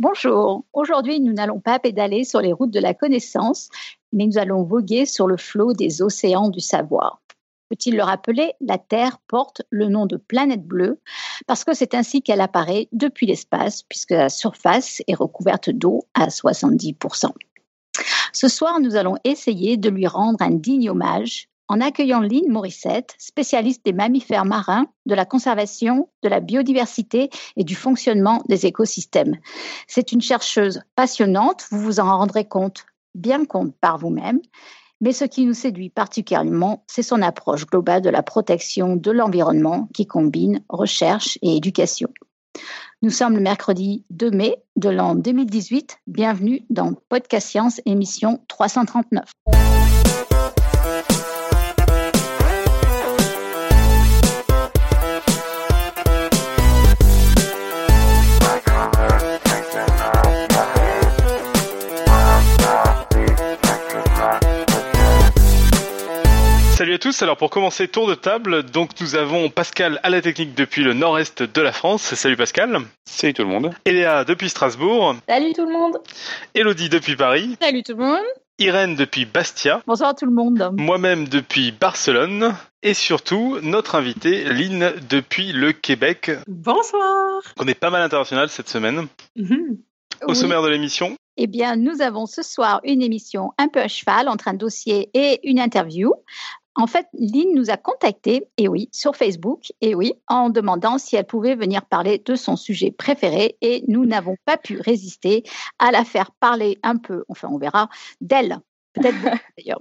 Bonjour. Aujourd'hui, nous n'allons pas pédaler sur les routes de la connaissance, mais nous allons voguer sur le flot des océans du savoir. Faut-il le rappeler, la Terre porte le nom de planète bleue parce que c'est ainsi qu'elle apparaît depuis l'espace, puisque la surface est recouverte d'eau à 70%. Ce soir, nous allons essayer de lui rendre un digne hommage en accueillant Lynn Morissette, spécialiste des mammifères marins, de la conservation, de la biodiversité et du fonctionnement des écosystèmes. C'est une chercheuse passionnante, vous vous en rendrez compte, bien compte par vous-même. Mais ce qui nous séduit particulièrement, c'est son approche globale de la protection de l'environnement qui combine recherche et éducation. Nous sommes le mercredi 2 mai de l'an 2018. Bienvenue dans Podcast Science, émission 339. Salut à tous. Alors pour commencer, tour de table. Donc nous avons Pascal à la technique depuis le nord-est de la France. Salut Pascal. Salut tout le monde. Eléa depuis Strasbourg. Salut tout le monde. Elodie depuis Paris. Salut tout le monde. Irène depuis Bastia. Bonsoir tout le monde. Moi-même depuis Barcelone. Et surtout, notre invité, Lynn, depuis le Québec. Bonsoir. On est pas mal international cette semaine. Mhm. Au sommaire de l'émission, Eh bien, nous avons ce soir une émission un peu à cheval entre un dossier et une interview. En fait, Lynn nous a contactés, et oui, sur Facebook, et oui, en demandant si elle pouvait venir parler de son sujet préféré, et nous n'avons pas pu résister à la faire parler un peu, enfin on verra, d'elle, peut-être d'ailleurs.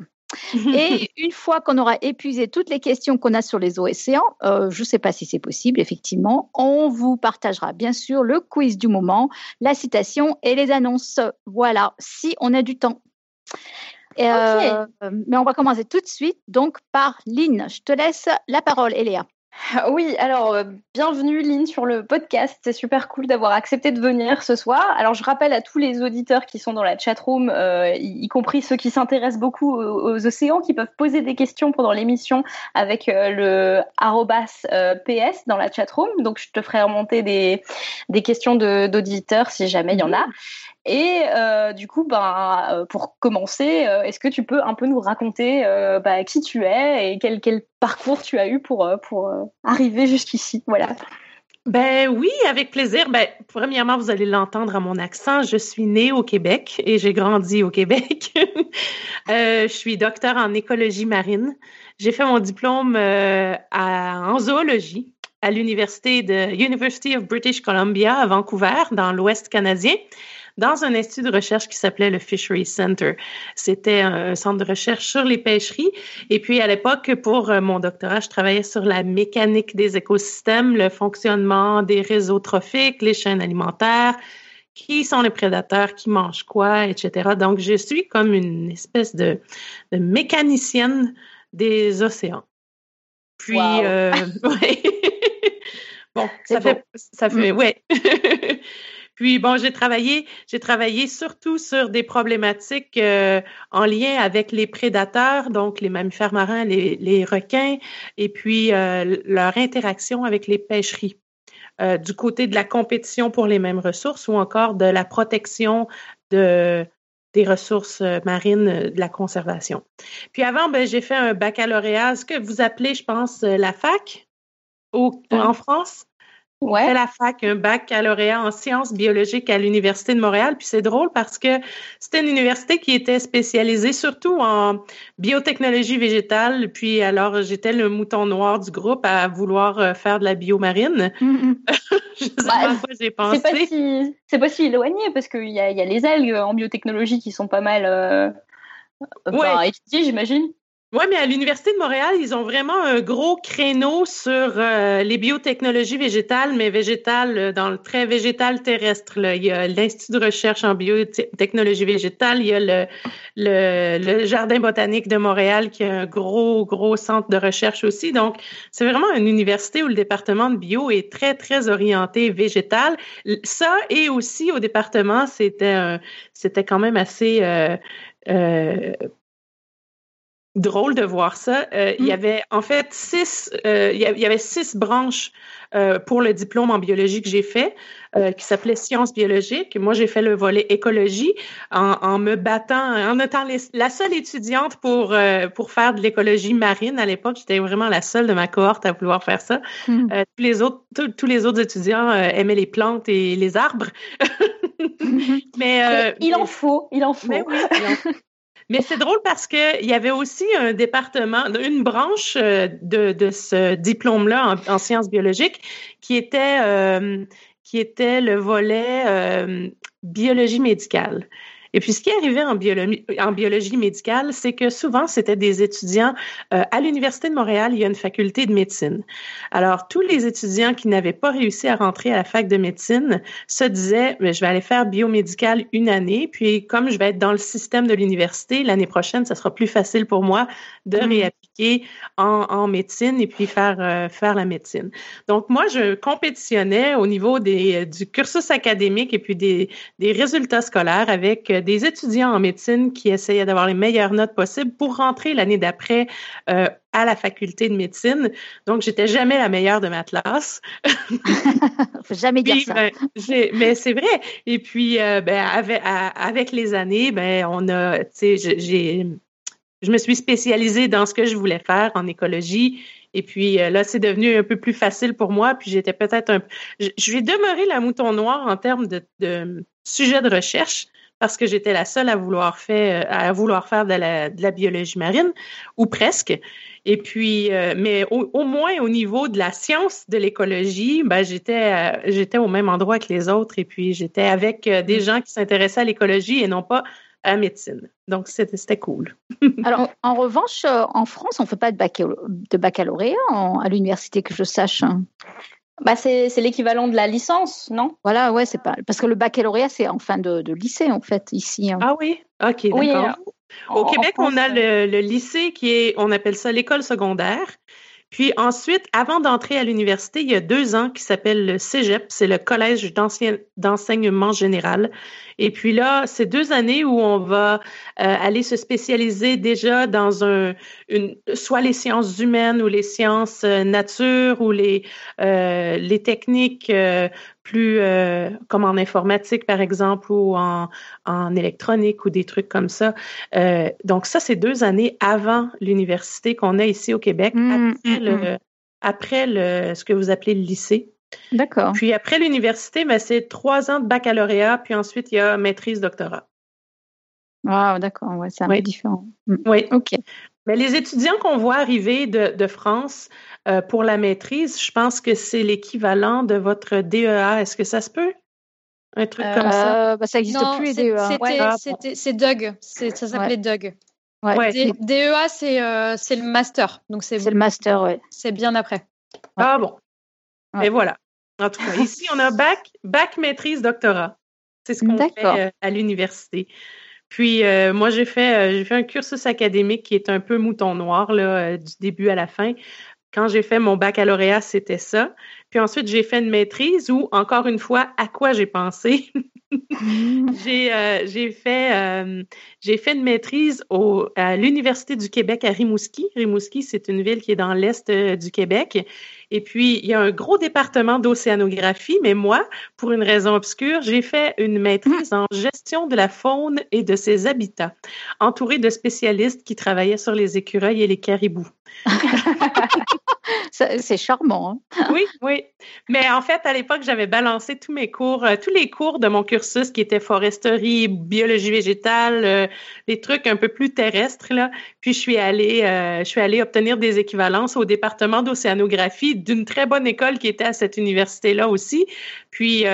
Et une fois qu'on aura épuisé toutes les questions qu'on a sur les océans, euh, je ne sais pas si c'est possible, effectivement, on vous partagera bien sûr le quiz du moment, la citation et les annonces. Voilà, si on a du temps. Euh, mais on va commencer tout de suite donc par Lynn. Je te laisse la parole, Eléa. Oui, alors euh, bienvenue Lynn sur le podcast. C'est super cool d'avoir accepté de venir ce soir. Alors je rappelle à tous les auditeurs qui sont dans la chatroom, euh, y, compris ceux qui s'intéressent beaucoup aux, océans, qui peuvent poser des questions pendant l'émission avec euh, le arrobas euh, PS dans la chatroom. Donc je te ferai remonter des, questions d'auditeurs si jamais il y en a. Et du coup, ben, pour commencer, est-ce que tu peux un peu nous raconter bah, qui tu es et quel, quel parcours tu as eu pour, euh, euh, arriver jusqu'ici Voilà. Ben oui, avec plaisir. Ben, premièrement, vous allez l'entendre à mon accent. Je suis née au Québec et j'ai grandi au Québec. Euh, je suis docteur en écologie marine. J'ai fait mon diplôme en zoologie à l'université de University of British Columbia à Vancouver, dans l'Ouest canadien, dans un institut de recherche qui s'appelait le Fisheries Center. C'était un centre de recherche sur les pêcheries. Et puis, à l'époque, pour euh, mon doctorat, je travaillais sur la mécanique des écosystèmes, le fonctionnement des réseaux trophiques, les chaînes alimentaires, qui sont les prédateurs, qui mangent quoi, etc. Donc, je suis comme une espèce de, de mécanicienne des océans. Puis, Wow. euh, ouais. bon, ça beau. fait, ça fait, ouais. Puis bon, j'ai travaillé, j'ai travaillé surtout sur des problématiques euh, en lien avec les prédateurs, donc les mammifères marins, les, les requins, et puis euh, leur interaction avec les pêcheries. Euh, du côté de la compétition pour les mêmes ressources ou encore de la protection de, des ressources euh, marines, euh, de la conservation. Puis avant, ben, j'ai fait un baccalauréat, ce que vous appelez, je pense, euh, la fac au, en France? Fait Ouais. la fac, un baccalauréat en sciences biologiques à l'Université de Montréal. Puis c'est drôle parce que c'était une université qui était spécialisée surtout en biotechnologie végétale. Puis alors, j'étais le mouton noir du groupe à vouloir euh, faire de la biomarine. Je sais Bah, pas à quoi j'ai C'est pas pensé. si c'est pas si éloigné parce qu'il y a, il y a les algues en biotechnologie qui sont pas mal euh, étudiées, j'imagine. Oui, mais à l'Université de Montréal, ils ont vraiment un gros créneau sur euh, les biotechnologies végétales, mais végétales euh, dans le très végétal terrestre. Là. Il y a l'Institut de recherche en biotechnologie végétale, il y a le, le, le Jardin botanique de Montréal qui a un gros, gros centre de recherche aussi. Donc, c'est vraiment une université où le département de bio est très, très orienté végétal. Ça, et aussi au département, c'était c'était quand même assez... euh, euh, drôle de voir ça. Euh, Il y mm. avait en fait six, euh, il y avait six branches euh, pour le diplôme en biologie que j'ai fait, euh, qui s'appelait sciences biologiques. Moi, j'ai fait le volet écologie en, en me battant, en étant la seule étudiante pour euh, pour faire de l'écologie marine à l'époque. J'étais vraiment la seule de ma cohorte à vouloir faire ça. Mm. tous les autres, tous les autres étudiants aimaient les plantes et les arbres. mais il en faut, il en faut. Mais oui, il en faut. Mais c'est drôle parce qu'il y avait aussi un département, une branche euh, de, de ce diplôme-là en, sciences biologiques qui était, euh, qui était le volet euh, biologie médicale. Et puis, ce qui arrivait en biologie, en biologie médicale, c'est que souvent, c'était des étudiants. Euh, à l'Université de Montréal, il y a une faculté de médecine. Alors, tous les étudiants qui n'avaient pas réussi à rentrer à la fac de médecine se disaient, je vais aller faire biomédical une année, puis comme je vais être dans le système de l'université, l'année prochaine, ça sera plus facile pour moi de mmh. réappliquer en, en, médecine et puis faire, euh, faire la médecine. Donc, moi, je compétitionnais au niveau des, du cursus académique et puis des, des résultats scolaires avec des étudiants en médecine qui essayaient d'avoir les meilleures notes possibles pour rentrer l'année d'après euh, à la faculté de médecine. Donc, j'étais jamais la meilleure de ma classe. Faut jamais dire ça. Ben, mais c'est vrai. Et puis, euh, ben, avec, avec, les années, ben, on a, tu sais, j'ai, je me suis spécialisée dans ce que je voulais faire en écologie. Et puis euh, là, c'est devenu un peu plus facile pour moi. Puis j'étais peut-être un. Je, je vais demeurer la mouton noir en termes de, de sujet de recherche, parce que j'étais la seule à vouloir faire, à vouloir faire de la, de la biologie marine, ou presque. Et puis, euh, mais au, moins au niveau de la science de l'écologie, ben, j'étais, euh, j'étais au même endroit que les autres. Et puis, j'étais avec euh, des mm. gens qui s'intéressaient à l'écologie et non pas à la médecine. Donc, c'était, cool. Alors, en revanche, en France, on ne fait pas de, de baccalauréat à l'université que je sache. Bah c'est, l'équivalent de la licence, non? Voilà, ouais, c'est pas parce que le baccalauréat c'est en fin de, de lycée en fait ici. Hein. Ah oui, ok, d'accord. Oui, Au Québec, on a le, le, lycée qui est, on appelle ça l'école secondaire. Puis ensuite, avant d'entrer à l'université, il y a deux ans qui s'appelle le Cégep, c'est le Collège d'enseignement général. Et puis là, c'est deux années où on va euh, aller se spécialiser déjà dans un, une, soit les sciences humaines ou les sciences euh, nature ou les, euh, les techniques euh, plus euh, comme en informatique par exemple ou en, en électronique ou des trucs comme ça. Euh, donc ça, c'est deux années avant l'université qu'on a ici au Québec, mmh, après, mmh, le, mmh. après le, ce que vous appelez le lycée. D'accord. Puis après l'université, ben, c'est trois ans de baccalauréat, puis ensuite il y a maîtrise, doctorat. Wow, d'accord, ouais, c'est un peu différent. Oui. OK. Mais les étudiants qu'on voit arriver de, de France euh, pour la maîtrise, je pense que c'est l'équivalent de votre DEA. Est-ce que ça se peut? Un truc comme ça? Euh, bah, ça n'existe plus, les DEA. Ah, c'est Doug. Ça s'appelait Doug. DEA, euh, c'est le master. Donc c'est le master, oui. C'est bien après. Ah bon. Et voilà. En tout cas, ici, on a bac, bac maîtrise, doctorat. C'est ce qu'on fait à l'université. Puis euh, moi, j'ai fait, euh, j'ai fait un cursus académique qui est un peu mouton noir là, euh, du début à la fin. Quand j'ai fait mon baccalauréat, c'était ça. Puis ensuite, j'ai fait une maîtrise où, encore une fois, à quoi j'ai pensé? j'ai j'ai fait, j'ai fait une maîtrise au, à l'Université du Québec à Rimouski. Rimouski, c'est une ville qui est dans l'est du Québec. Et puis, il y a un gros département d'océanographie, mais moi, pour une raison obscure, j'ai fait une maîtrise en gestion de la faune et de ses habitats, entourée de spécialistes qui travaillaient sur les écureuils et les caribous. C'est charmant. Hein? oui, oui. Mais en fait, à l'époque, j'avais balancé tous mes cours, euh, tous les cours de mon cursus qui étaient foresterie, biologie végétale, euh, des trucs un peu plus terrestres là. Puis je suis allée, euh, je suis allée obtenir des équivalences au département d'océanographie d'une très bonne école qui était à cette université-là aussi. Puis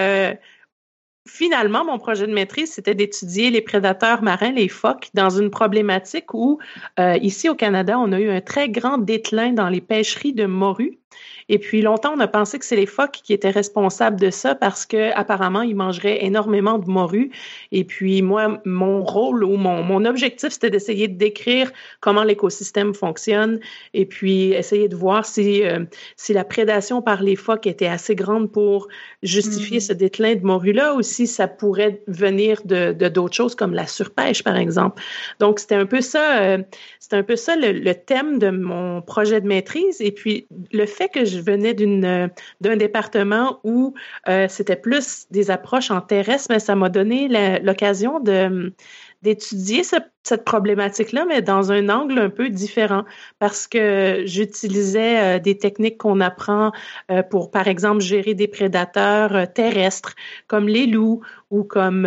finalement, mon projet de maîtrise, c'était d'étudier les prédateurs marins, les phoques, dans une problématique où, euh, ici au Canada, on a eu un très grand déclin dans les pêcheries de morues. Et puis longtemps, on a pensé que c'est les phoques qui étaient responsables de ça parce que apparemment, ils mangeraient énormément de morue. Et puis moi, mon rôle ou mon, mon objectif, c'était d'essayer de décrire comment l'écosystème fonctionne et puis essayer de voir si, euh, si la prédation par les phoques était assez grande pour justifier mm-hmm. ce déclin de morue-là ou si ça pourrait venir de d'autres choses comme la surpêche, par exemple. Donc, c'était un peu ça, euh, c'était un peu ça le, thème de mon projet de maîtrise. Et puis, le fait que je venais d'une d'un département où euh, c'était plus des approches en terrestre, mais ça m'a donné l'occasion de d'étudier cette problématique-là, mais dans un angle un peu différent, parce que j'utilisais euh, des techniques qu'on apprend euh, pour, par exemple, gérer des prédateurs euh, terrestres, comme les loups ou comme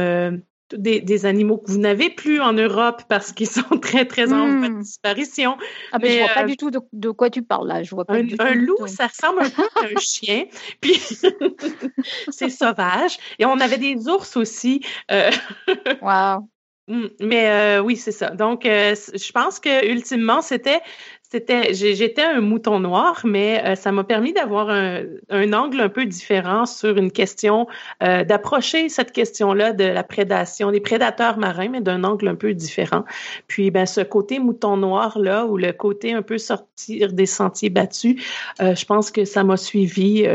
des, animaux que vous n'avez plus en Europe parce qu'ils sont très, très en hmm. disparition. Ah, mais, je vois pas du tout de, quoi tu parles là. Je vois pas un, du un loup, ça ressemble un peu à un chien, puis c'est sauvage. Et on avait des ours aussi. wow. Mm, mais euh, oui, c'est ça. Donc, euh, je pense que ultimement, c'était, c'était, j'étais un mouton noir, mais euh, ça m'a permis d'avoir un, un, angle un peu différent sur une question, d'approcher cette question-là de la prédation des prédateurs marins, mais d'un angle un peu différent. Puis, ben, ce côté mouton noir là, ou le côté un peu sortir des sentiers battus, je pense que ça m'a suivi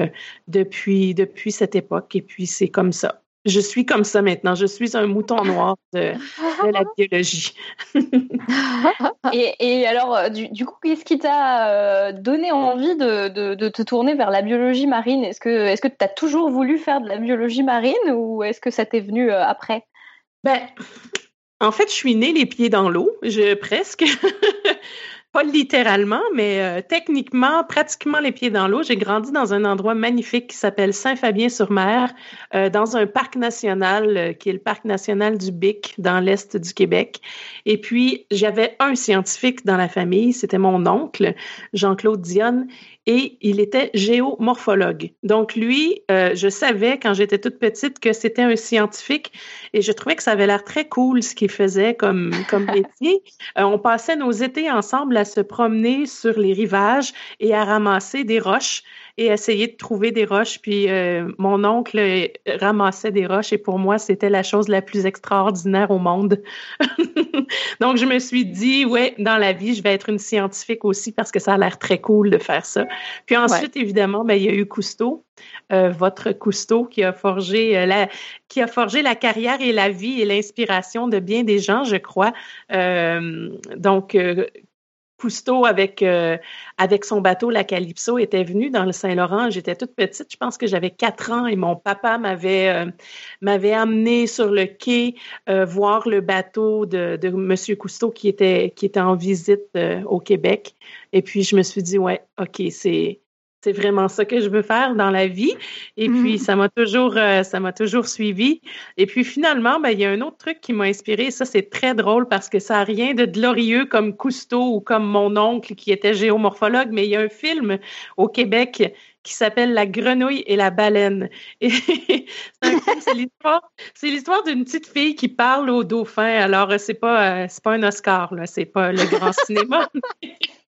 depuis depuis cette époque. Et puis, c'est comme ça je suis comme ça maintenant. Je suis un mouton noir de, la biologie. et, alors, euh, du, coup, qu'est-ce qui t'a euh, donné envie de, te tourner vers la biologie marine? Est-ce que tu as toujours voulu faire de la biologie marine ou est-ce que ça t'est venu euh, après? Ben, en fait, je suis née les pieds dans l'eau, je presque pas littéralement, mais euh, techniquement, pratiquement les pieds dans l'eau. J'ai grandi dans un endroit magnifique qui s'appelle Saint-Fabien-sur-Mer, euh, dans un parc national euh, qui est le parc national du Bic, dans l'est du Québec. Et puis, j'avais un scientifique dans la famille, c'était mon oncle, Jean-Claude Dionne, et il était géomorphologue. Donc lui, euh, je savais quand j'étais toute petite que c'était un scientifique et je trouvais que ça avait l'air très cool ce qu'il faisait comme, comme métier. Euh, on passait nos étés ensemble à se promener sur les rivages et à ramasser des roches et essayer de trouver des roches. Puis euh, mon oncle euh, ramassait des roches et pour moi, c'était la chose la plus extraordinaire au monde. Donc, je me suis dit, ouais, dans la vie, je vais être une scientifique aussi parce que ça a l'air très cool de faire ça. Puis ensuite, évidemment, ben, il y a eu Cousteau. Euh, votre Cousteau qui a forgé la qui a forgé la carrière et la vie et l'inspiration de bien des gens, je crois. donc Cousteau avec euh, avec son bateau la Calypso était venu dans le Saint-Laurent. J'étais toute petite, je pense que j'avais quatre ans et mon papa m'avait euh, amené sur le quai euh, voir le bateau de, Monsieur Cousteau qui était qui était en visite au Québec. Et puis je me suis dit ouais, ok, c'est c'est vraiment ça que je veux faire dans la vie. Et puis, mm. ça m'a toujours, euh, ça m'a toujours suivi. Et puis, finalement, ben, il y a un autre truc qui m'a inspiré. Ça, c'est très drôle parce que ça n'a rien de glorieux comme Cousteau ou comme mon oncle qui était géomorphologue, mais il y a un film au Québec qui s'appelle La grenouille et la baleine. c'est l'histoire, c'est l'histoire d'une petite fille qui parle au dauphin. Alors, c'est pas, euh, c'est pas un Oscar, là, c'est pas le grand cinéma.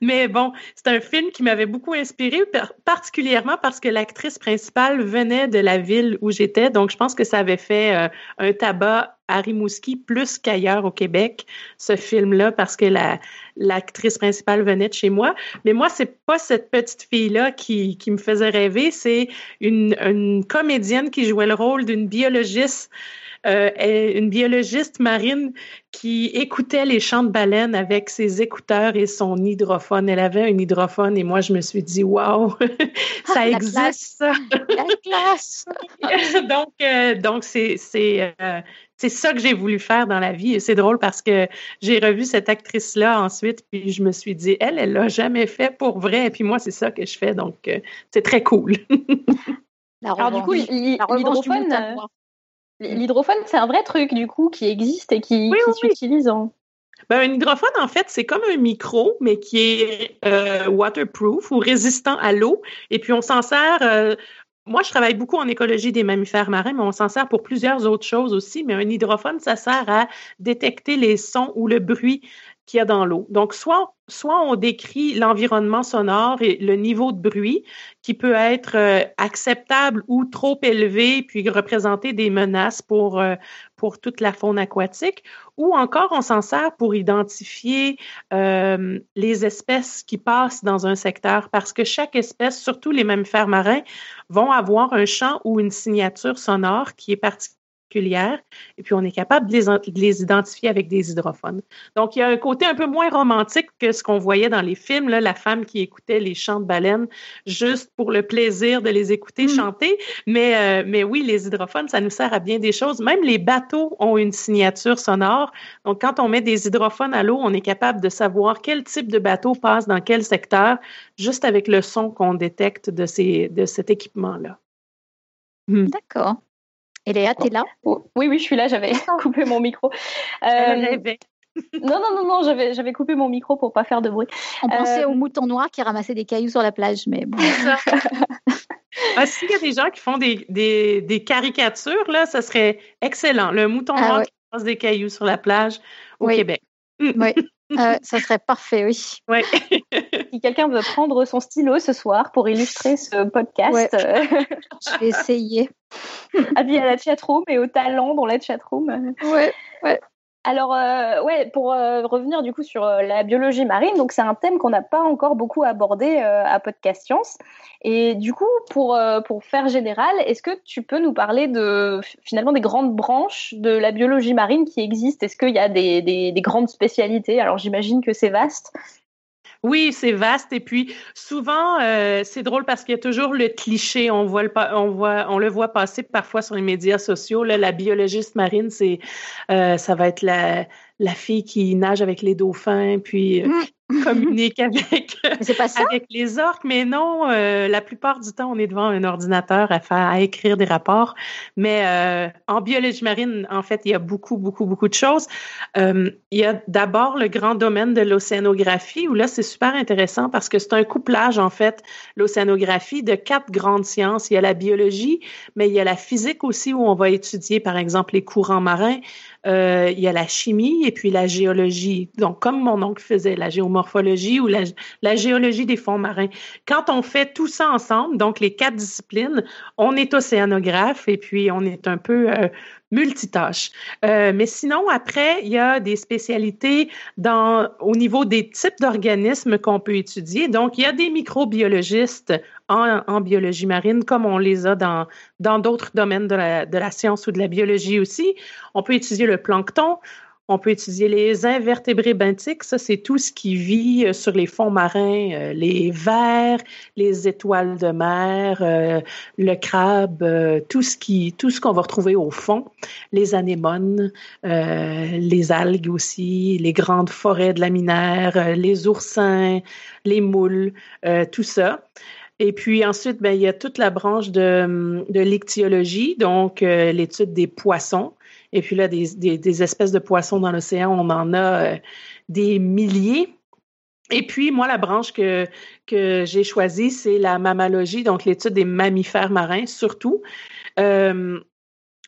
Mais bon, c'est un film qui m'avait beaucoup inspiré, particulièrement parce que l'actrice principale venait de la ville où j'étais. Donc, je pense que ça avait fait euh, un tabac à Rimouski plus qu'ailleurs au Québec, ce film-là, parce que la, l'actrice principale venait de chez moi. Mais moi, c'est pas cette petite fille-là qui, qui me faisait rêver, c'est une, une comédienne qui jouait le rôle d'une biologiste euh, une biologiste marine qui écoutait les chants de baleines avec ses écouteurs et son hydrophone. Elle avait un hydrophone et moi, je me suis dit, waouh, ça ah, existe, ça. classe. donc, euh, donc c'est, c'est, euh, c'est ça que j'ai voulu faire dans la vie. Et c'est drôle parce que j'ai revu cette actrice-là ensuite, puis je me suis dit, elle, elle l'a jamais fait pour vrai. Et puis moi, c'est ça que je fais. Donc, c'est très cool. Alors, du coup, l'hydrophone, L'hydrophone, c'est un vrai truc, du coup, qui existe et qui, s'utilise en. Ben, un hydrophone, en fait, c'est comme un micro, mais qui est euh, waterproof ou résistant à l'eau. Et puis, on s'en sert. Euh, moi, je travaille beaucoup en écologie des mammifères marins, mais on s'en sert pour plusieurs autres choses aussi. Mais un hydrophone, ça sert à détecter les sons ou le bruit qu'il y a dans l'eau. Donc, soit, on décrit l'environnement sonore et le niveau de bruit qui peut être euh, acceptable ou trop élevé, puis représenter des menaces pour, euh, pour toute la faune aquatique, ou encore on s'en sert pour identifier euh, les espèces qui passent dans un secteur, parce que chaque espèce, surtout les mammifères marins, vont avoir un champ ou une signature sonore qui est particulière et puis on est capable de les, identifier avec des hydrophones. Donc, il y a un côté un peu moins romantique que ce qu'on voyait dans les films, là, la femme qui écoutait les chants de baleines juste pour le plaisir de les écouter mm. chanter. Mais, euh, mais oui, les hydrophones, ça nous sert à bien des choses. Même les bateaux ont une signature sonore. Donc, quand on met des hydrophones à l'eau, on est capable de savoir quel type de bateau passe dans quel secteur juste avec le son qu'on détecte de, ces, de cet équipement-là. Hmm. D'accord. Et Léa, tu es là? Oui, oui, je suis là, j'avais coupé mon micro. Euh, non, non, non, non, j'avais, j'avais coupé mon micro pour pas faire de bruit. On pensait au euh, mouton noir qui ramassait des cailloux sur la plage, mais bon. ah, S'il y a des gens qui font des, des, des, caricatures, là, ça serait excellent. Le mouton ah noir qui ramasse des cailloux sur la plage au Québec. Oui. Euh, ça serait parfait, oui. Ouais. si quelqu'un veut prendre son stylo ce soir pour illustrer ce podcast, euh, je vais essayer. Avis à la chatroom et au talent dans la chatroom. Ouais, ouais. Alors, euh, ouais, pour euh, revenir du coup sur euh, la biologie marine, donc c'est un thème qu'on n'a pas encore beaucoup abordé à Podcast Science. Et du coup, pour, faire général, est-ce que tu peux nous parler de finalement des grandes branches de la biologie marine qui existent? Est-ce qu'il y a des grandes spécialités? Alors, j'imagine que c'est vaste. Oui, c'est vaste et puis souvent euh, c'est drôle parce qu'il y a toujours le cliché, on voit le on voit on le voit passer parfois sur les médias sociaux la biologiste marine c'est euh, ça va être la la fille qui nage avec les dauphins, puis euh, mm. communique avec, avec les orques. Mais non, euh, la plupart du temps, on est devant un ordinateur à faire, à écrire des rapports. Mais euh, en biologie marine, en fait, il y a beaucoup, beaucoup, beaucoup de choses. il y a d'abord le grand domaine de l'océanographie, où là, c'est super intéressant parce que c'est un couplage, en fait, l'océanographie de quatre grandes sciences. Il y a la biologie, mais il y a la physique aussi, où on va étudier, par exemple, les courants marins. Euh, il y a la chimie et puis la géologie. Donc, comme mon oncle faisait, la géomorphologie ou la, géologie des fonds marins. Quand on fait tout ça ensemble, donc les quatre disciplines, on est océanographe et puis on est un peu euh, multitâche. Euh, mais sinon, après, il y a des spécialités dans, au niveau des types d'organismes qu'on peut étudier. Donc, il y a des microbiologistes en, en, biologie marine, comme on les a dans dans d'autres domaines de la, de la science ou de la biologie aussi. On peut étudier le plancton, on peut étudier les invertébrés benthiques, ça c'est tout ce qui vit euh, sur les fonds marins, euh, les vers, les étoiles de mer, euh, le crabe, tout ce qui, tout ce qu'on va retrouver au fond, les anémones, les algues aussi, les grandes forêts de laminaires, les oursins, les moules, tout ça. Et puis ensuite, ben, il y a toute la branche de, de donc l'étude des poissons. Et puis là, des, des, espèces de poissons dans l'océan, on en a euh, des milliers. Et puis, moi, la branche que, que j'ai choisie, c'est la mammalogie, donc l'étude des mammifères marins surtout. Euh,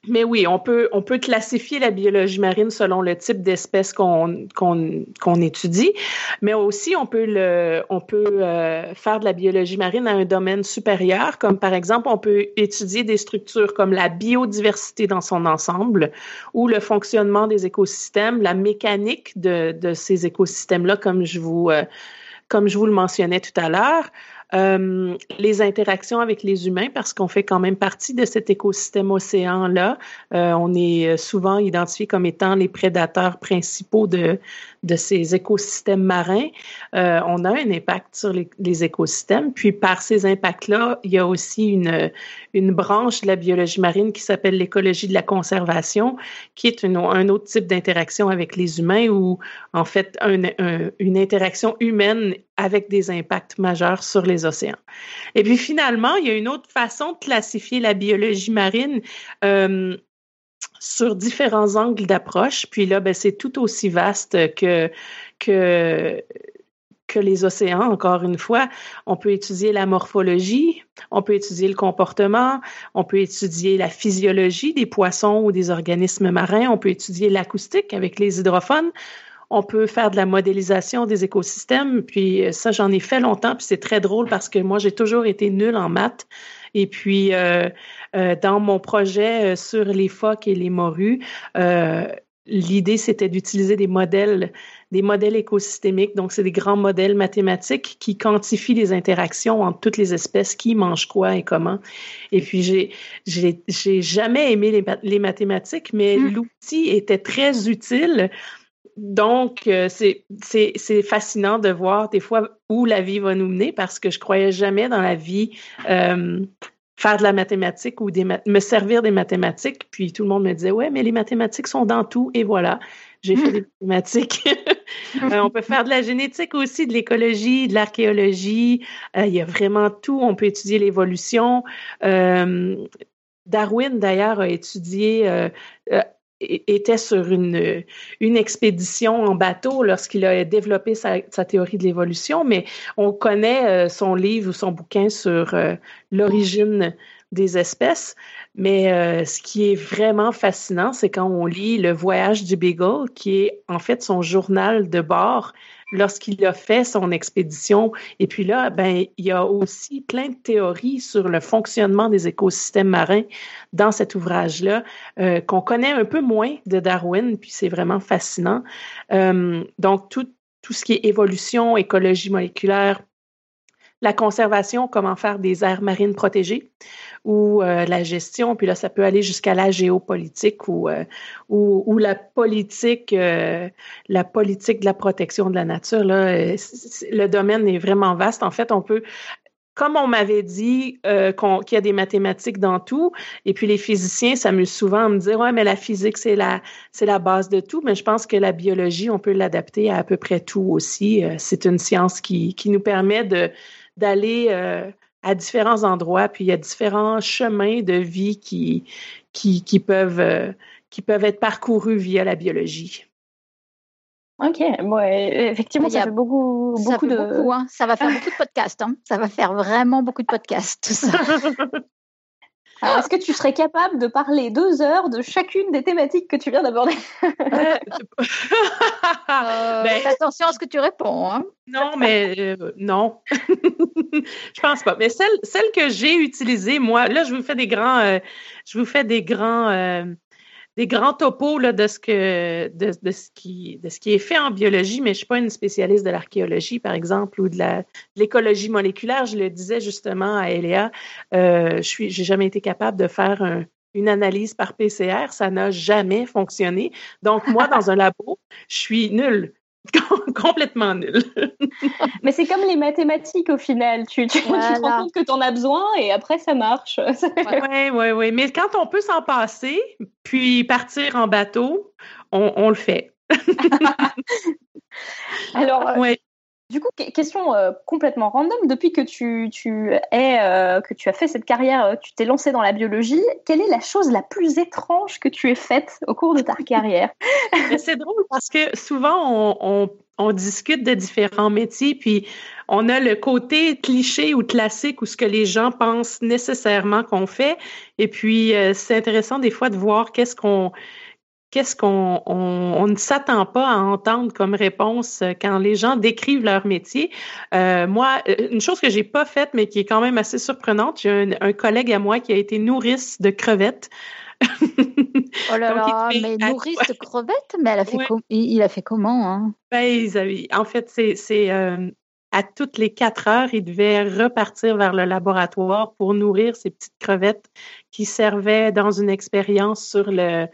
mais oui, on peut, on peut classifier la biologie marine selon le type d'espèce qu'on qu'on étudie, mais aussi on peut, le, on peut euh, faire de la biologie marine à un domaine supérieur, comme par exemple, on peut étudier des structures comme la biodiversité dans son ensemble ou le fonctionnement des écosystèmes, la mécanique de, de ces écosystèmes-là, comme je vous, euh, comme je vous le mentionnais tout à l'heure. Euh, les interactions avec les humains parce qu'on fait quand même partie de cet écosystème océan-là. Euh, on est souvent identifié comme étant les prédateurs principaux de, de ces écosystèmes marins. Euh, on a un impact sur les, écosystèmes. Puis par ces impacts-là, il y a aussi une, une branche de la biologie marine qui s'appelle l'écologie de la conservation, qui est un autre type d'interaction avec les humains ou en fait un, une interaction humaine avec des impacts majeurs sur les océans. Et puis finalement, il y a une autre façon de classifier la biologie marine. Euh, sur différents angles d'approche. Puis là, ben, c'est tout aussi vaste que, que, que les océans, encore une fois. On peut étudier la morphologie, on peut étudier le comportement, on peut étudier la physiologie des poissons ou des organismes marins, on peut étudier l'acoustique avec les hydrophones, on peut faire de la modélisation des écosystèmes. Puis ça, j'en ai fait longtemps, puis c'est très drôle parce que moi, j'ai toujours été nulle en maths. Et puis, euh, euh, dans mon projet sur les phoques et les morues, l'idée, c'était d'utiliser des modèles, des modèles écosystémiques. Donc, c'est des grands modèles mathématiques qui quantifient les interactions entre toutes les espèces, qui mangent quoi et comment. Et puis, j'ai, j'ai, jamais aimé les, mathématiques, mais mmh. l'outil était très utile. Donc, euh, c'est, c'est, c'est fascinant de voir des fois où la vie va nous mener parce que je croyais jamais dans la vie euh, faire de la mathématique ou des me servir des mathématiques. Puis tout le monde me disait, ouais, mais les mathématiques sont dans tout. Et voilà, j'ai fait des mathématiques. Euh, on peut faire de la génétique aussi, de l'écologie, de l'archéologie. Euh, il y a vraiment tout. On peut étudier l'évolution. Euh, Darwin, d'ailleurs, a étudié était sur une, une expédition en bateau lorsqu'il a développé sa, théorie de l'évolution, mais on connaît euh, son livre ou son bouquin sur euh, l'origine des espèces. Mais euh, ce qui est vraiment fascinant, c'est quand on lit Le voyage du Beagle, qui est en fait son journal de bord lorsqu'il a fait son expédition. Et puis là, ben, il y a aussi plein de théories sur le fonctionnement des écosystèmes marins dans cet ouvrage-là, euh, qu'on connaît un peu moins de Darwin, puis c'est vraiment fascinant. Euh, donc, tout, tout ce qui est évolution, écologie moléculaire, la conservation, comment faire des aires marines protégées ou euh, la gestion, puis là, ça peut aller jusqu'à la géopolitique ou, euh, ou, la politique, euh, la politique de la protection de la nature. Là, le domaine est vraiment vaste. En fait, on peut comme on m'avait dit qu'il y a des mathématiques dans tout, et puis les physiciens s'amusent souvent à me dire ouais mais la physique c'est la c'est la base de tout, mais je pense que la biologie on peut l'adapter à à peu près tout aussi. c'est une science qui qui nous permet de d'aller euh, à différents endroits, puis il y a différents chemins de vie qui, qui, qui peuvent, euh, qui peuvent être parcourus via la biologie. Ok, ouais, effectivement, ça fait beaucoup, beaucoup de. Beaucoup, hein. Ça va faire beaucoup de podcasts. Hein. Ça va faire vraiment beaucoup de podcasts, tout ça. est-ce que tu serais capable de parler deux heures de chacune des thématiques que tu viens d'aborder? Euh, ben, Attention à ce que tu réponds. Hein. Non, mais euh, non. je pense pas. Mais celle, celle que j'ai utilisée, moi, là, je vous fais des grands, euh, je vous fais des grands des grands topos là, de, ce que, de, ce qui, de ce qui est fait en biologie, mais je ne suis pas une spécialiste de l'archéologie, par exemple, ou de l'écologie moléculaire. Je le disais justement à Eléa, euh, je n'ai jamais été capable de faire une analyse par PCR. Ça n'a jamais fonctionné. Donc, moi, dans un labo, je suis nulle. complètement nul. Mais c'est comme les mathématiques au final. Tu, tu, te rends compte que tu en as besoin et après ça marche. Oui, oui, oui. Mais quand on peut s'en passer, puis partir en bateau, on, le fait. Alors, euh, ouais. Du coup, question euh, complètement random. Depuis que tu, tu es, euh, que tu as fait cette carrière, euh, tu t'es lancé dans la biologie. Quelle est la chose la plus étrange que tu aies faite au cours de ta carrière? C'est drôle parce que souvent on, on, discute de différents métiers, puis on a le côté cliché ou classique ou ce que les gens pensent nécessairement qu'on fait. Et puis c'est intéressant des fois de voir qu'est-ce qu'on qu'est-ce qu'on on, ne s'attend pas à entendre comme réponse euh, quand les gens décrivent leur métier. Euh, moi, euh, une chose que j'ai pas faite, mais qui est quand même assez surprenante, j'ai un, collègue à moi qui a été nourrice de crevettes. oh là là, mais nourrice de crevettes, mais elle a fait il, a fait comment hein? ben, En fait, c'est à toutes les quatre heures, il devait repartir vers le laboratoire pour nourrir ces petites crevettes qui servaient dans une expérience sur le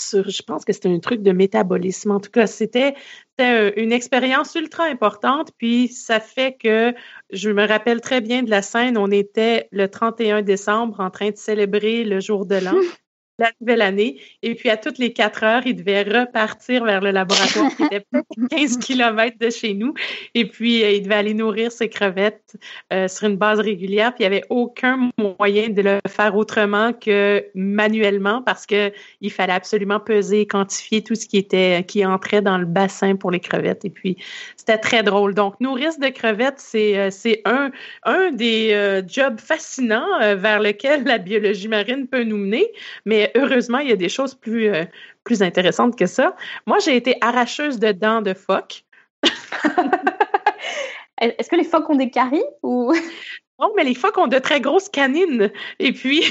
je pense que c'était un truc de métabolisme. En tout cas, c'était une expérience ultra importante. Puis ça fait que je me rappelle très bien de la scène. On était le 31 décembre en train de célébrer le jour de l'an. la nouvelle année. Et puis, à toutes les quatre heures, il devait repartir vers le laboratoire qui était 15 kilomètres de chez nous. Et puis, euh, il devait aller nourrir ses crevettes euh, sur une base régulière. Puis, il n'y avait aucun moyen de le faire autrement que manuellement parce que il fallait absolument peser et quantifier tout ce qui était, qui entrait dans le bassin pour les crevettes. Et puis, c'était très drôle. Donc, nourrir de crevettes, c'est, euh, un, un des jobs fascinants vers lequel la biologie marine peut nous mener. Mais heureusement, il y a des choses plus, euh, plus intéressantes que ça. Moi, j'ai été arracheuse de dents de phoque. Est-ce que les phoques ont des caries ou? Non, mais les phoques ont de très grosses canines. Et puis,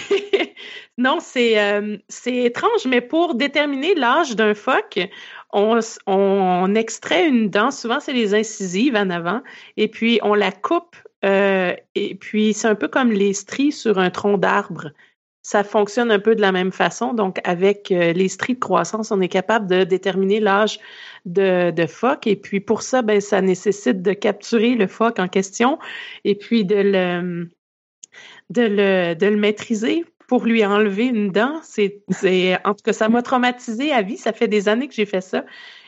non, c'est euh, c'est étrange, mais pour déterminer l'âge d'un phoque, on, on, extrait une dent, souvent c'est les incisives en avant, et puis on la coupe, euh, et puis c'est un peu comme les stries sur un tronc d'arbre ça fonctionne un peu de la même façon. Donc, avec euh, les stries de croissance, on est capable de déterminer l'âge de, de, phoque. Et puis, pour ça, ben, ça nécessite de capturer le phoque en question et puis de le, de le, de le maîtriser pour lui enlever une dent. C'est, en tout cas, ça m'a traumatisé à vie. Ça fait des années que j'ai fait ça.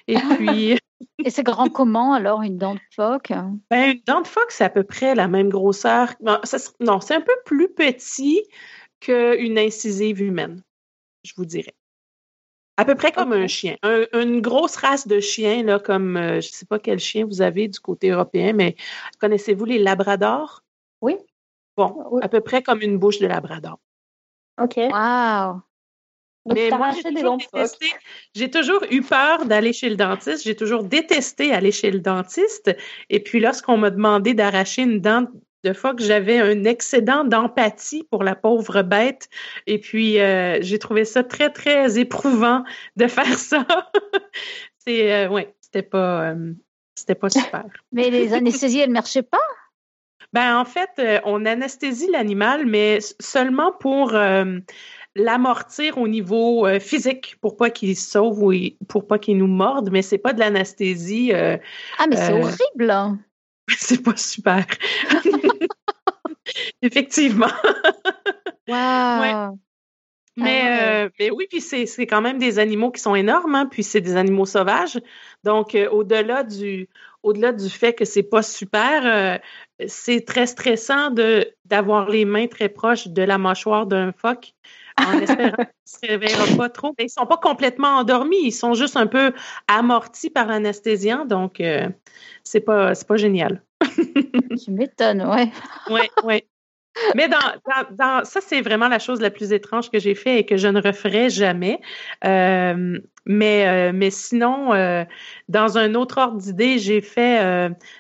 Et puis. Et c'est grand comment alors une dent de phoque? Ben, une dent de phoque, c'est à peu près la même grosseur. non c'est un peu plus petit qu'une incisive humaine, je vous dirais. À peu près comme un chien. une grosse race de chiens, là, comme euh, je ne sais pas quel chien vous avez du côté européen, mais connaissez-vous les labradors? Oui. Bon, à peu près comme une bouche de labrador. OK. Wow. mais moi, j'ai toujours, eu peur d'aller chez le dentiste. J'ai toujours détesté aller chez le dentiste. Et puis, lorsqu'on m'a demandé d'arracher une dent de fois que j'avais un excédent d'empathie pour la pauvre bête. Et puis, euh, j'ai trouvé ça très, très éprouvant de faire ça. C'est, euh, ouais, c'était pas, euh, c'était pas super. Mais les anesthésies, elles ne marchaient pas? Ben, en fait, on anesthésie l'animal, mais seulement pour l'amortir au niveau physique pour pas qu'il sauve ou pour pas qu'il nous morde, mais c'est pas de l'anesthésie. ah, mais c'est horrible! Hein. c'est pas super. Effectivement. wow. Mais, ah euh, mais, oui, puis c'est quand même des animaux qui sont énormes, hein, puis c'est des animaux sauvages. Donc, euh, au-delà du au-delà du fait que c'est pas super, euh, c'est très stressant de d'avoir les mains très proches de la mâchoire d'un phoque en espérant qu'ils ne se réveillera pas trop. Mais ils sont pas complètement endormis, ils sont juste un peu amortis par l'anesthésiant, donc c'est pas c'est pas génial. tu m'étonnes, ouais. Oui, oui. Mais dans, dans, ça, c'est vraiment la chose la plus étrange que j'ai fait et que je ne referai jamais. Euh, mais, euh, mais sinon, euh, dans un autre ordre d'idée, j'ai fait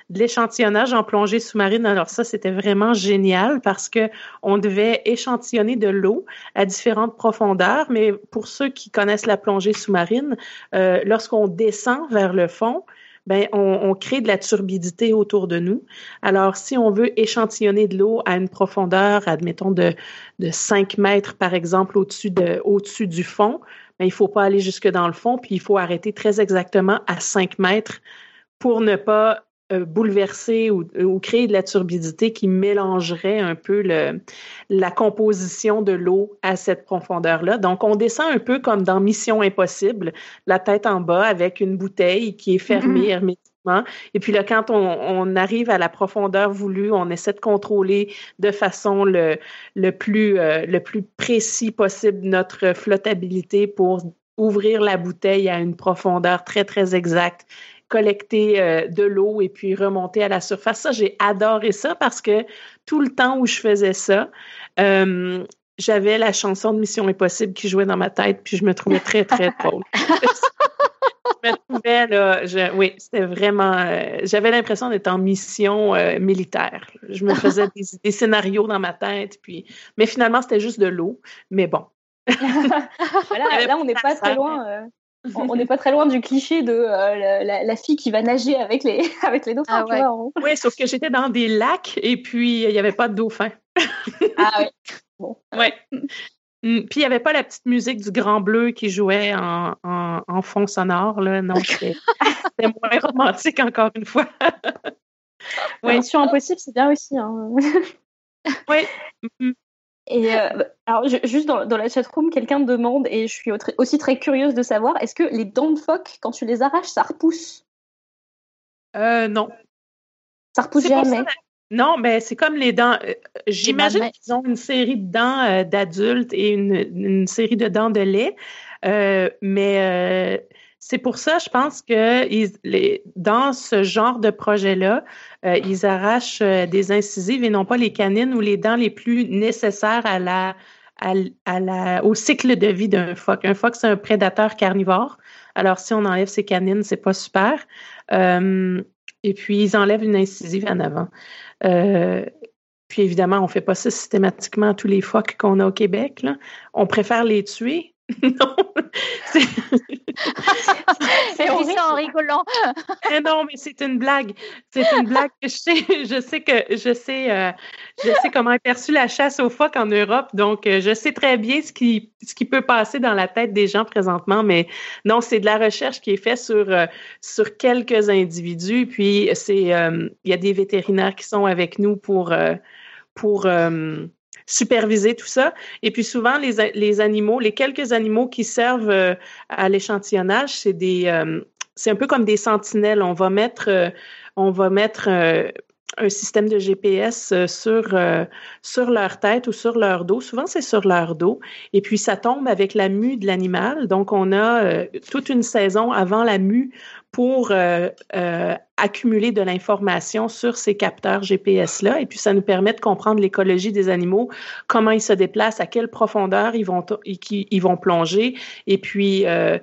de l'échantillonnage en plongée sous-marine. Alors ça, c'était vraiment génial parce que on devait échantillonner de l'eau à différentes profondeurs. Mais pour ceux qui connaissent la plongée sous-marine, lorsqu'on descend vers le fond, ben, on, crée de la turbidité autour de nous. Alors, si on veut échantillonner de l'eau à une profondeur, admettons, de, de 5 mètres, par exemple, au-dessus de, au-dessus du fond, ben, il ne faut pas aller jusque dans le fond, puis il faut arrêter très exactement à 5 mètres pour ne pas bouleverser ou, créer de la turbidité qui mélangerait un peu le, la composition de l'eau à cette profondeur-là. Donc, on descend un peu comme dans Mission Impossible, la tête en bas avec une bouteille qui est fermée mm-hmm. hermétiquement. Et puis là, quand on, arrive à la profondeur voulue, on essaie de contrôler de façon le, le, plus, euh, le plus précis possible notre flottabilité pour ouvrir la bouteille à une profondeur très, très exacte collecter euh, de l'eau et puis remonter à la surface. Ça, j'ai adoré ça parce que tout le temps où je faisais ça, euh, j'avais la chanson de Mission Impossible qui jouait dans ma tête, puis je me trouvais très, très drôle. je me trouvais, là, oui, c'était vraiment, euh, j'avais l'impression d'être en mission militaire. Je me faisais des, scénarios dans ma tête, puis, mais finalement, c'était juste de l'eau. Mais bon. voilà, là, on n'est pas très loin on n'est pas très loin du cliché de euh, la, fille qui va nager avec les, avec les dauphins. Ah oui, sauf que j'étais dans des lacs et puis il n'y avait pas de dauphins. ah oui. Bon. Ouais. Mm, puis il n'y avait pas la petite musique du Grand Bleu qui jouait en, en, fond sonore. Là. Non, c'était moins romantique encore une fois. oui. Mission Impossible, c'est bien aussi. Hein. oui. Et euh, alors, juste dans, dans la chatroom, quelqu'un demande, et je suis aussi très curieuse de savoir, est-ce que les dents de phoque, quand tu les arraches, ça repousse? Euh, Non. Ça repousse jamais? Non, mais c'est comme les dents. Euh, j'imagine qu'ils ont une série de dents euh, d'adultes et une, une, série de dents de lait, mais c'est pour ça, je pense que dans ce genre de projet-là, euh, ils arrachent euh, des incisives et non pas les canines ou les dents les plus nécessaires au cycle de vie d'un phoque. Un phoque, c'est un prédateur carnivore. Alors, si on enlève ses canines, c'est pas super. Euh, et puis, ils enlèvent une incisive en avant. Puis, évidemment, on ne fait pas ça systématiquement à tous les phoques qu'on a au Québec. On préfère les tuer non, c'est en rigolant. Eh non, mais c'est une blague. C'est une blague je sais. Je sais que je sais, euh, je sais comment est perçue la chasse aux phoques en Europe. Donc, euh, je sais très bien ce qui, ce qui peut passer dans la tête des gens présentement. Mais non, c'est de la recherche qui est faite sur, euh, sur quelques individus. Puis, c'est, il y a des vétérinaires qui sont avec nous pour, pour superviser tout ça. Et puis souvent, les, les animaux, les quelques animaux qui servent euh, à l'échantillonnage, c'est des, euh, c'est un peu comme des sentinelles. On va mettre, euh, on va mettre un système de GPS sur, sur leur tête ou sur leur dos. Souvent, c'est sur leur dos. Et puis, ça tombe avec la mue de l'animal. Donc, on a toute une saison avant la mue pour euh, euh, accumuler de l'information sur ces capteurs GPS-là. Et puis, ça nous permet de comprendre l'écologie des animaux, comment ils se déplacent, à quelle profondeur ils vont, ils vont plonger. Et puis, euh,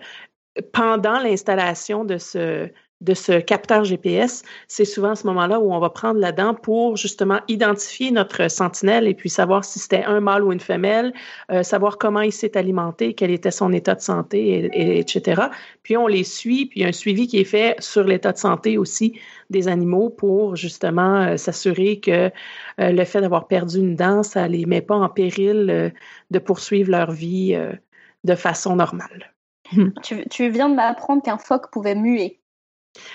pendant l'installation de ce, de ce capteur GPS, c'est souvent à ce moment-là où on va prendre la dent pour justement identifier notre sentinelle et puis savoir si c'était un mâle ou une femelle, euh, savoir comment il s'est alimenté, quel était son état de santé, et, etc. Puis on les suit, puis un suivi qui est fait sur l'état de santé aussi des animaux pour justement euh, s'assurer que euh, le fait d'avoir perdu une dent, ça les met pas en péril de poursuivre leur vie de façon normale. Tu, tu viens de m'apprendre qu'un phoque pouvait muer.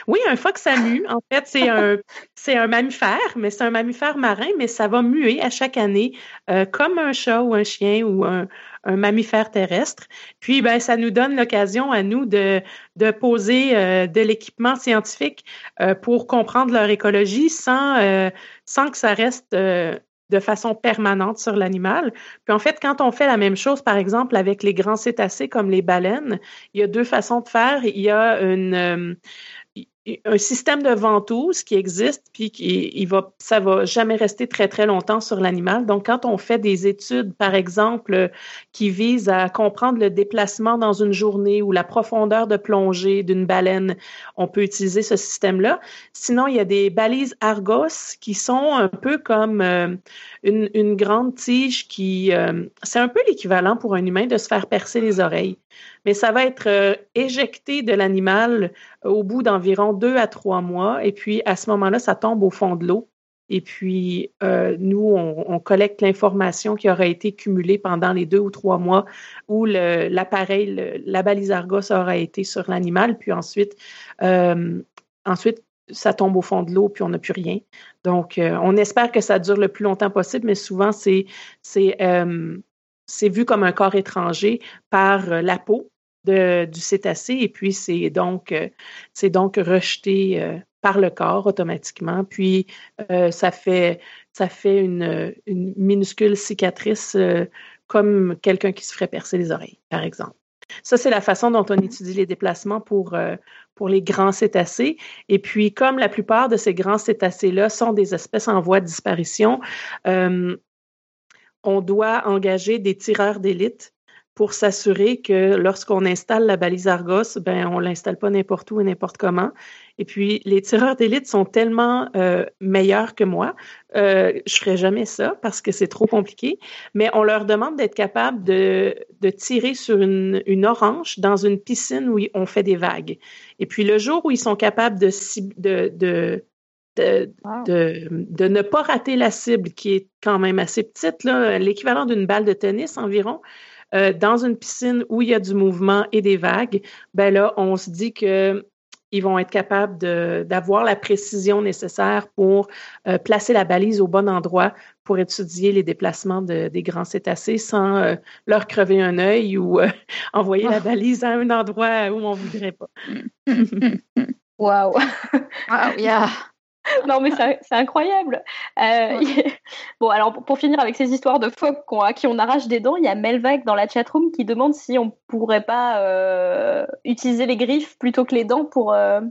Oui, un phoque, ça mue. En fait, c'est un, c'est un mammifère, mais c'est un mammifère marin, mais ça va muer à chaque année, euh, comme un chat ou un chien ou un, mammifère terrestre. Puis, ben, ça nous donne l'occasion à nous de, de poser euh, de l'équipement scientifique euh, pour comprendre leur écologie sans, sans que ça reste de façon permanente sur l'animal. Puis en fait, quand on fait la même chose, par exemple, avec les grands cétacés comme les baleines, il y a deux façons de faire. Il y a une, un système de ventouse qui existe, puis qui il va, ça va jamais rester très très longtemps sur l'animal. Donc, quand on fait des études, par exemple, qui visent à comprendre le déplacement dans une journée ou la profondeur de plongée d'une baleine, on peut utiliser ce système-là. Sinon, il y a des balises Argos qui sont un peu comme euh, une, grande tige qui, euh, c'est un peu l'équivalent pour un humain de se faire percer les oreilles mais ça va être euh, éjecté de l'animal au bout d'environ deux à trois mois. Et puis, à ce moment-là, ça tombe au fond de l'eau. Et puis, euh, nous, on, collecte l'information qui aura été cumulée pendant les deux ou trois mois où l'appareil, la balise Argos aura été sur l'animal. Puis ensuite, ensuite, ça tombe au fond de l'eau, puis on n'a plus rien. Donc, on espère que ça dure le plus longtemps possible, mais souvent, c'est c'est vu comme un corps étranger par la peau du cétacé et puis c'est donc, euh, c'est donc rejeté euh, par le corps automatiquement. Puis euh, ça fait, ça fait une, une minuscule cicatrice comme quelqu'un qui se ferait percer les oreilles, par exemple. Ça, c'est la façon dont on étudie les déplacements pour, pour les grands cétacés. Et puis, comme la plupart de ces grands cétacés-là sont des espèces en voie de disparition, on doit engager des tireurs d'élite pour s'assurer que lorsqu'on installe la balise Argos, ben on l'installe pas n'importe où et n'importe comment. Et puis les tireurs d'élite sont tellement euh, meilleurs que moi, euh, je ferai jamais ça parce que c'est trop compliqué. Mais on leur demande d'être capable de, de tirer sur une, une orange dans une piscine où on fait des vagues. Et puis le jour où ils sont capables de, de, de de, de, de, ne pas rater la cible qui est quand même assez petite, l'équivalent d'une balle de tennis environ, euh, dans une piscine où il y a du mouvement et des vagues, ben là, on se dit que ils vont être capables d'avoir la précision nécessaire pour euh, placer la balise au bon endroit pour étudier les déplacements de, des grands cétacés sans euh, leur crever un œil ou envoyer la balise à un endroit où on ne voudrait pas. Wow! wow yeah. non, mais c'est incroyable. Euh, bon, alors pour, finir avec ces histoires de phoques à qui on arrache des dents, il y a Melvac dans la chatroom qui demande si on pourrait pas euh, utiliser les griffes plutôt que les dents pour, euh,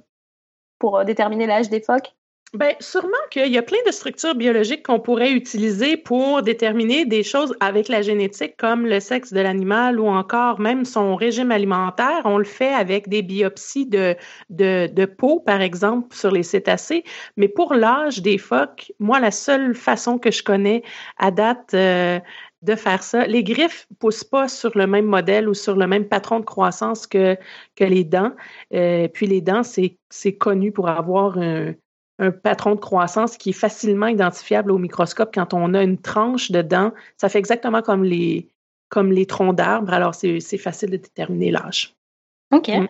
pour déterminer l'âge des phoques. Bien, sûrement qu'il y a plein de structures biologiques qu'on pourrait utiliser pour déterminer des choses avec la génétique, comme le sexe de l'animal ou encore même son régime alimentaire. On le fait avec des biopsies de peau, par exemple, sur les cétacés. Mais pour l'âge des phoques, moi, la seule façon que je connais à date euh, de faire ça. Les griffes poussent pas sur le même modèle ou sur le même patron de croissance que, que les dents. Euh, puis les dents, c'est connu pour avoir un, un patron de croissance qui est facilement identifiable au microscope quand on a une tranche de dents. Ça fait exactement comme les, comme les troncs d'arbres, alors c'est facile de déterminer l'âge. OK. Mm.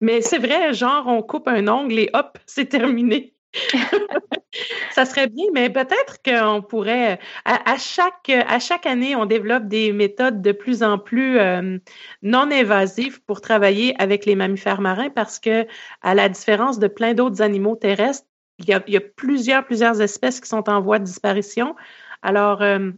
Mais c'est vrai, genre, on coupe un ongle et hop, c'est terminé. ça serait bien, mais peut-être qu'on pourrait, à, chaque, à chaque année, on développe des méthodes de plus en plus euh, non invasives pour travailler avec les mammifères marins parce que, à la différence de plein d'autres animaux terrestres, il y, a, plusieurs, plusieurs espèces qui sont en voie de disparition. Alors, euh,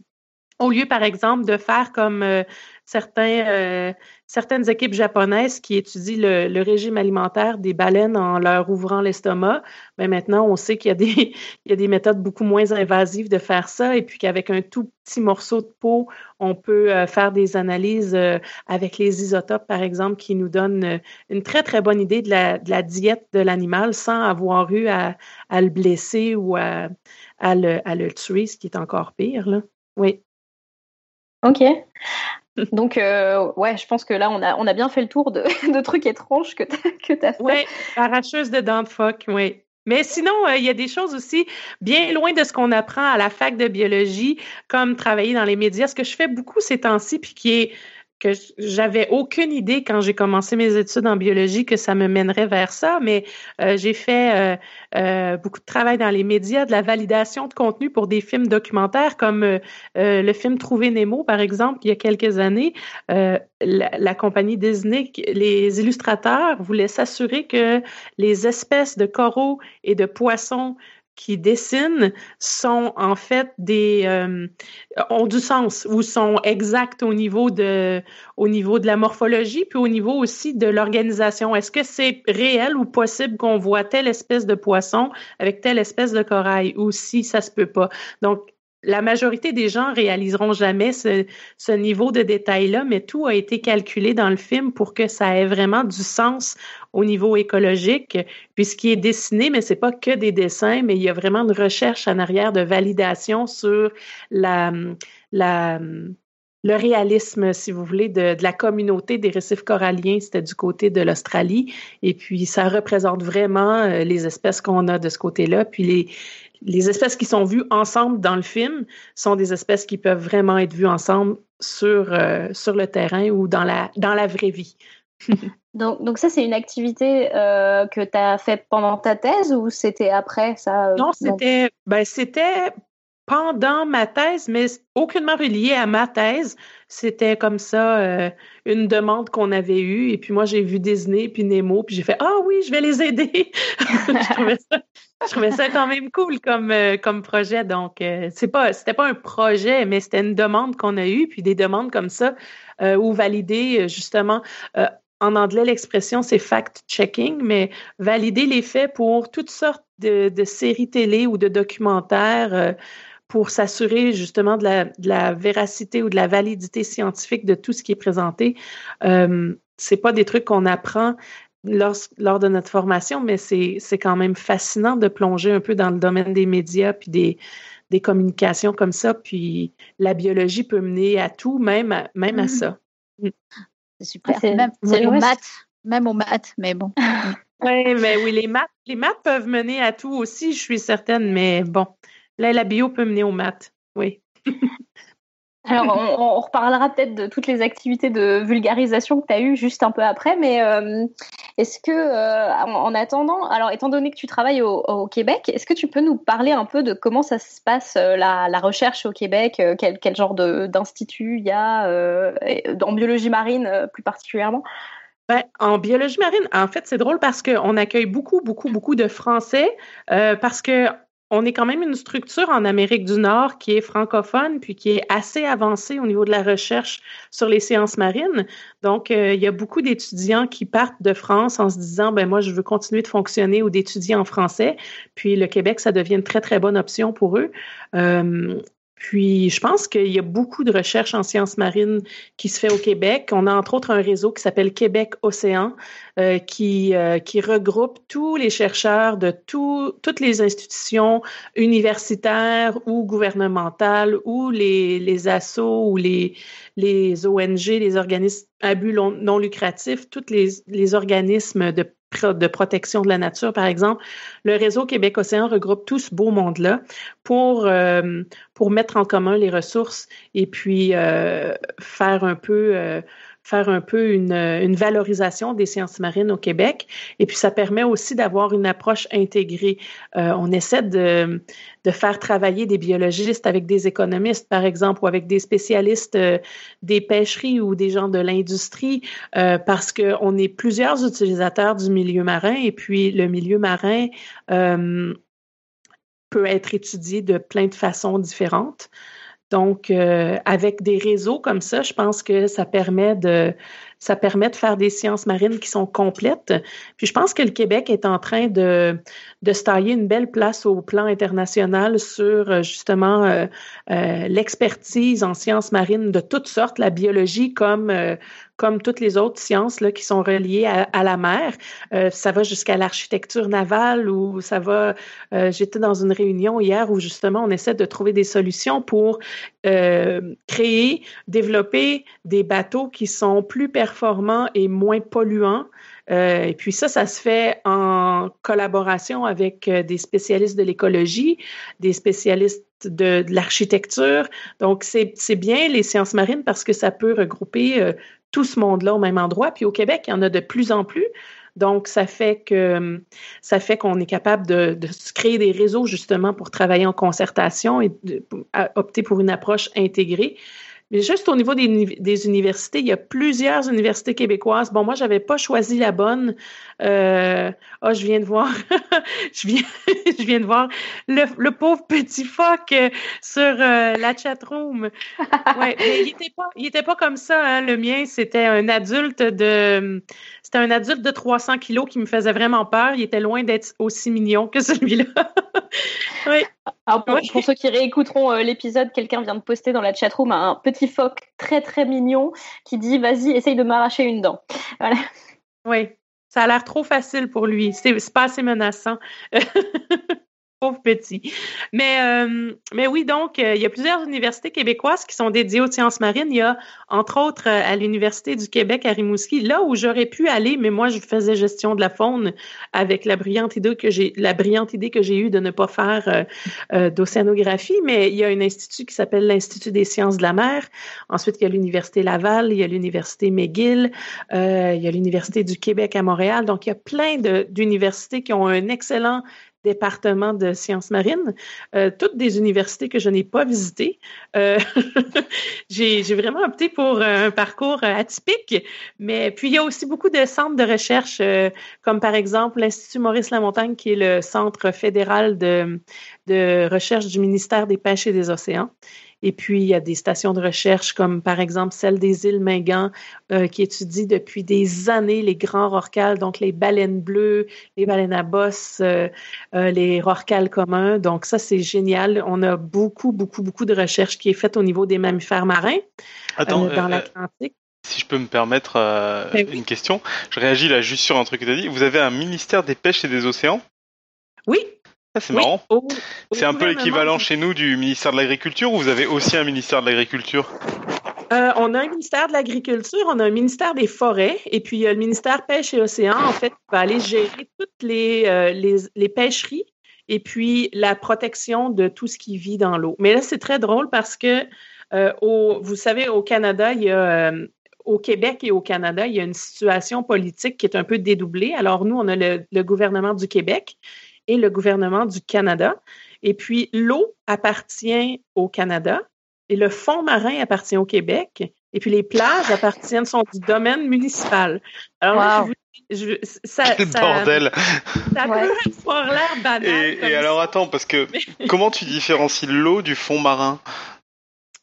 au lieu, par exemple, de faire comme euh, certains, euh, certaines équipes japonaises qui étudient le, régime alimentaire des baleines en leur ouvrant l'estomac, mais ben, maintenant, on sait qu'il y, a des, y a des méthodes beaucoup moins invasives de faire ça et puis qu'avec un tout petit morceau de peau, on peut faire des analyses avec les isotopes, par exemple, qui nous donnent une très, très bonne idée de la, de la diète de l'animal sans avoir eu à, à, le blesser ou à, à, le, à le tuer, ce qui est encore pire. Là. Oui. Ok. Donc, euh, ouais, je pense que là, on a, on a bien fait le tour de, de trucs étranges que tu as fait. Oui, arracheuse de dents de phoque, oui. Mais sinon, euh, il y a des choses aussi bien loin de ce qu'on apprend à la fac de biologie, comme travailler dans les médias. Ce que je fais beaucoup ces temps-ci, puis qui est que j'avais aucune idée quand j'ai commencé mes études en biologie que ça me mènerait vers ça, mais euh, j'ai fait euh, euh, beaucoup de travail dans les médias, de la validation de contenu pour des films documentaires comme le film Trouver Nemo, par exemple, il y a quelques années. La, la, compagnie Disney, les illustrateurs voulaient s'assurer que les espèces de coraux et de poissons qui dessinent sont en fait des euh, ont du sens ou sont exacts au niveau de au niveau de la morphologie puis au niveau aussi de l'organisation. Est-ce que c'est réel ou possible qu'on voit telle espèce de poisson avec telle espèce de corail ou si ça se peut pas? Donc la majorité des gens réaliseront jamais ce, ce niveau de détail-là, mais tout a été calculé dans le film pour que ça ait vraiment du sens au niveau écologique, puisqu'il est dessiné, mais c'est pas que des dessins, mais il y a vraiment une recherche en arrière de validation sur la, la le réalisme, si vous voulez, de, de, la communauté des récifs coralliens, c'était du côté de l'Australie. Et puis, ça représente vraiment euh, les espèces qu'on a de ce côté-là. Puis, les, les espèces qui sont vues ensemble dans le film sont des espèces qui peuvent vraiment être vues ensemble sur, euh, sur le terrain ou dans la, dans la vraie vie. donc, donc ça, c'est une activité euh, que tu as fait pendant ta thèse ou c'était après ça? Euh, non, c'était ben, c'était pendant ma thèse, mais aucunement relié à ma thèse. C'était comme ça euh, une demande qu'on avait eue. Et puis moi, j'ai vu Disney puis Nemo, puis j'ai fait Ah oui, je vais les aider. je, trouvais ça, je, trouvais ça, quand même cool comme, euh, comme projet. Donc, euh, pas, c'était pas un projet, mais c'était une demande qu'on a eue, puis des demandes comme ça, ou valider justement en anglais, l'expression, c'est fact-checking, mais valider les faits pour toutes sortes de séries télé ou de documentaires pour s'assurer justement de la, de la, véracité ou de la validité scientifique de tout ce qui est présenté. Euh, c'est pas des trucs qu'on apprend lors, lors de notre formation, mais c'est quand même fascinant de plonger un peu dans le domaine des médias puis des, des communications comme ça. Puis la biologie peut mener à tout, même même à mm. ça. Mm. C'est super. Ah, même, même aux maths, même aux maths, mais bon. oui, mais oui, les maths, les maths peuvent mener à tout aussi, je suis certaine, mais bon, Là, la bio peut mener aux maths, oui. Alors, on, reparlera peut-être de toutes les activités de vulgarisation que tu as eues juste un peu après, mais euh, est-ce que, euh, en, attendant, alors étant donné que tu travailles au, Québec, est-ce que tu peux nous parler un peu de comment ça se passe euh, la, recherche au Québec, quel, quel, genre d'institut il y a en biologie marine plus particulièrement? Ben, en biologie marine, en fait, c'est drôle parce qu'on accueille beaucoup, beaucoup, beaucoup de Français parce que on est quand même une structure en Amérique du Nord qui est francophone, puis qui est assez avancée au niveau de la recherche sur les sciences marines. Donc, euh, il y a beaucoup d'étudiants qui partent de France en se disant, ben moi, je veux continuer de fonctionner ou d'étudier en français. Puis le Québec, ça devient une très, très bonne option pour eux. Euh, puis, je pense qu'il y a beaucoup de recherches en sciences marines qui se fait au Québec. On a entre autres un réseau qui s'appelle Québec Océan, euh, qui, euh, qui regroupe tous les chercheurs de toutes les institutions universitaires ou gouvernementales ou les, les assos ou les, les ONG, les organismes à but non lucratifs, tous les, les organismes de de protection de la nature, par exemple, le réseau Québec-Océan regroupe tout ce beau monde-là pour, euh, pour mettre en commun les ressources et puis euh, faire un peu euh, faire un peu une, une, valorisation des sciences marines au Québec. Et puis, ça permet aussi d'avoir une approche intégrée. Euh, on essaie de, de, faire travailler des biologistes avec des économistes, par exemple, ou avec des spécialistes euh, des pêcheries ou des gens de l'industrie, euh, parce qu'on est plusieurs utilisateurs du milieu marin et puis le milieu marin euh, peut être étudié de plein de façons différentes. Donc, euh, avec des réseaux comme ça, je pense que ça permet de ça permet de faire des sciences marines qui sont complètes. Puis je pense que le Québec est en train de, de se tailler une belle place au plan international sur euh, justement euh, l'expertise en sciences marines de toutes sortes, la biologie comme comme toutes les autres sciences là, qui sont reliées à, la mer. Euh, ça va jusqu'à l'architecture navale ou ça va. Euh, j'étais dans une réunion hier où justement on essaie de trouver des solutions pour euh, créer, développer des bateaux qui sont plus performants et moins polluants. Et puis ça, ça se fait en collaboration avec des spécialistes de l'écologie, des spécialistes de, l'architecture. Donc, c'est bien les sciences marines parce que ça peut regrouper tout ce monde-là au même endroit. Puis au Québec, il y en a de plus en plus. Donc, ça fait que ça fait qu'on est capable de, de, créer des réseaux justement pour travailler en concertation et opter pour une approche intégrée. Mais juste au niveau des, des, universités, il y a plusieurs universités québécoises. Bon, moi, j'avais pas choisi la bonne. Euh, oh, je viens de voir, je viens, je viens de voir le, le pauvre petit phoque sur euh, la chatroom. Ouais, mais il était pas, il était pas comme ça. Hein, le mien, c'était un adulte de, c'était un adulte de 300 kilos qui me faisait vraiment peur. Il était loin d'être aussi mignon que celui-là. oui. Alors pour, pour, ceux qui réécouteront euh, l'épisode, quelqu'un vient de poster dans la chatroom un petit phoque très très mignon qui dit vas-y essaye de m'arracher une dent. Voilà. Oui, ça a l'air trop facile pour lui. C'est pas assez menaçant. pauvre petit. Mais, euh, oui, donc, euh, il y a plusieurs universités québécoises qui sont dédiées aux sciences marines. Il y a, entre autres, euh, à l'Université du Québec à Rimouski, là où j'aurais pu aller, mais moi, je faisais gestion de la faune avec la brillante idée que j'ai, la brillante idée que j'ai eue de ne pas faire d'océanographie. Mais il y a un institut qui s'appelle l'Institut des sciences de la mer. Ensuite, il y a l'Université Laval, il y a l'Université McGill, il y a l'Université du Québec à Montréal. Donc, il y a plein d'universités qui ont un excellent département de sciences marines, euh, toutes des universités que je n'ai pas visitées. Euh, j'ai vraiment opté pour un parcours atypique, mais puis il y a aussi beaucoup de centres de recherche, euh, comme par exemple l'Institut Maurice Lamontagne, qui est le centre fédéral de, de recherche du ministère des Pêches et des Océans. Et puis, il y a des stations de recherche comme par exemple celle des îles Mingan euh, qui étudie depuis des années les grands rorquals, donc les baleines bleues, les baleines à bosse, euh, euh, les rorquals communs. Donc ça, c'est génial. On a beaucoup, beaucoup, beaucoup de recherches qui est faite au niveau des mammifères marins Attends, dans l'Atlantique. Si je peux me permettre ben une question, je réagis là juste sur un truc que tu as dit. Vous avez un ministère des pêches et des océans? Oui, ah, c'est marrant. c'est un peu l'équivalent chez nous du ministère de l'Agriculture ou vous avez aussi un ministère de l'Agriculture? Euh, on a un ministère de l'Agriculture, on a un ministère des Forêts, et puis il y a le ministère Pêche et Océan, en fait, qui va aller gérer toutes les, euh, les, les, pêcheries et puis la protection de tout ce qui vit dans l'eau. Mais là, c'est très drôle parce que, euh, au, vous savez, au Canada, il y a au Québec et au Canada, il y a une situation politique qui est un peu dédoublée. Alors, nous, on a le, le gouvernement du Québec et le gouvernement du Canada. Et puis, l'eau appartient au Canada et le fond marin appartient au Québec. Et puis les plages appartiennent, sont du domaine municipal. Alors je, ça, Quel bordel Ça peut avoir l'air banal. Et, alors attends, parce que comment tu différencies l'eau du fond marin?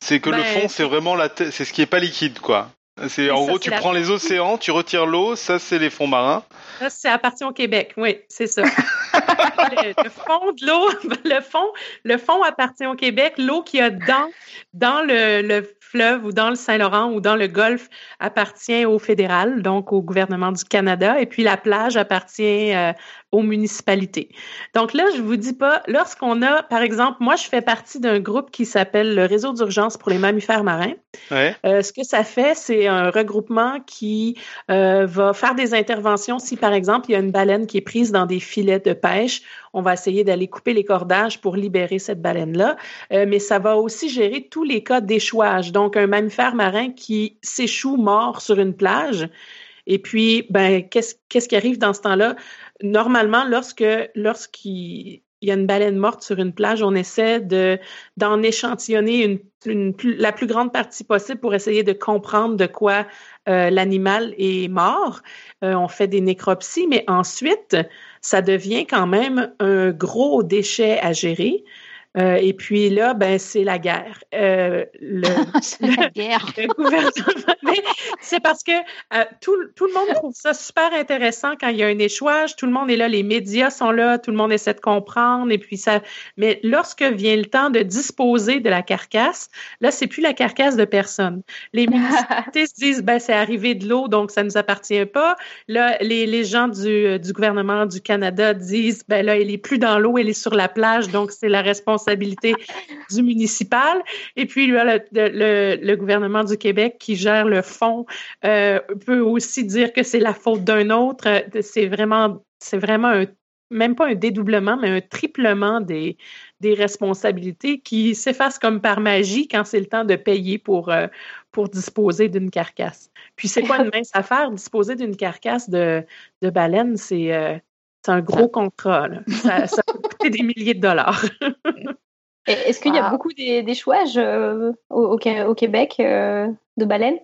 C'est que le ben, fond, c'est vraiment la c'est ce qui est pas liquide, quoi. C'est en gros, tu prends les océans, tu retires l'eau, ça c'est les fonds marins. Ça, c'est appartient au Québec, oui, c'est ça. le, fond de l'eau, le fond, le fond appartient au Québec. L'eau qu'il y a dans, dans le, le fleuve ou dans le Saint-Laurent ou dans le Golfe appartient au fédéral, donc au gouvernement du Canada, et puis la plage appartient euh, aux municipalités. Donc là, je vous dis pas, lorsqu'on a, par exemple, moi, je fais partie d'un groupe qui s'appelle le Réseau d'urgence pour les mammifères marins. Euh, ce que ça fait, c'est un regroupement qui euh, va faire des interventions si, par exemple, il y a une baleine qui est prise dans des filets de pêche. On va essayer d'aller couper les cordages pour libérer cette baleine-là. Euh, mais ça va aussi gérer tous les cas d'échouage. Donc, un mammifère marin qui s'échoue mort sur une plage. Et puis, ben, qu'est-ce qui arrive dans ce temps-là? normalement, lorsque lorsqu'il y a une baleine morte sur une plage, on essaie de d'en échantillonner la plus grande partie possible pour essayer de comprendre de quoi euh, l'animal est mort. Euh, on fait des nécropsies, mais ensuite, ça devient quand même un gros déchet à gérer. Euh, et puis là, ben c'est la guerre. Euh, le, la guerre. c'est parce que euh, tout, tout, le monde trouve ça super intéressant quand il y a un échouage. Tout le monde est là, les médias sont là, tout le monde essaie de comprendre. Et puis ça. Mais lorsque vient le temps de disposer de la carcasse, là, c'est plus la carcasse de personne. Les municipalités se disent, ben c'est arrivé de l'eau, donc ça nous appartient pas. Là, les, les gens du, du gouvernement du Canada disent, ben là, elle est plus dans l'eau, elle est sur la plage, donc c'est la responsabilité responsabilité du municipal. Et puis, le, le, gouvernement du Québec qui gère le fonds euh, peut aussi dire que c'est la faute d'un autre. C'est vraiment, c'est vraiment un, même pas un dédoublement, mais un triplement des, des responsabilités qui s'effacent comme par magie quand c'est le temps de payer pour, euh, pour disposer d'une carcasse. Puis c'est quoi une mince affaire? Disposer d'une carcasse de, de baleine, c'est euh, c'est un gros contrat. Ça, ça peut coûter des milliers de dollars. Est-ce qu'il y a beaucoup d'échouages euh, au, au, Québec euh, de baleines?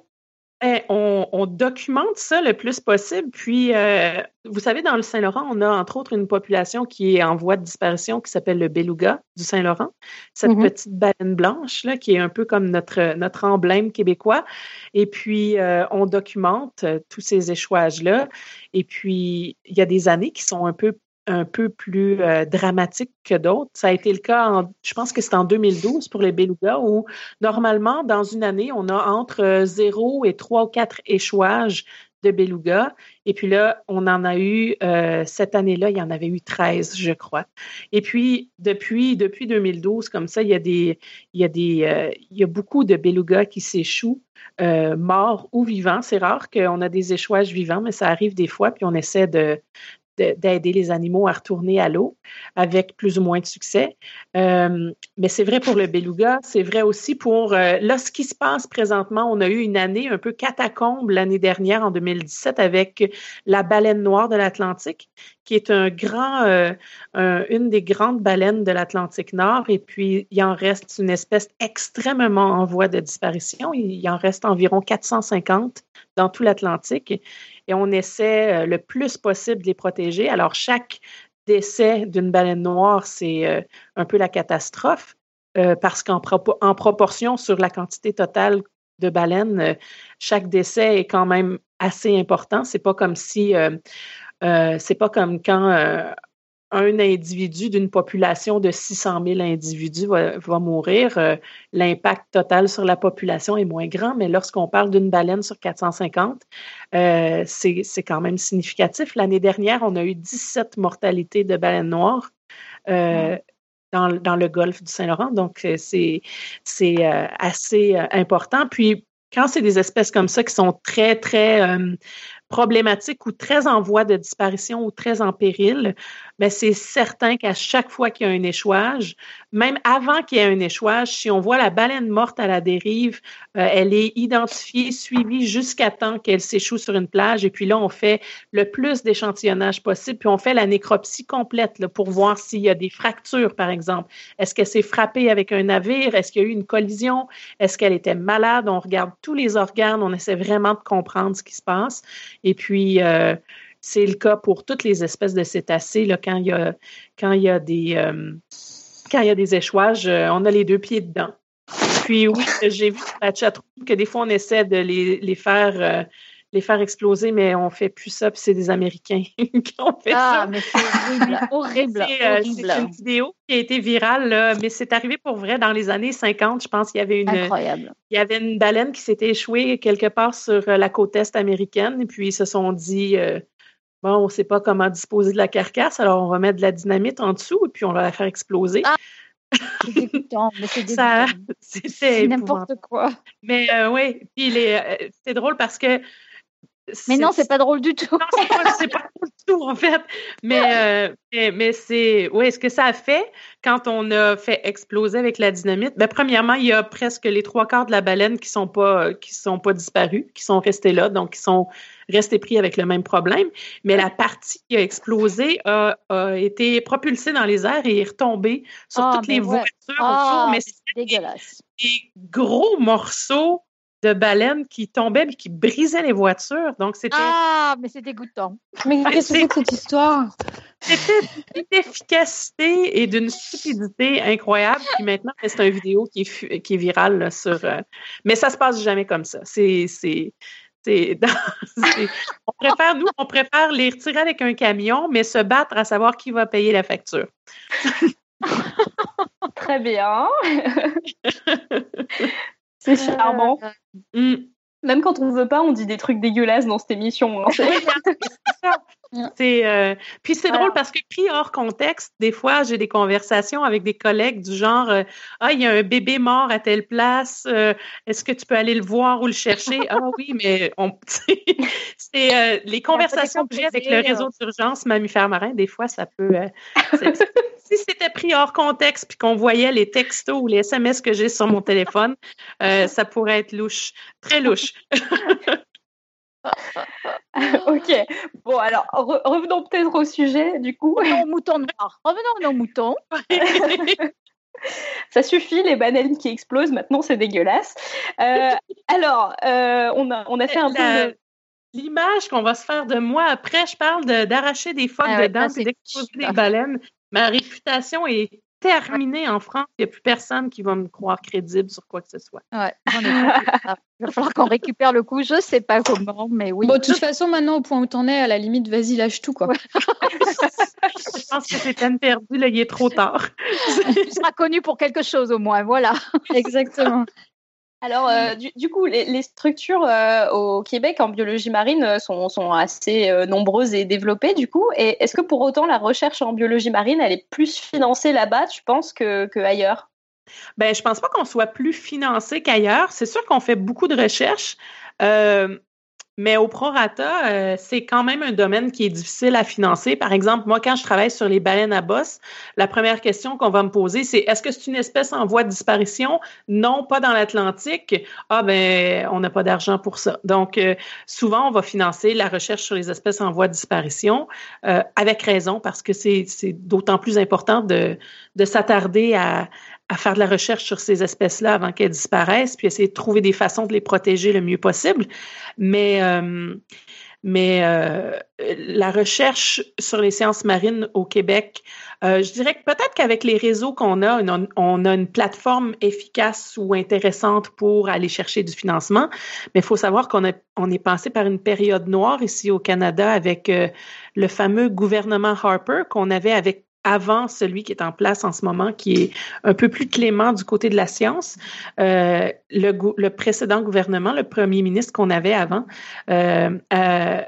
Eh, on, documente ça le plus possible. Puis, euh, vous savez, dans le Saint-Laurent, on a entre autres une population qui est en voie de disparition qui s'appelle le beluga du Saint-Laurent. Cette mm-hmm. petite baleine blanche, là, qui est un peu comme notre, notre emblème québécois. Et puis, euh, on documente euh, tous ces échouages-là. Et puis, il y a des années qui sont un peu un peu plus euh, dramatique que d'autres. Ça a été le cas, je pense que c'est en 2012 pour les belugas, où normalement, dans une année, on a entre 0 et 3 ou 4 échouages de belugas. Et puis là, on en a eu, euh, cette année-là, il y en avait eu 13, je crois. Et puis, depuis, depuis 2012, comme ça, il y a, des, il y a, des, euh, il y a beaucoup de belugas qui s'échouent, morts ou vivants. C'est rare qu'on a des échouages vivants, mais ça arrive des fois, puis on essaie de, d'aider les animaux à retourner à l'eau avec plus ou moins de succès. Euh, mais c'est vrai pour le beluga, c'est vrai aussi pour euh, là ce qui se passe présentement. On a eu une année un peu catacombe l'année dernière en 2017 avec la baleine noire de l'Atlantique, qui est un grand, euh, une des grandes baleines de l'Atlantique Nord. Et puis il en reste une espèce extrêmement en voie de disparition. Il en reste environ 450 dans tout l'Atlantique et on essaie euh, le plus possible de les protéger. Alors, chaque décès d'une baleine noire, c'est euh, un peu la catastrophe parce qu'en en proportion sur la quantité totale de baleines, chaque décès est quand même assez important. C'est pas comme si c'est pas comme quand un individu d'une population de 600 000 individus va, mourir, euh, l'impact total sur la population est moins grand, mais lorsqu'on parle d'une baleine sur 450, euh, c'est quand même significatif. L'année dernière, on a eu 17 mortalités de baleines noires. Euh, dans, dans, le golfe du Saint-Laurent. Donc, c'est assez important. Puis, quand c'est des espèces comme ça qui sont très, très problématiques ou très en voie de disparition ou très en péril, ben c'est certain qu'à chaque fois qu'il y a un échouage, même avant qu'il y ait un échouage, si on voit la baleine morte à la dérive, euh, elle est identifiée, suivie jusqu'à temps qu'elle s'échoue sur une plage. Et puis là, on fait le plus d'échantillonnage possible, puis on fait la nécropsie complète pour voir s'il y a des fractures, par exemple. Est-ce qu'elle s'est frappée avec un navire? Est-ce qu'il y a eu une collision? Est-ce qu'elle était malade? On regarde tous les organes, on essaie vraiment de comprendre ce qui se passe. Et puis, euh, c'est le cas pour toutes les espèces de cétacés. Quand, il y a, des, échouages, euh, on a les deux pieds dedans. Puis oui, j'ai vu sur la chatroom que des fois, on essaie de les, les faire euh, les faire exploser, mais on fait plus ça, puis c'est des Américains qui ont fait ah, ça. mais c'est horrible, horrible, C'est une vidéo qui a été virale, mais c'est arrivé pour vrai dans les années 50. Je pense qu'il y avait une, Incroyable. il y avait une baleine qui s'était échouée quelque part sur la côte est américaine, et puis ils se sont dit, bon, on ne sait pas comment disposer de la carcasse, alors on va mettre de la dynamite en dessous et puis on va la faire exploser. Ah, c'est dégoûtant, mais c'est C'est n'importe quoi. Mais euh, oui, puis euh, c'est drôle parce que mais non, c'est pas drôle du tout. non, c'est pas, pas, drôle du tout, en fait. Mais, euh, mais, c'est. Oui, ce que ça a fait quand on a fait exploser avec la dynamite, ben, premièrement, il y a presque les trois quarts de la baleine qui sont pas qui sont pas disparus, qui sont restés là, donc qui sont restés pris avec le même problème. Mais la partie qui a explosé a, été propulsée dans les airs et est retombée sur ah, toutes les voitures ah, Mais c'est dégueulasse. Des gros morceaux de baleines qui tombaient et qui brisaient les voitures. Donc, c'était. Ah, mais c'est dégoûtant. Mais qu'est-ce que c'est que cette histoire? C'était d'une efficacité et d'une stupidité incroyable. Puis maintenant, c'est une vidéo qui est, qui est virale sur. Euh, mais ça se passe jamais comme ça. C'est. on préfère, nous, on préfère les retirer avec un camion, mais se battre à savoir qui va payer la facture. Très bien. C'est charmant. Mm. Même quand on veut pas, on dit des trucs dégueulasses dans cette émission. Hein. C'est euh, puis c'est drôle parce que pris hors contexte, des fois j'ai des conversations avec des collègues du genre euh, ah il y a un bébé mort à telle place, euh, est-ce que tu peux aller le voir ou le chercher Ah oui, mais on c'est les conversations que j'ai avec le réseau d'urgence mammifères marins, des fois ça peut si c'était pris hors contexte puis qu'on voyait les textos ou les SMS que j'ai sur mon téléphone, ça pourrait être louche, très louche. ok. Bon, alors revenons peut-être au sujet du coup. Revenons aux moutons noirs. Revenons aux moutons. Ça suffit, les bananes qui explosent, maintenant c'est dégueulasse. Euh, alors, euh, on, a, on a fait un peu. L'image qu'on va se faire de moi après, je parle d'arracher des phoques ah dedans et d'exploser des baleines. Ma réputation est terminé en France. Il n'y a plus personne qui va me croire crédible sur quoi que ce soit. Ouais, Il va falloir qu'on récupère le coup. Je ne sais pas comment, mais oui. Bon, de toute façon, maintenant, au point où tu en es, à la limite, vas-y, lâche tout. Quoi. je pense que c'est peine perdue. Là, il est trop tard. tu seras connu pour quelque chose, au moins. Voilà. Exactement. Alors, euh, du, coup, les, structures euh, au Québec en biologie marine euh, sont, assez nombreuses et développées, du coup. Et est-ce que pour autant, la recherche en biologie marine, elle est plus financée là-bas, tu penses, que, que ailleurs? Ben, je pense pas qu'on soit plus financé qu'ailleurs. C'est sûr qu'on fait beaucoup de recherches. Mais au prorata, euh, c'est quand même un domaine qui est difficile à financer. Par exemple, moi, quand je travaille sur les baleines à bosse, la première question qu'on va me poser, c'est est-ce que c'est une espèce en voie de disparition? Non, pas dans l'Atlantique. Ah ben, on n'a pas d'argent pour ça. Donc, euh, souvent, on va financer la recherche sur les espèces en voie de disparition, euh, avec raison, parce que c'est d'autant plus important de, de s'attarder à, à faire de la recherche sur ces espèces-là avant qu'elles disparaissent, puis essayer de trouver des façons de les protéger le mieux possible. Mais, euh, mais euh, la recherche sur les sciences marines au Québec, euh, je dirais que peut-être qu'avec les réseaux qu'on a, on, a une plateforme efficace ou intéressante pour aller chercher du financement. Mais il faut savoir qu'on on est passé par une période noire ici au Canada avec le fameux gouvernement Harper qu'on avait avec avant celui qui est en place en ce moment, qui est un peu plus clément du côté de la science. Euh, le, le, précédent gouvernement, le premier ministre qu'on avait avant, euh, euh,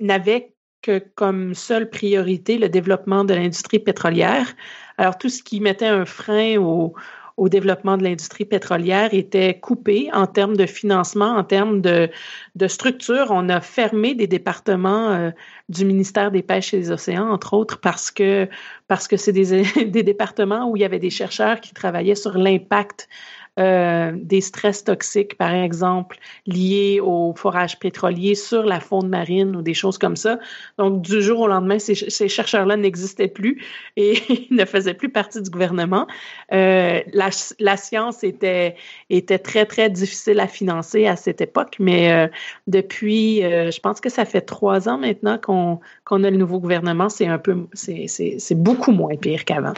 n'avait que comme seule priorité le développement de l'industrie pétrolière. Alors, tout ce qui mettait un frein au, au développement de l'industrie pétrolière était coupé en termes de financement, en termes de, de structure. On a fermé des départements euh, du ministère des Pêches et des Océans, entre autres, parce que parce que c'est des, des départements où il y avait des chercheurs qui travaillaient sur l'impact euh, des stress toxiques, par exemple, liés au forage pétrolier sur la faune marine ou des choses comme ça. Donc, du jour au lendemain, ces, chercheurs-là n'existaient plus et ne faisaient plus partie du gouvernement. Euh, la, science était, était très, très difficile à financer à cette époque, mais euh, depuis, je pense que ça fait trois ans maintenant qu'on qu'on a le nouveau gouvernement, c'est un peu, c'est beaucoup moins pire qu'avant.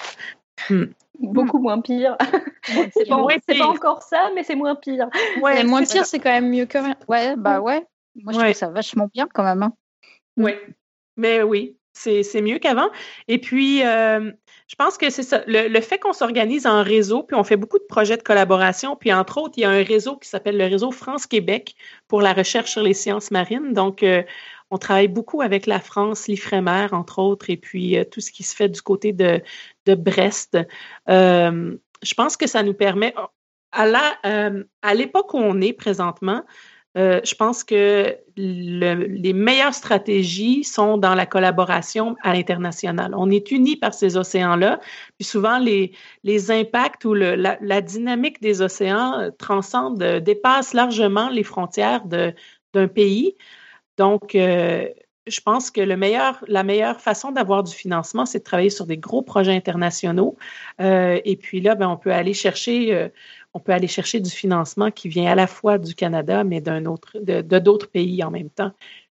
Hmm. Beaucoup moins pire. c'est pas, pas, encore ça, mais c'est moins pire. Ouais, moins pire, c'est quand même mieux que rien. Ouais, bah ouais. Moi, je trouve ça vachement bien quand même. Hein. Oui, mais oui, c'est mieux qu'avant. Et puis, euh, je pense que c'est ça. Le, fait qu'on s'organise en réseau, puis on fait beaucoup de projets de collaboration, puis entre autres, il y a un réseau qui s'appelle le réseau France-Québec pour la recherche sur les sciences marines. Donc, euh, on travaille beaucoup avec la France, l'IFREMER, entre autres, et puis euh, tout ce qui se fait du côté de, Brest. Euh, je pense que ça nous permet, à, la, euh, à l'époque où on est présentement, je pense que les meilleures stratégies sont dans la collaboration à l'international. On est unis par ces océans-là, puis souvent les, impacts ou la, dynamique des océans transcendent, dépassent largement les frontières d'un pays. Donc, euh, je pense que le meilleur, la meilleure façon d'avoir du financement, c'est de travailler sur des gros projets internationaux. Euh, et puis là, ben, on peut aller chercher, euh, on peut aller chercher du financement qui vient à la fois du Canada, mais d'un autre, de, d'autres pays en même temps.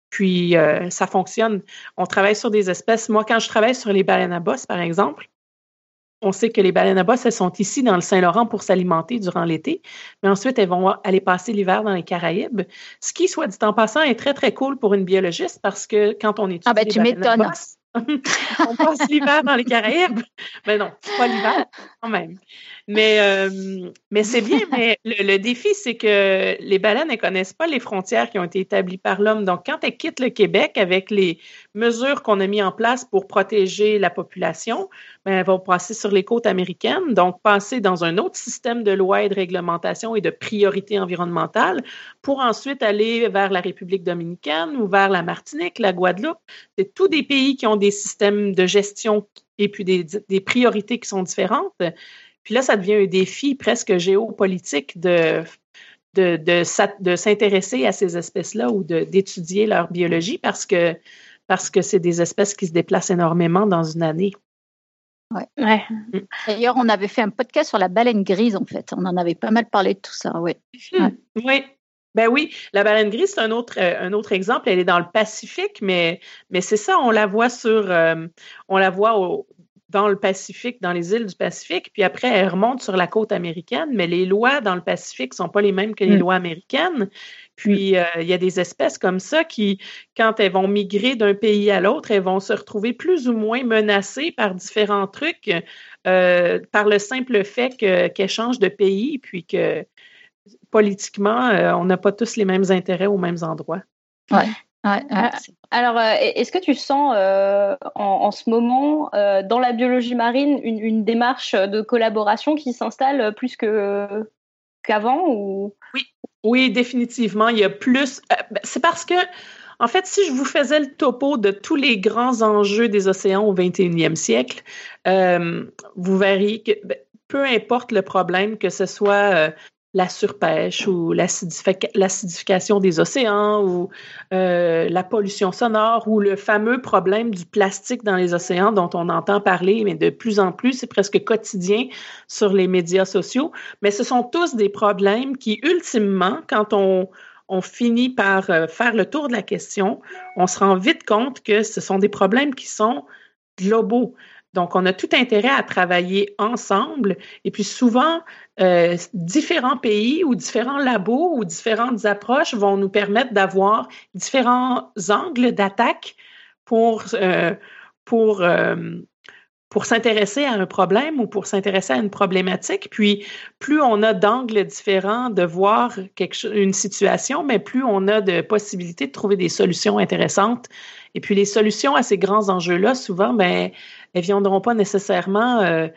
Puis ça fonctionne. On travaille sur des espèces. Moi, quand je travaille sur les baleines à bosse, par exemple, on sait que les baleines à bosse, elles sont ici dans le Saint-Laurent pour s'alimenter durant l'été, mais ensuite, elles vont aller passer l'hiver dans les Caraïbes. Ce qui, soit dit en passant, est très, très cool pour une biologiste parce que quand on étudie ah ben, les tu m'étonnes. on passe l'hiver dans les Caraïbes. Mais non, c'est pas l'hiver quand même. Mais, euh, mais c'est bien, mais le, défi, c'est que les baleines ne connaissent pas les frontières qui ont été établies par l'homme. Donc, quand elles quittent le Québec avec les mesures qu'on a mises en place pour protéger la population, ben, elles vont passer sur les côtes américaines, donc passer dans un autre système de lois et de réglementation et de priorités environnementales pour ensuite aller vers la République dominicaine ou vers la Martinique, la Guadeloupe. C'est tous des pays qui ont des systèmes de gestion et puis des, des priorités qui sont différentes. Puis là, ça devient un défi presque géopolitique de, de, de, s'intéresser à ces espèces-là ou d'étudier leur biologie parce que parce que c'est des espèces qui se déplacent énormément dans une année. Ouais. ouais. Mm. D'ailleurs, on avait fait un podcast sur la baleine grise, en fait. On en avait pas mal parlé de tout ça, oui. Hmm. Oui. Ben oui, la baleine grise, c'est un autre, euh, un autre exemple. Elle est dans le Pacifique, mais, mais c'est ça, on la voit sur, euh, on la voit au, dans le Pacifique, dans les îles du Pacifique, puis après, elles remontent sur la côte américaine, mais les lois dans le Pacifique sont pas les mêmes que les mm. lois américaines. Puis, mm. euh, il y a des espèces comme ça qui, quand elles vont migrer d'un pays à l'autre, elles vont se retrouver plus ou moins menacées par différents trucs, euh, par le simple fait qu'elles changent de pays, puis que politiquement, euh, on n'a pas tous les mêmes intérêts aux mêmes endroits. Ouais. Alors, euh, est-ce que tu sens euh, en, ce moment euh, dans la biologie marine une, démarche de collaboration qui s'installe plus que qu'avant ou? Oui, oui, définitivement. Il y a plus. Ben, c'est parce que en fait, si je vous faisais le topo de tous les grands enjeux des océans au 21e siècle, vous verriez que ben, peu importe le problème, que ce soit la surpêche ou l'acidification des océans ou euh, la pollution sonore ou le fameux problème du plastique dans les océans dont on entend parler, mais de plus en plus, c'est presque quotidien sur les médias sociaux. Mais ce sont tous des problèmes qui, ultimement, quand on, finit par euh, faire le tour de la question, on se rend vite compte que ce sont des problèmes qui sont globaux. Donc, on a tout intérêt à travailler ensemble. Et puis souvent, euh, différents pays ou différents labos ou différentes approches vont nous permettre d'avoir différents angles d'attaque pour, euh, pour, euh, pour s'intéresser à un problème ou pour s'intéresser à une problématique. Puis, plus on a d'angles différents de voir quelque, une situation, mais plus on a de possibilités de trouver des solutions intéressantes. Et puis, les solutions à ces grands enjeux-là, souvent, ben, elles viendront pas nécessairement euh,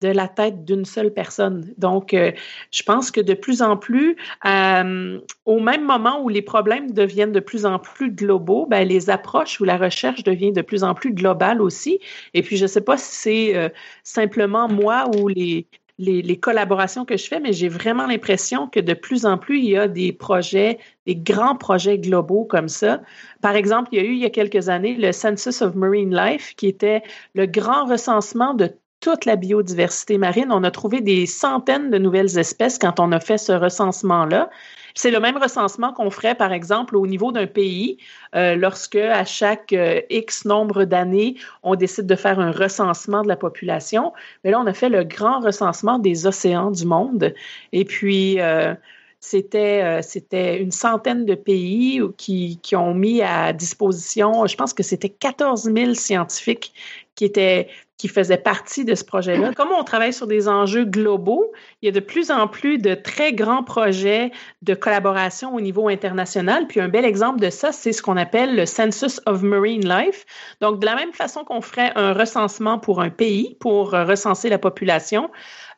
de la tête d'une seule personne. Donc, euh, je pense que de plus en plus, euh, au même moment où les problèmes deviennent de plus en plus globaux, ben, les approches ou la recherche devient de plus en plus globale aussi. Et puis, je ne sais pas si c'est simplement moi ou les, les, collaborations que je fais, mais j'ai vraiment l'impression que de plus en plus, il y a des projets, des grands projets globaux comme ça. Par exemple, il y a eu il y a quelques années le Census of Marine Life, qui était le grand recensement de toute la biodiversité marine. On a trouvé des centaines de nouvelles espèces quand on a fait ce recensement-là. C'est le même recensement qu'on ferait, par exemple, au niveau d'un pays, euh, lorsque à chaque euh, X nombre d'années, on décide de faire un recensement de la population. Mais là, on a fait le grand recensement des océans du monde. Et puis, euh, c'était, une centaine de pays qui, qui ont mis à disposition, je pense que c'était 14 000 scientifiques qui étaient qui faisaient partie de ce projet-là. Comme on travaille sur des enjeux globaux, il y a de plus en plus de très grands projets de collaboration au niveau international. Puis un bel exemple de ça, c'est ce qu'on appelle le Census of Marine Life. Donc, de la même façon qu'on ferait un recensement pour un pays, pour recenser la population,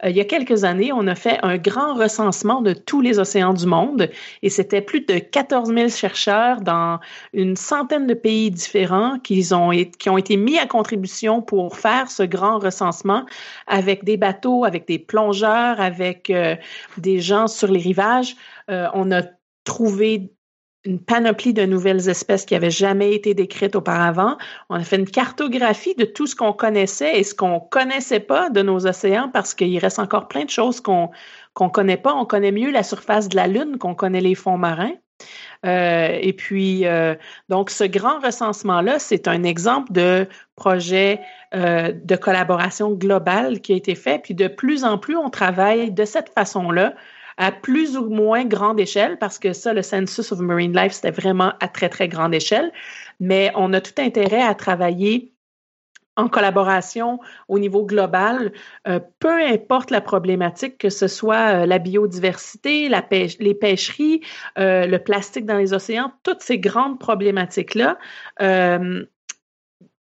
il y a quelques années, on a fait un grand recensement de tous les océans du monde et c'était plus de 14 000 chercheurs dans une centaine de pays différents qui ont, qui ont été mis à contribution pour faire ce grand recensement avec des bateaux, avec des plongeurs, avec euh, des gens sur les rivages. Euh, on a trouvé une panoplie de nouvelles espèces qui n'avaient jamais été décrites auparavant. On a fait une cartographie de tout ce qu'on connaissait et ce qu'on connaissait pas de nos océans parce qu'il reste encore plein de choses qu'on qu'on connaît pas. On connaît mieux la surface de la Lune qu'on connaît les fonds marins. Euh, et puis, euh, donc, ce grand recensement-là, c'est un exemple de projet euh, de collaboration globale qui a été fait. Puis, de plus en plus, on travaille de cette façon-là à plus ou moins grande échelle, parce que ça, le Census of Marine Life, c'était vraiment à très, très grande échelle. Mais on a tout intérêt à travailler en collaboration au niveau global, euh, peu importe la problématique, que ce soit euh, la biodiversité, les pêcheries, euh, le plastique dans les océans, toutes ces grandes problématiques-là,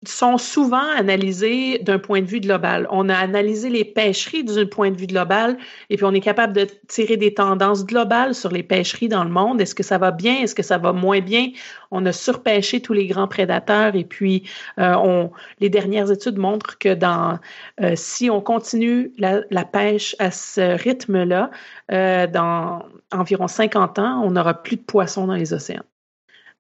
sont souvent analysés d'un point de vue global. On a analysé les pêcheries d'un point de vue global et puis on est capable de tirer des tendances globales sur les pêcheries dans le monde. Est-ce que ça va bien? Est-ce que ça va moins bien? On a surpêché tous les grands prédateurs et puis euh, on, les dernières études montrent que dans, euh, si on continue la, pêche à ce rythme-là, euh, dans environ 50 ans, on n'aura plus de poissons dans les océans.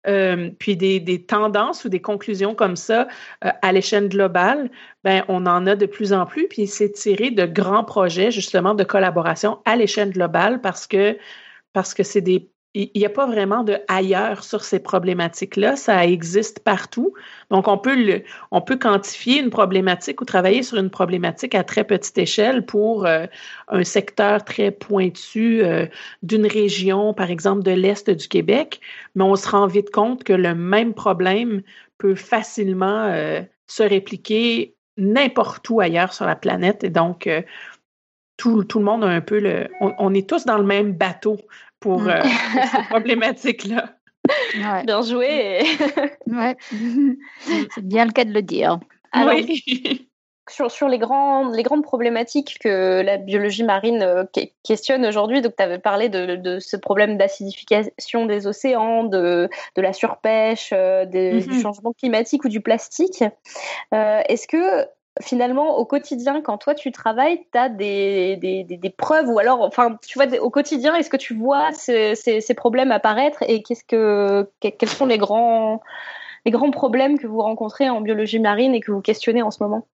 Euh, puis des, tendances ou des conclusions comme ça euh, à l'échelle globale, ben on en a de plus en plus. Puis c'est tiré de grands projets justement de collaboration à l'échelle globale parce que parce que c'est des il n'y a pas vraiment de ailleurs sur ces problématiques-là. Ça existe partout. Donc, on peut, le, on peut quantifier une problématique ou travailler sur une problématique à très petite échelle pour euh, un secteur très pointu euh, d'une région, par exemple de l'Est du Québec. Mais on se rend vite compte que le même problème peut facilement euh, se répliquer n'importe où ailleurs sur la planète. Et donc, tout, tout, le monde a un peu le. on, est tous dans le même bateau pour, euh, cette problématique-là. Bien joué. ouais. C'est bien le cas de le dire. oui. Sur, sur, les, grands, les grandes problématiques que la biologie marine euh, questionne aujourd'hui, donc tu avais parlé de, de, ce problème d'acidification des océans, de, de la surpêche, euh, du mm-hmm. changement climatique ou du plastique. Est-ce que finalement, au quotidien, quand toi tu travailles, tu as des, des, preuves ou alors, enfin, tu vois, au quotidien, est-ce que tu vois ces, ces, problèmes apparaître et qu'est-ce que, quels sont les grands, les grands problèmes que vous rencontrez en biologie marine et que vous questionnez en ce moment?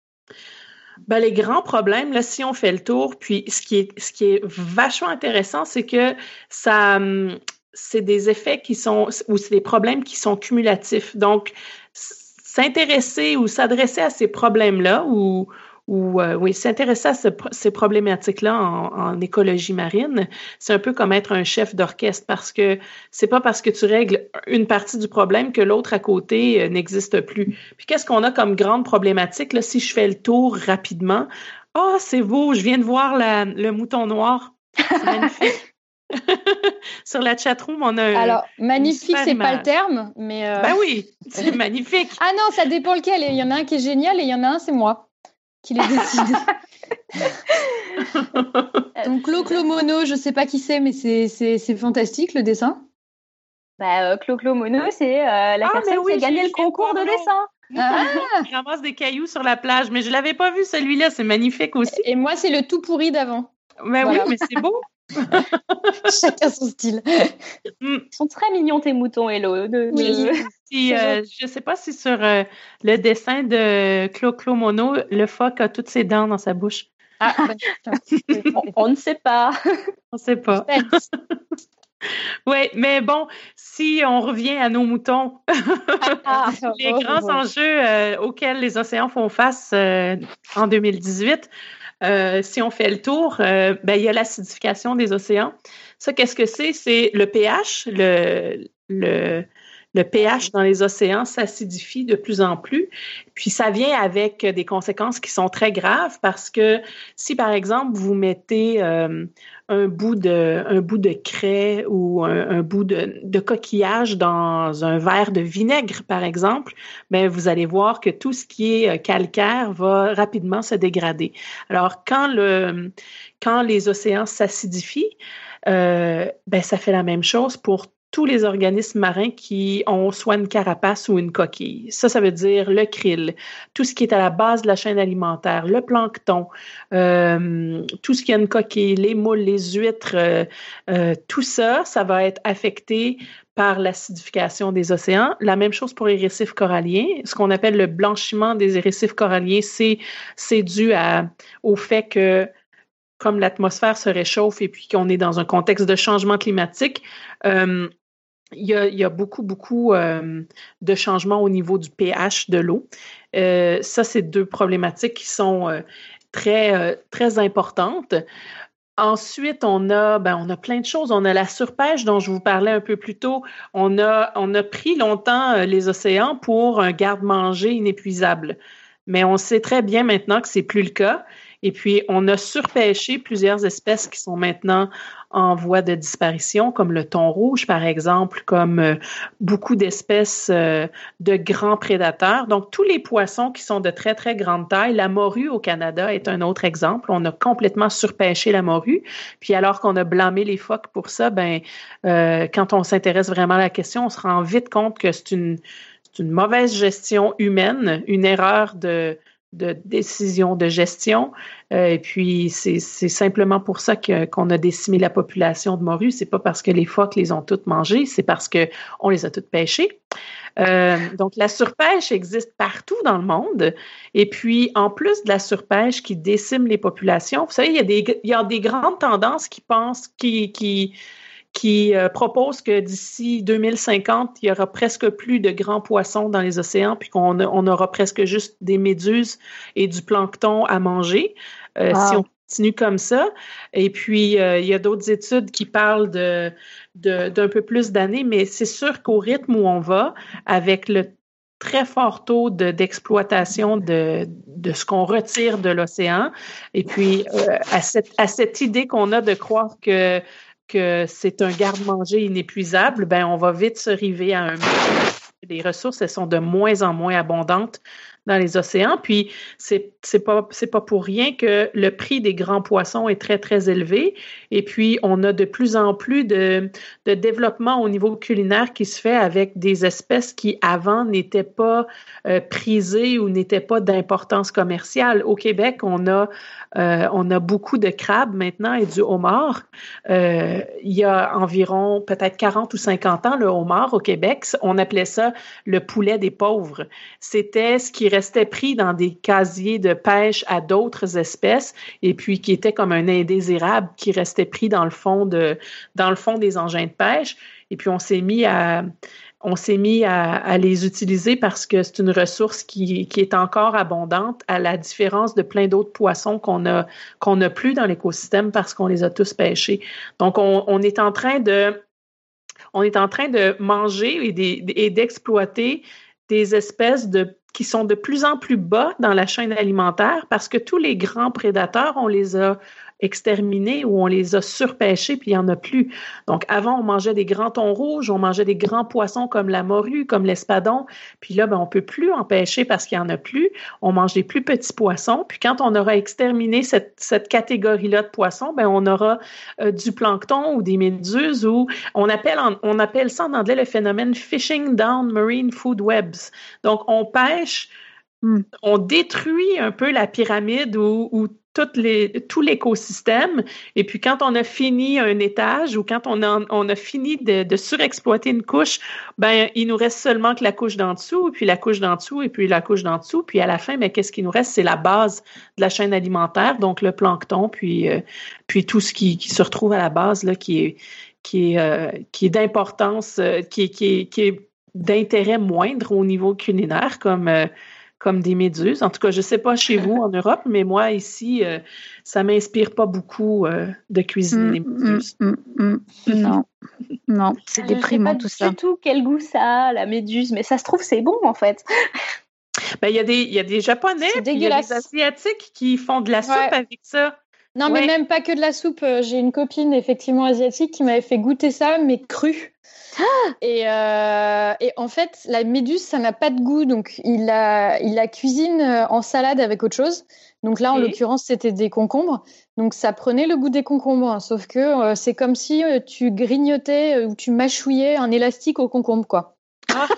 Ben, les grands problèmes, là, si on fait le tour, puis ce qui est, ce qui est vachement intéressant, c'est que ça, hum, c'est des effets qui sont, ou c'est des problèmes qui sont cumulatifs. Donc, s'intéresser ou s'adresser à ces problèmes-là ou, ou euh, oui, s'intéresser à ces problématiques-là en, écologie marine, c'est un peu comme être un chef d'orchestre parce que c'est pas parce que tu règles une partie du problème que l'autre à côté euh, n'existe plus. Puis qu'est-ce qu'on a comme grande problématique là si je fais le tour rapidement? Oh, c'est beau, je viens de voir le mouton noir. C'est magnifique. Sur la chatroom, on a. Alors, magnifique, c'est pas le terme, mais. Euh... Ben oui, c'est magnifique. Ah non, ça dépend lequel. Il y en a un qui est génial et il y en a un, c'est moi. qui les décide. Donc Clo Mono, je ne sais pas qui c'est, mais c'est fantastique le dessin. Bah, euh, Clo Mono, c'est euh, la ah, personne qui a gagné le concours de dessin. Ah. Il ramasse des cailloux sur la plage, mais je l'avais pas vu celui-là, c'est magnifique aussi. Et moi, c'est le tout pourri d'avant. Mais oui, mais c'est beau. Chacun son style. Mm. Ils sont très mignons tes moutons, Hello. De, Si, euh, je ne sais pas si sur euh, le dessin de Clo Clo Mono, le phoque a toutes ses dents dans sa bouche. Ah, on, ne sait pas. On ne sait pas. Oui, mais bon, si on revient à nos moutons, ah, les grands enjeux euh, auxquels les océans font face en 2018, euh, si on fait le tour, euh, ben, il y a l'acidification des océans. Ça, qu'est-ce que c'est? C'est le pH. Le, le, le pH dans les océans s'acidifie de plus en plus. Puis ça vient avec des conséquences qui sont très graves parce que si, par exemple, vous mettez euh, un bout de, un bout de craie ou un, bout de, de, coquillage dans un verre de vinaigre, par exemple, ben vous allez voir que tout ce qui est euh, calcaire va rapidement se dégrader. Alors, quand, le, quand les océans s'acidifient, euh, ben, ça fait la même chose pour tous les organismes marins qui ont soit une carapace ou une coquille. Ça, ça veut dire le krill, tout ce qui est à la base de la chaîne alimentaire, le plancton, euh, tout ce qui a une coquille, les moules, les huîtres, euh, euh, tout ça, ça va être affecté par l'acidification des océans. La même chose pour les récifs coralliens. Ce qu'on appelle le blanchiment des récifs coralliens, c'est, dû au fait que comme l'atmosphère se réchauffe et puis qu'on est dans un contexte de changement climatique, il y, a, beaucoup, beaucoup euh, de changements au niveau du pH de l'eau. Euh, ça, c'est deux problématiques qui sont euh, très, très importantes. Ensuite, on a, ben, on a plein de choses. On a la surpêche dont je vous parlais un peu plus tôt. On a, on a pris longtemps les océans pour un garde-manger inépuisable. Mais on sait très bien maintenant que c'est plus le cas. Et puis, on a surpêché plusieurs espèces qui sont maintenant en voie de disparition, comme le thon rouge, par exemple, comme euh, beaucoup d'espèces euh, de grands prédateurs. Donc, tous les poissons qui sont de très, très grande taille. La morue au Canada est un autre exemple. On a complètement surpêché la morue. Puis, alors qu'on a blâmé les phoques pour ça, ben, euh, quand on s'intéresse vraiment à la question, on se rend vite compte que c'est une, une mauvaise gestion humaine, une erreur de de décision de gestion. Euh, et puis, c'est simplement pour ça qu'on a décimé la population de morues. C'est pas parce que les phoques les ont toutes mangées, c'est parce qu'on les a toutes pêchées. Euh, donc, la surpêche existe partout dans le monde. Et puis, en plus de la surpêche qui décime les populations, vous savez, il y a des, il y a des grandes tendances qui pensent, qui, qui euh, propose que d'ici 2050, il y aura presque plus de grands poissons dans les océans, puis qu'on on aura presque juste des méduses et du plancton à manger. Euh, si on continue comme ça. Et puis, euh, il y a d'autres études qui parlent de, d'un peu plus d'années, mais c'est sûr qu'au rythme où on va, avec le très fort taux d'exploitation de, de, ce qu'on retire de l'océan. Et puis, à, cette, à cette idée qu'on a de croire que que c'est un garde-manger inépuisable, ben on va vite se river à un les ressources, elles sont de moins en moins abondantes dans les océans. Puis, c'est c'est pas, pas pour rien que le prix des grands poissons est très, très élevé. Et puis, on a de plus en plus de, de développement au niveau culinaire qui se fait avec des espèces qui, avant, n'étaient pas euh, prisées ou n'étaient pas d'importance commerciale. Au Québec, on a, euh, on a beaucoup de crabes maintenant et du homard. Euh, il y a environ peut-être 40 ou 50 ans, le homard au Québec, on appelait ça le poulet des pauvres. C'était ce qui restait pris dans des casiers de pêche à d'autres espèces et puis qui était comme un indésirable qui restait pris dans le fond de dans le fond des engins de pêche. Et puis on s'est mis à on s'est mis à, les utiliser parce que c'est une ressource qui, est encore abondante, à la différence de plein d'autres poissons qu'on n'a plus dans l'écosystème parce qu'on les a tous pêchés. Donc on, est en train de manger et d'exploiter des espèces qui sont de plus en plus bas dans la chaîne alimentaire parce que tous les grands prédateurs, on les a exterminés ou on les a surpêchés puis il n'y en a plus. Donc avant, on mangeait des grands thons rouges, on mangeait des grands poissons comme la morue, comme l'espadon, puis là, ben, on peut plus en pêcher parce qu'il n'y en a plus. On mange des plus petits poissons, puis quand on aura exterminé cette, cette catégorie-là de poissons, ben, on aura euh, du plancton ou des méduses ou on appelle, on appelle ça en anglais le phénomène fishing down marine food webs. Donc, on pêche hmm. on détruit un peu la pyramide ou, les, tout l'écosystème. Et puis, quand on a fini un étage ou quand on a, on a fini de, surexploiter une couche, ben, il nous reste seulement que la couche d'en dessous, puis la couche d'en dessous, et puis la couche d'en dessous. Puis à la fin, mais ben, qu'est-ce qui nous reste? C'est la base de la chaîne alimentaire, donc le plancton, puis, euh, puis tout ce qui, qui, se retrouve à la base, là, qui est, qui est, euh, qui est d'importance, euh, qui, qui, qui est d'intérêt moindre au niveau culinaire, comme, euh, comme des méduses. En tout cas, je ne sais pas chez vous en Europe, mais moi, ici, ça ne m'inspire pas beaucoup de cuisiner les mm, méduses. Mm, mm, non, non, c'est déprimant tout ça. Je sais pas du tout quel goût ça a, la méduse, mais ça se trouve, c'est bon en fait. Ben, il y, a des, y a des Japonais, il y a des Asiatiques qui font de la soupe avec ça. Non, mais même pas que de la soupe. Euh, j'ai une copine, effectivement, asiatique, qui m'avait fait goûter ça, mais cru. Ah et, euh, et, en fait, la méduse, ça n'a pas de goût. Donc, il la, il la cuisine euh, en salade avec autre chose. Donc là, en l'occurrence, c'était des concombres. Donc, ça prenait le goût des concombres. Hein. sauf que c'est comme si tu grignotais ou tu mâchouillais un élastique au concombre, quoi. Ah.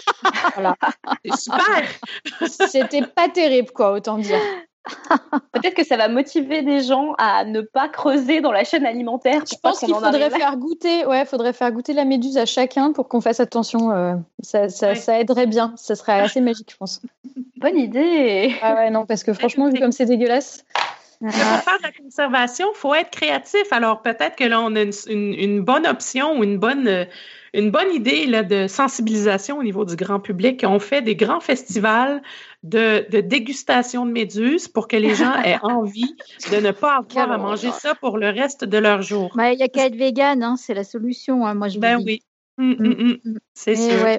voilà. Super C'était pas terrible, quoi, autant dire. Peut-être que ça va motiver des gens à ne pas creuser dans la chaîne alimentaire. Je pense qu'il faudrait faire goûter, ouais, faudrait faire goûter la méduse à chacun pour qu'on fasse attention. Euh, ça, ça, aiderait bien. Ça serait assez magique, je pense. Bonne idée. Ah ouais, non, parce que franchement, vu comme c'est dégueulasse. pour faire de la conservation, il faut être créatif. Alors peut-être que là, on a une, bonne option ou une bonne, une bonne idée là, de sensibilisation au niveau du grand public. On fait des grands festivals de, dégustation de méduses pour que les gens aient envie de ne pas avoir à manger ça pour le reste de leur jour. Il n'y a qu'à être vegan, hein, c'est la solution. Hein, moi, je ben oui. C'est sûr.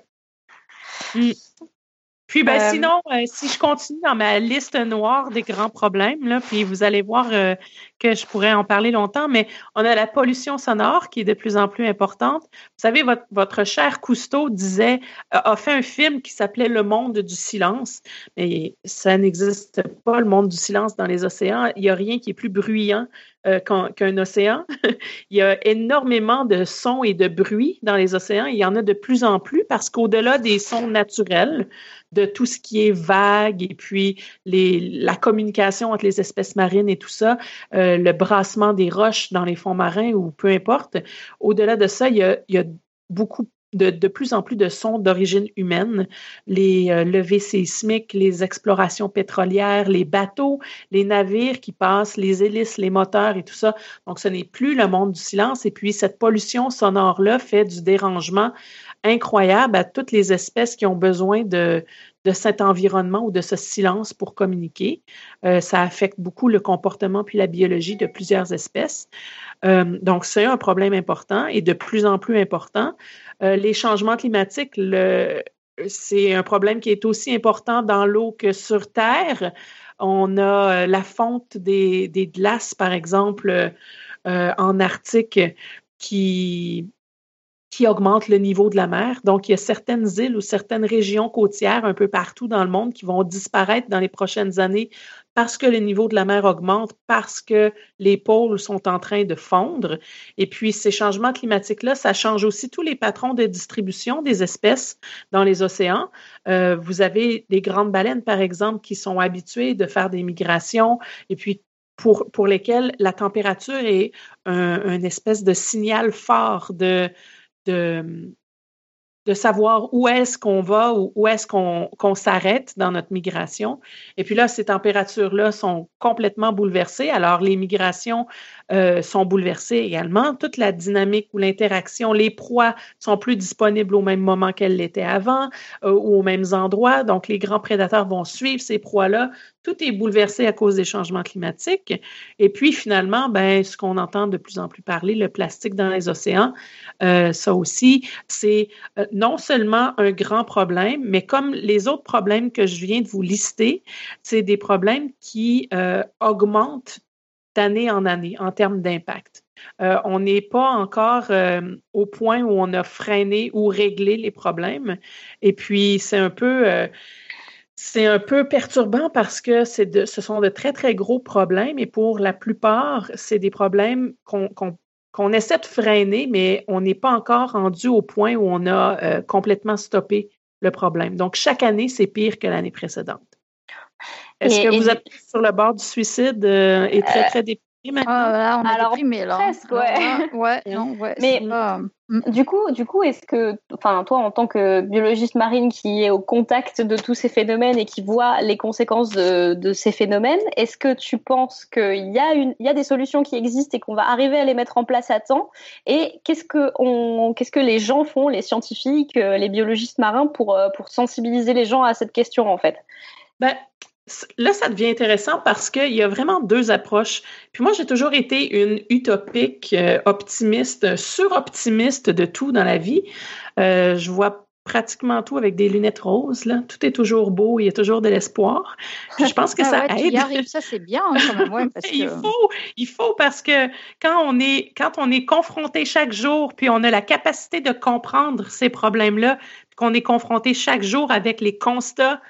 Puis ben, euh, sinon, euh, si je continue dans ma liste noire des grands problèmes, là, puis vous allez voir euh, que je pourrais en parler longtemps, mais on a la pollution sonore qui est de plus en plus importante. Vous savez, votre, cher Cousteau disait, a fait un film qui s'appelait Le monde du silence, mais ça n'existe pas, le monde du silence dans les océans. Il n'y a rien qui est plus bruyant qu'un océan. il y a énormément de sons et de bruits dans les océans. Il y en a de plus en plus parce qu'au-delà des sons naturels, de tout ce qui est vague et puis la communication entre les espèces marines et tout ça, euh, le brassement des roches dans les fonds marins ou peu importe. Au-delà de ça, il y a, beaucoup de, de, plus en plus de sons d'origine humaine, les euh, levées sismiques, les explorations pétrolières, les bateaux, les navires qui passent, les hélices, les moteurs et tout ça. Donc, ce n'est plus le monde du silence. Et puis, cette pollution sonore-là fait du dérangement incroyable à toutes les espèces qui ont besoin de, de cet environnement ou de ce silence pour communiquer. Euh, ça affecte beaucoup le comportement puis la biologie de plusieurs espèces. Euh, donc, c'est un problème important et de plus en plus important. Euh, les changements climatiques, c'est un problème qui est aussi important dans l'eau que sur Terre. On a la fonte des, des glaces, par exemple, en Arctique, qui qui augmente le niveau de la mer. Donc, il y a certaines îles ou certaines régions côtières un peu partout dans le monde qui vont disparaître dans les prochaines années parce que le niveau de la mer augmente, parce que les pôles sont en train de fondre. Et puis, ces changements climatiques-là, ça change aussi tous les patrons de distribution des espèces dans les océans. Euh, vous avez des grandes baleines, par exemple, qui sont habituées de faire des migrations et puis pour, pour lesquelles la température est un, un espèce de signal fort de, de, savoir où est-ce qu'on va ou où est-ce qu'on s'arrête dans notre migration. Et puis là, ces températures-là sont complètement bouleversées. Alors, les migrations euh, sont bouleversées également. Toute la dynamique ou l'interaction, les proies sont plus disponibles au même moment qu'elles l'étaient avant euh, ou aux mêmes endroits. Donc, les grands prédateurs vont suivre ces proies-là. Tout est bouleversé à cause des changements climatiques. Et puis, finalement, ben, ce qu'on entend de plus en plus parler, le plastique dans les océans, euh, ça aussi, c'est non seulement un grand problème, mais comme les autres problèmes que je viens de vous lister, c'est des problèmes qui euh, augmentent d'année en année en termes d'impact. Euh, on n'est pas encore euh, au point où on a freiné ou réglé les problèmes. Et puis, c'est un peu, euh, c'est un peu perturbant parce que de, ce sont de très, très gros problèmes. Et pour la plupart, c'est des problèmes qu'on essaie de freiner, mais on n'est pas encore rendu au point où on a complètement stoppé le problème. Donc, chaque année, c'est pire que l'année précédente. Est-ce que vous êtes sur le bord du suicide et très, très Ah, on Alors, Presque, ouais. ouais, non, ouais Mais mm. du coup, du coup, est-ce que, enfin, toi, en tant que biologiste marine qui est au contact de tous ces phénomènes et qui voit les conséquences de, ces phénomènes, est-ce que tu penses qu'il y a une, il y a des solutions qui existent et qu'on va arriver à les mettre en place à temps? Et qu'est-ce que on, qu'est-ce que les gens font, les scientifiques, euh, les biologistes marins, pour euh, pour sensibiliser les gens à cette question, en fait? Ben, là, ça devient intéressant parce qu'il y a vraiment deux approches. Puis moi, j'ai toujours été une utopique, euh, optimiste, suroptimiste de tout dans la vie. Euh, je vois pratiquement tout avec des lunettes roses. Là. Tout est toujours beau, il y a toujours de l'espoir. je pense que ah ça aide. ça c'est bien hein, quand même. parce il, faut, il faut parce que quand on est, quand on est confronté chaque jour, puis on a la capacité de comprendre ces problèmes-là, qu'on est confronté chaque jour avec les constats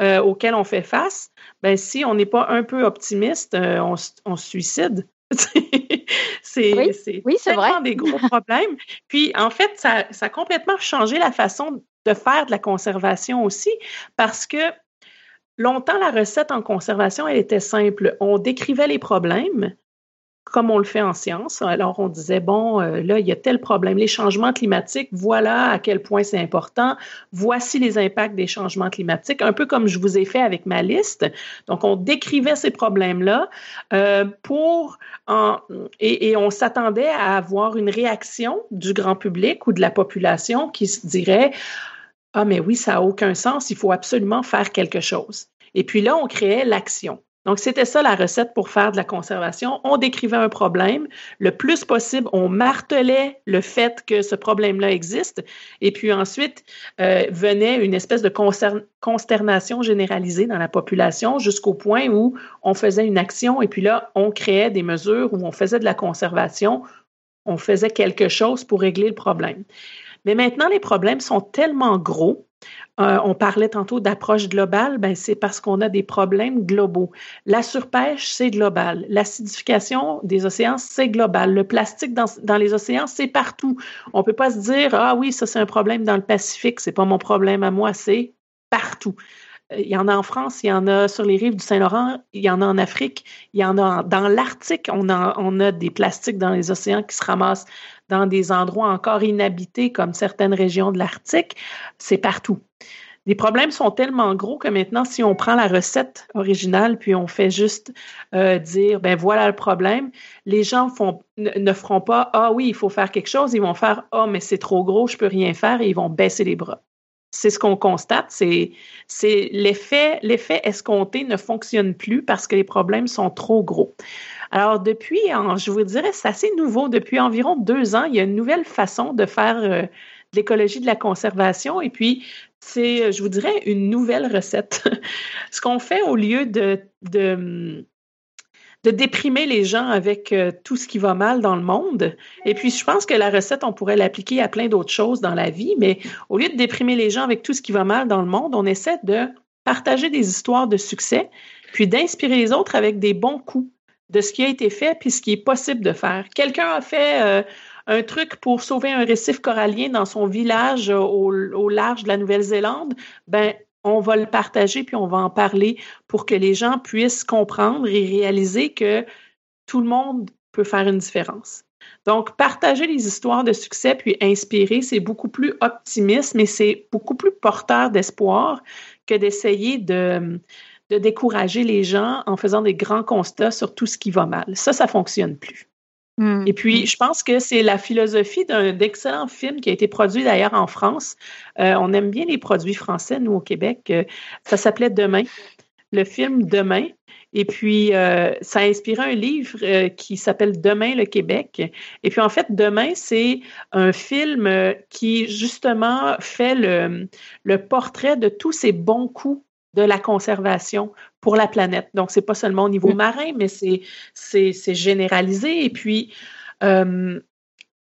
euh, auxquels on fait face, ben, si on n'est pas un peu optimiste, euh, on, on, se suicide. c'est oui, vraiment des gros problèmes. Puis, en fait, ça, ça a complètement changé la façon de faire de la conservation aussi, parce que longtemps, la recette en conservation, elle était simple. On décrivait les problèmes, comme on le fait en science. Alors, on disait, bon, euh, là, il y a tel problème, les changements climatiques, voilà à quel point c'est important, voici les impacts des changements climatiques, un peu comme je vous ai fait avec ma liste. Donc, on décrivait ces problèmes-là euh, pour, et, et on s'attendait à avoir une réaction du grand public ou de la population qui se dirait, ah, mais oui, ça n'a aucun sens, il faut absolument faire quelque chose. Et puis là, on créait l'action. Donc, c'était ça la recette pour faire de la conservation. On décrivait un problème. Le plus possible, on martelait le fait que ce problème-là existe. Et puis ensuite, euh, venait une espèce de consternation généralisée dans la population jusqu'au point où on faisait une action et puis là, on créait des mesures où on faisait de la conservation. On faisait quelque chose pour régler le problème. Mais maintenant, les problèmes sont tellement gros euh, on parlait tantôt d'approche globale, ben c'est parce qu'on a des problèmes globaux. La surpêche, c'est global. L'acidification des océans, c'est global. Le plastique dans, les océans, c'est partout. On peut pas se dire ah oui, ça c'est un problème dans le Pacifique, c'est pas mon problème à moi, c'est partout. Euh, il y en a en France, il y en a sur les rives du Saint-Laurent, il y en a en Afrique, il y en a dans l'Arctique, on a, des plastiques dans les océans qui se ramassent dans des endroits encore inhabités comme certaines régions de l'Arctique. C'est partout. Les problèmes sont tellement gros que maintenant, si on prend la recette originale puis on fait juste euh, dire, ben voilà le problème, les gens ne, feront pas, ah oui, il faut faire quelque chose, ils vont faire, ah oh, mais c'est trop gros, je peux rien faire et ils vont baisser les bras. C'est ce qu'on constate, c'est, l'effet, l'effet escompté ne fonctionne plus parce que les problèmes sont trop gros. Alors, depuis, je vous dirais, c'est assez nouveau. Depuis environ deux ans, il y a une nouvelle façon de faire euh, de l'écologie de la conservation. Et puis, c'est, je vous dirais, une nouvelle recette. Ce qu'on fait au lieu de, de, déprimer les gens avec euh, tout ce qui va mal dans le monde. Et puis, je pense que la recette, on pourrait l'appliquer à plein d'autres choses dans la vie, mais au lieu de déprimer les gens avec tout ce qui va mal dans le monde, on essaie de partager des histoires de succès, puis d'inspirer les autres avec des bons coups de ce qui a été fait puis ce qui est possible de faire. Quelqu'un a fait euh, un truc pour sauver un récif corallien dans son village euh, au, large de la Nouvelle-Zélande, ben on va le partager puis on va en parler pour que les gens puissent comprendre et réaliser que tout le monde peut faire une différence. Donc, partager les histoires de succès puis inspirer, c'est beaucoup plus optimiste, mais c'est beaucoup plus porteur d'espoir que d'essayer de, décourager les gens en faisant des grands constats sur tout ce qui va mal. Ça, ça fonctionne plus. Hmm. Et puis, je pense que c'est la philosophie d'un excellent film qui a été produit d'ailleurs en France. Euh, on aime bien les produits français, nous, au Québec. Euh, ça s'appelait Demain, le film Demain. Et puis, euh, ça a inspiré un livre qui s'appelle Demain le Québec. Et puis, en fait, Demain, c'est un film qui, justement, fait le, le portrait de tous ces bons coups de la conservation pour la planète. Donc, c'est pas seulement au niveau mm. marin, mais c'est généralisé. Et puis, euh,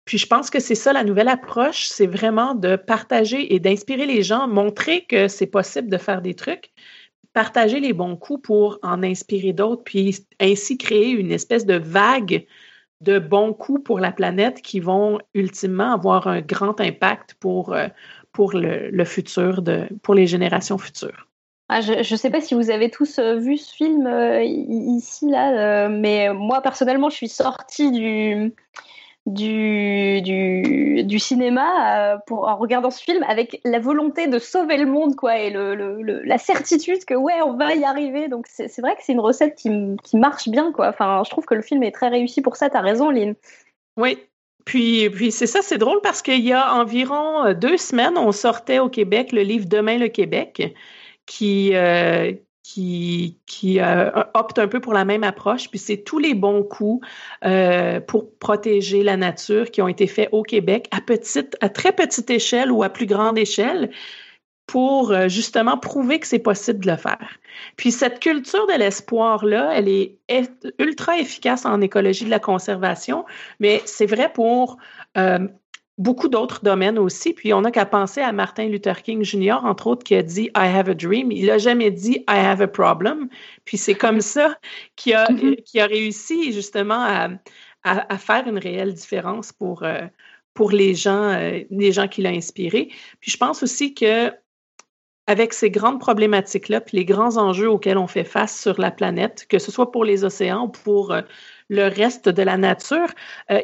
puis je pense que c'est ça la nouvelle approche, c'est vraiment de partager et d'inspirer les gens, montrer que c'est possible de faire des trucs, partager les bons coups pour en inspirer d'autres, puis ainsi créer une espèce de vague de bons coups pour la planète qui vont ultimement avoir un grand impact pour, euh, pour le, futur, de, pour les générations futures. Ah, je ne sais pas si vous avez tous euh, vu ce film euh, ici, là, mais moi personnellement, je suis sortie du, du, du, cinéma euh, pour, en regardant ce film avec la volonté de sauver le monde quoi et le, la certitude que ouais on va y arriver. Donc c'est vrai que c'est une recette qui, qui, marche bien quoi. Enfin je trouve que le film est très réussi pour ça t'as raison Lynn. Oui. Puis, puis c'est ça, c'est drôle parce qu'il y a environ euh, deux semaines, on sortait au Québec le livre Demain le Québec, qui, euh, qui, qui euh, optent un peu pour la même approche. Puis c'est tous les bons coups euh, pour protéger la nature qui ont été faits au Québec à petite, à très petite échelle ou à plus grande échelle pour euh, justement prouver que c'est possible de le faire. Puis cette culture de l'espoir-là, elle est ultra efficace en écologie de la conservation, mais c'est vrai pour euh, beaucoup d'autres domaines aussi. Puis on n'a qu'à penser à Martin Luther King Jr., entre autres, qui a dit I have a dream. Il n'a jamais dit I have a problem. Puis c'est comme ça qu'il a, mm-hmm. a réussi justement à, à, faire une réelle différence pour, euh, pour les gens, euh, les gens qui l'ont inspiré. Puis je pense aussi que avec ces grandes problématiques-là, puis les grands enjeux auxquels on fait face sur la planète, que ce soit pour les océans ou pour euh, le reste de la nature,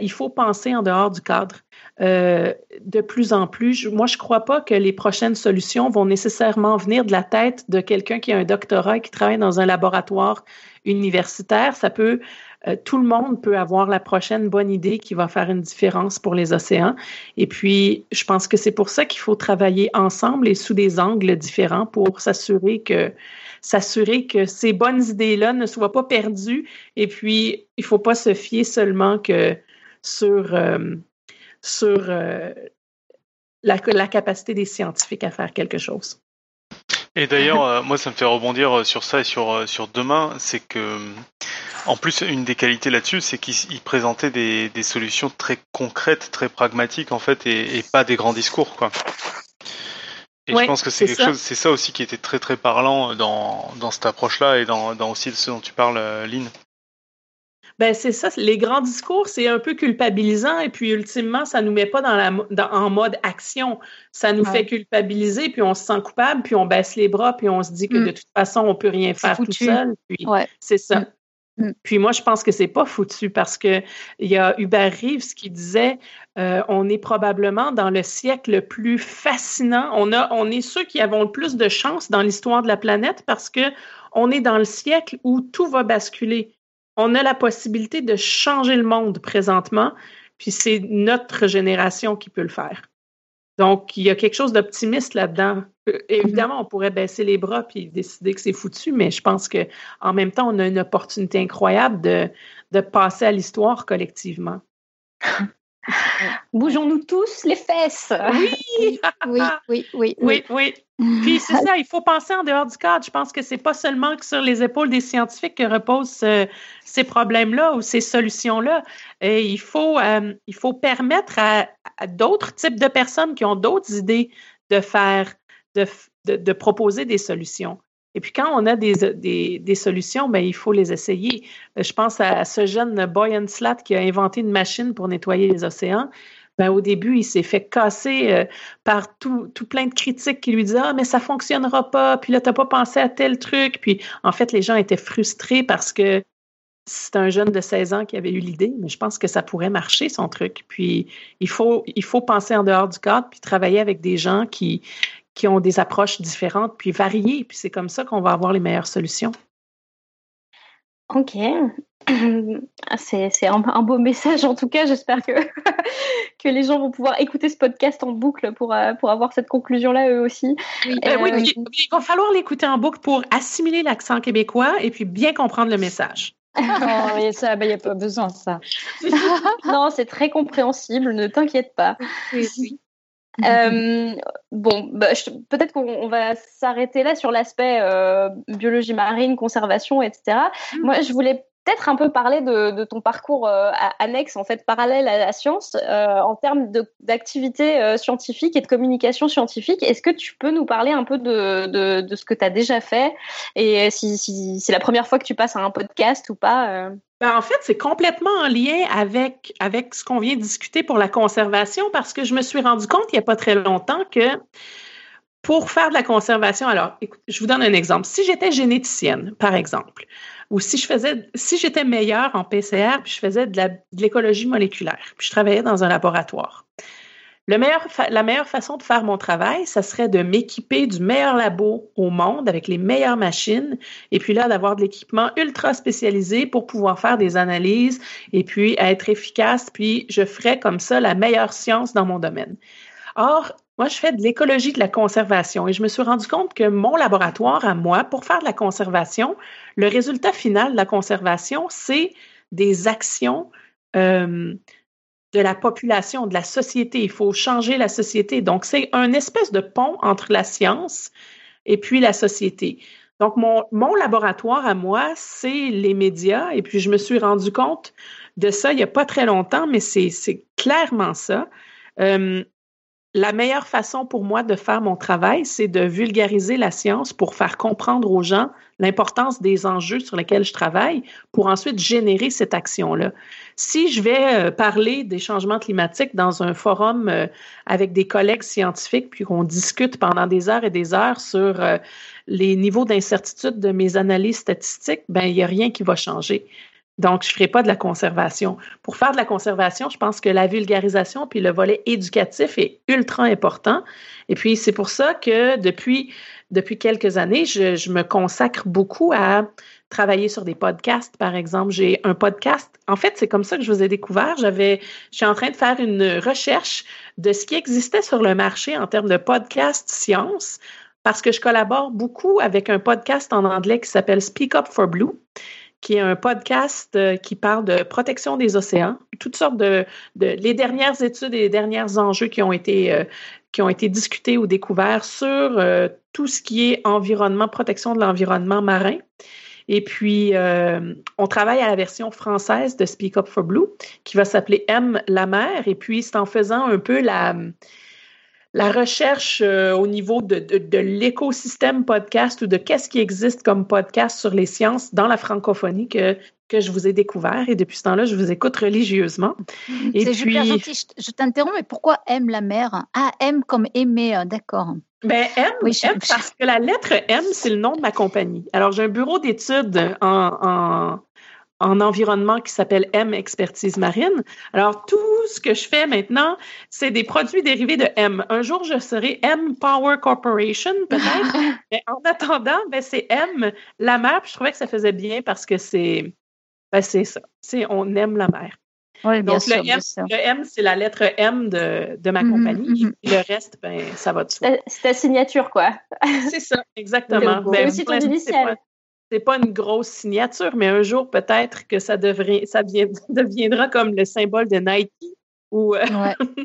il faut penser en dehors du cadre. Euh, de plus en plus. moi, je ne crois pas que les prochaines solutions vont nécessairement venir de la tête de quelqu'un qui a un doctorat et qui travaille dans un laboratoire universitaire. Ça peut, euh, tout le monde peut avoir la prochaine bonne idée qui va faire une différence pour les océans. Et puis, je pense que c'est pour ça qu'il faut travailler ensemble et sous des angles différents pour s'assurer que s'assurer que ces bonnes idées-là ne soient pas perdues. Et puis, il ne faut pas se fier seulement que sur euh, sur euh, la, capacité des scientifiques à faire quelque chose. Et d'ailleurs, euh, moi, ça me fait rebondir euh, sur ça et sur, sur demain, c'est que, en plus, une des qualités là-dessus, c'est qu'il présentait des, des, solutions très concrètes, très pragmatiques, en fait, et, pas des grands discours, quoi. Et je pense que c'est quelque chose, c'est ça aussi qui était très très parlant dans, dans cette approche-là et dans, dans aussi ce dont tu parles, Lynn. Ben c'est ça, les grands discours, c'est un peu culpabilisant et puis ultimement, ça nous met pas dans la en mode action. Ça nous fait culpabiliser, puis on se sent coupable, puis on baisse les bras, puis on se dit que mm. de toute façon, on peut rien faire tout seul. Puis c'est ça. Mm. Mm. Puis moi, je pense que c'est pas foutu parce que il y a Hubert Reeves qui disait euh, on est probablement dans le siècle le plus fascinant. On a, on est ceux qui avons le plus de chance dans l'histoire de la planète parce que on est dans le siècle où tout va basculer on a la possibilité de changer le monde présentement, puis c'est notre génération qui peut le faire. Donc, il y a quelque chose d'optimiste là-dedans. Euh, évidemment, on pourrait baisser les bras puis décider que c'est foutu, mais je pense qu'en même temps, on a une opportunité incroyable de, de passer à l'histoire collectivement. Bougeons-nous tous les fesses. Oui, oui, oui, oui, oui. oui. Puis c'est ça, il faut penser en dehors du cadre. Je pense que c'est pas seulement sur les épaules des scientifiques que reposent ces problèmes-là ou ces solutions-là. il faut, euh, il faut permettre à, d'autres types de personnes qui ont d'autres idées de faire, de, de proposer des solutions. Et puis quand on a des, des, solutions, ben, il faut les essayer. Euh, je pense à ce jeune Boyan Slat qui a inventé une machine pour nettoyer les océans. Ben, au début, il s'est fait casser euh, par tout, tout, plein de critiques qui lui disaient Ah, mais ça fonctionnera pas, puis là, tu n'as pas pensé à tel truc. Puis en fait, les gens étaient frustrés parce que c'est un jeune de 16 ans qui avait eu l'idée, mais je pense que ça pourrait marcher, son truc. Puis il faut, il faut penser en dehors du cadre, puis travailler avec des gens qui, qui ont des approches différentes, puis variées. Puis c'est comme ça qu'on va avoir les meilleures solutions. OK. C'est un, un, beau message en tout cas. J'espère que, que les gens vont pouvoir écouter ce podcast en boucle pour, euh, pour avoir cette conclusion-là eux aussi. Oui, euh, oui il va falloir l'écouter en boucle pour assimiler l'accent québécois et puis bien comprendre le message. non, ça, il ben, n'y a pas besoin de ça. non, c'est très compréhensible, ne t'inquiète pas. Oui, oui. Euh, bon, bah, peut-être qu'on va s'arrêter là sur l'aspect euh, biologie marine, conservation, etc. Mmh. Moi, je voulais peut-être un peu parler de, ton parcours euh, annexe, en fait, parallèle à la science, euh, en termes d'activité euh, scientifique et de communication scientifique. Est-ce que tu peux nous parler un peu de, de, ce que tu as déjà fait et si, c'est la première fois que tu passes à un podcast ou pas ben, en fait, c'est complètement en lien avec, avec ce qu'on vient de discuter pour la conservation parce que je me suis rendu compte il n'y a pas très longtemps que pour faire de la conservation, alors, écoute, je vous donne un exemple. Si j'étais généticienne, par exemple, ou si je faisais, si j'étais meilleure en PCR, puis je faisais de l'écologie moléculaire, puis je travaillais dans un laboratoire. La meilleure façon de faire mon travail, ça serait de m'équiper du meilleur labo au monde avec les meilleures machines et puis là d'avoir de l'équipement ultra spécialisé pour pouvoir faire des analyses et puis être efficace. Puis je ferais comme ça la meilleure science dans mon domaine. Or, moi, je fais de l'écologie de la conservation et je me suis rendu compte que mon laboratoire à moi, pour faire de la conservation, le résultat final de la conservation, c'est des actions euh, de la population, de la société. Il faut changer la société. Donc, c'est un espèce de pont entre la science et puis la société. Donc, mon, mon laboratoire à moi, c'est les médias. Et puis, je me suis rendu compte de ça il n'y a pas très longtemps, mais c'est clairement ça. Euh, la meilleure façon pour moi de faire mon travail, c'est de vulgariser la science pour faire comprendre aux gens l'importance des enjeux sur lesquels je travaille pour ensuite générer cette action-là. Si je vais euh, parler des changements climatiques dans un forum euh, avec des collègues scientifiques, puis qu'on discute pendant des heures et des heures sur euh, les niveaux d'incertitude de mes analyses statistiques, ben il n'y a rien qui va changer. Donc, je ne ferai pas de la conservation. Pour faire de la conservation, je pense que la vulgarisation puis le volet éducatif est ultra important. Et puis, c'est pour ça que depuis, quelques années, je, me consacre beaucoup à travailler sur des podcasts, par exemple. J'ai un podcast. En fait, c'est comme ça que je vous ai découvert. J'avais, je suis en train de faire une recherche de ce qui existait sur le marché en termes de podcast science parce que je collabore beaucoup avec un podcast en anglais qui s'appelle Speak Up for Blue qui est un podcast euh, qui parle de protection des océans, toutes sortes de, les dernières études et les derniers enjeux qui ont été euh, qui ont été discutés ou découverts sur euh, tout ce qui est environnement, protection de l'environnement marin. Et puis, on travaille à la version française de Speak Up for Blue, qui va s'appeler M la mer. Et puis, c'est en faisant un peu la, la recherche euh, au niveau de, de, l'écosystème podcast ou de qu'est-ce qui existe comme podcast sur les sciences dans la francophonie que, que je vous ai découvert. Et depuis ce temps-là, je vous écoute religieusement. C'est puis... super gentil. Je, t'interromps, mais pourquoi aime la mer Ah, aime comme aimer, euh, d'accord. Ben, M, M parce que la lettre M, c'est le nom de ma compagnie. Alors, j'ai un bureau d'études en, en, en environnement qui s'appelle M Expertise Marine. Alors, tout ce que je fais maintenant, c'est des produits dérivés de M. Un jour, je serai M Power Corporation, peut-être. Mais en attendant, ben, c'est M la mer. Puis je trouvais que ça faisait bien parce que c'est ben, c'est ça. C'est on aime la mer. Oui, bien Donc, sûr, le, M, le M, c'est la lettre M de, de ma mhm, compagnie. Mhm. Et le reste, ben, ça va de soi. C'est ta signature, quoi. c'est ça, exactement. C'est ben, aussi ton c'est pas une grosse signature, mais un jour peut-être que ça devrait, ça deviendra comme le symbole de Nike. Ou, euh,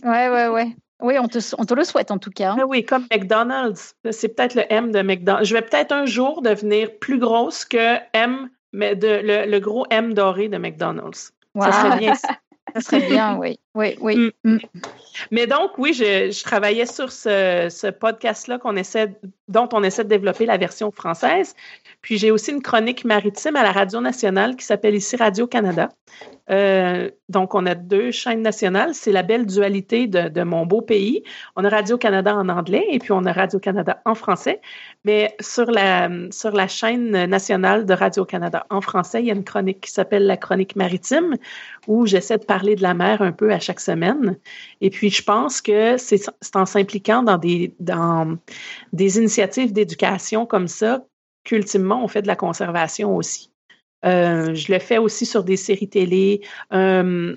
ouais, ouais, ouais, Oui, on te, on te, le souhaite en tout cas. Ah oui, comme McDonald's. C'est peut-être le M de McDonald's. Je vais peut-être un jour devenir plus grosse que M, mais de, le, gros M doré de McDonald's. Ça serait bien. Ça serait bien, oui. Oui, oui. Mm. Mm. Mais donc, oui, je, travaillais sur ce, ce podcast-là qu'on essaie, dont on essaie de développer la version française. Puis j'ai aussi une chronique maritime à la Radio nationale qui s'appelle ici Radio-Canada. Euh, donc, on a deux chaînes nationales. C'est la belle dualité de, de mon beau pays. On a Radio-Canada en anglais et puis on a Radio-Canada en français. Mais sur la, sur la chaîne nationale de Radio-Canada en français, il y a une chronique qui s'appelle la chronique maritime où j'essaie de parler de la mer un peu à chaque semaine. Et puis, je pense que c'est en s'impliquant dans des, dans des initiatives d'éducation comme ça qu'ultimement, on fait de la conservation aussi. Euh, je le fais aussi sur des séries télé. Euh,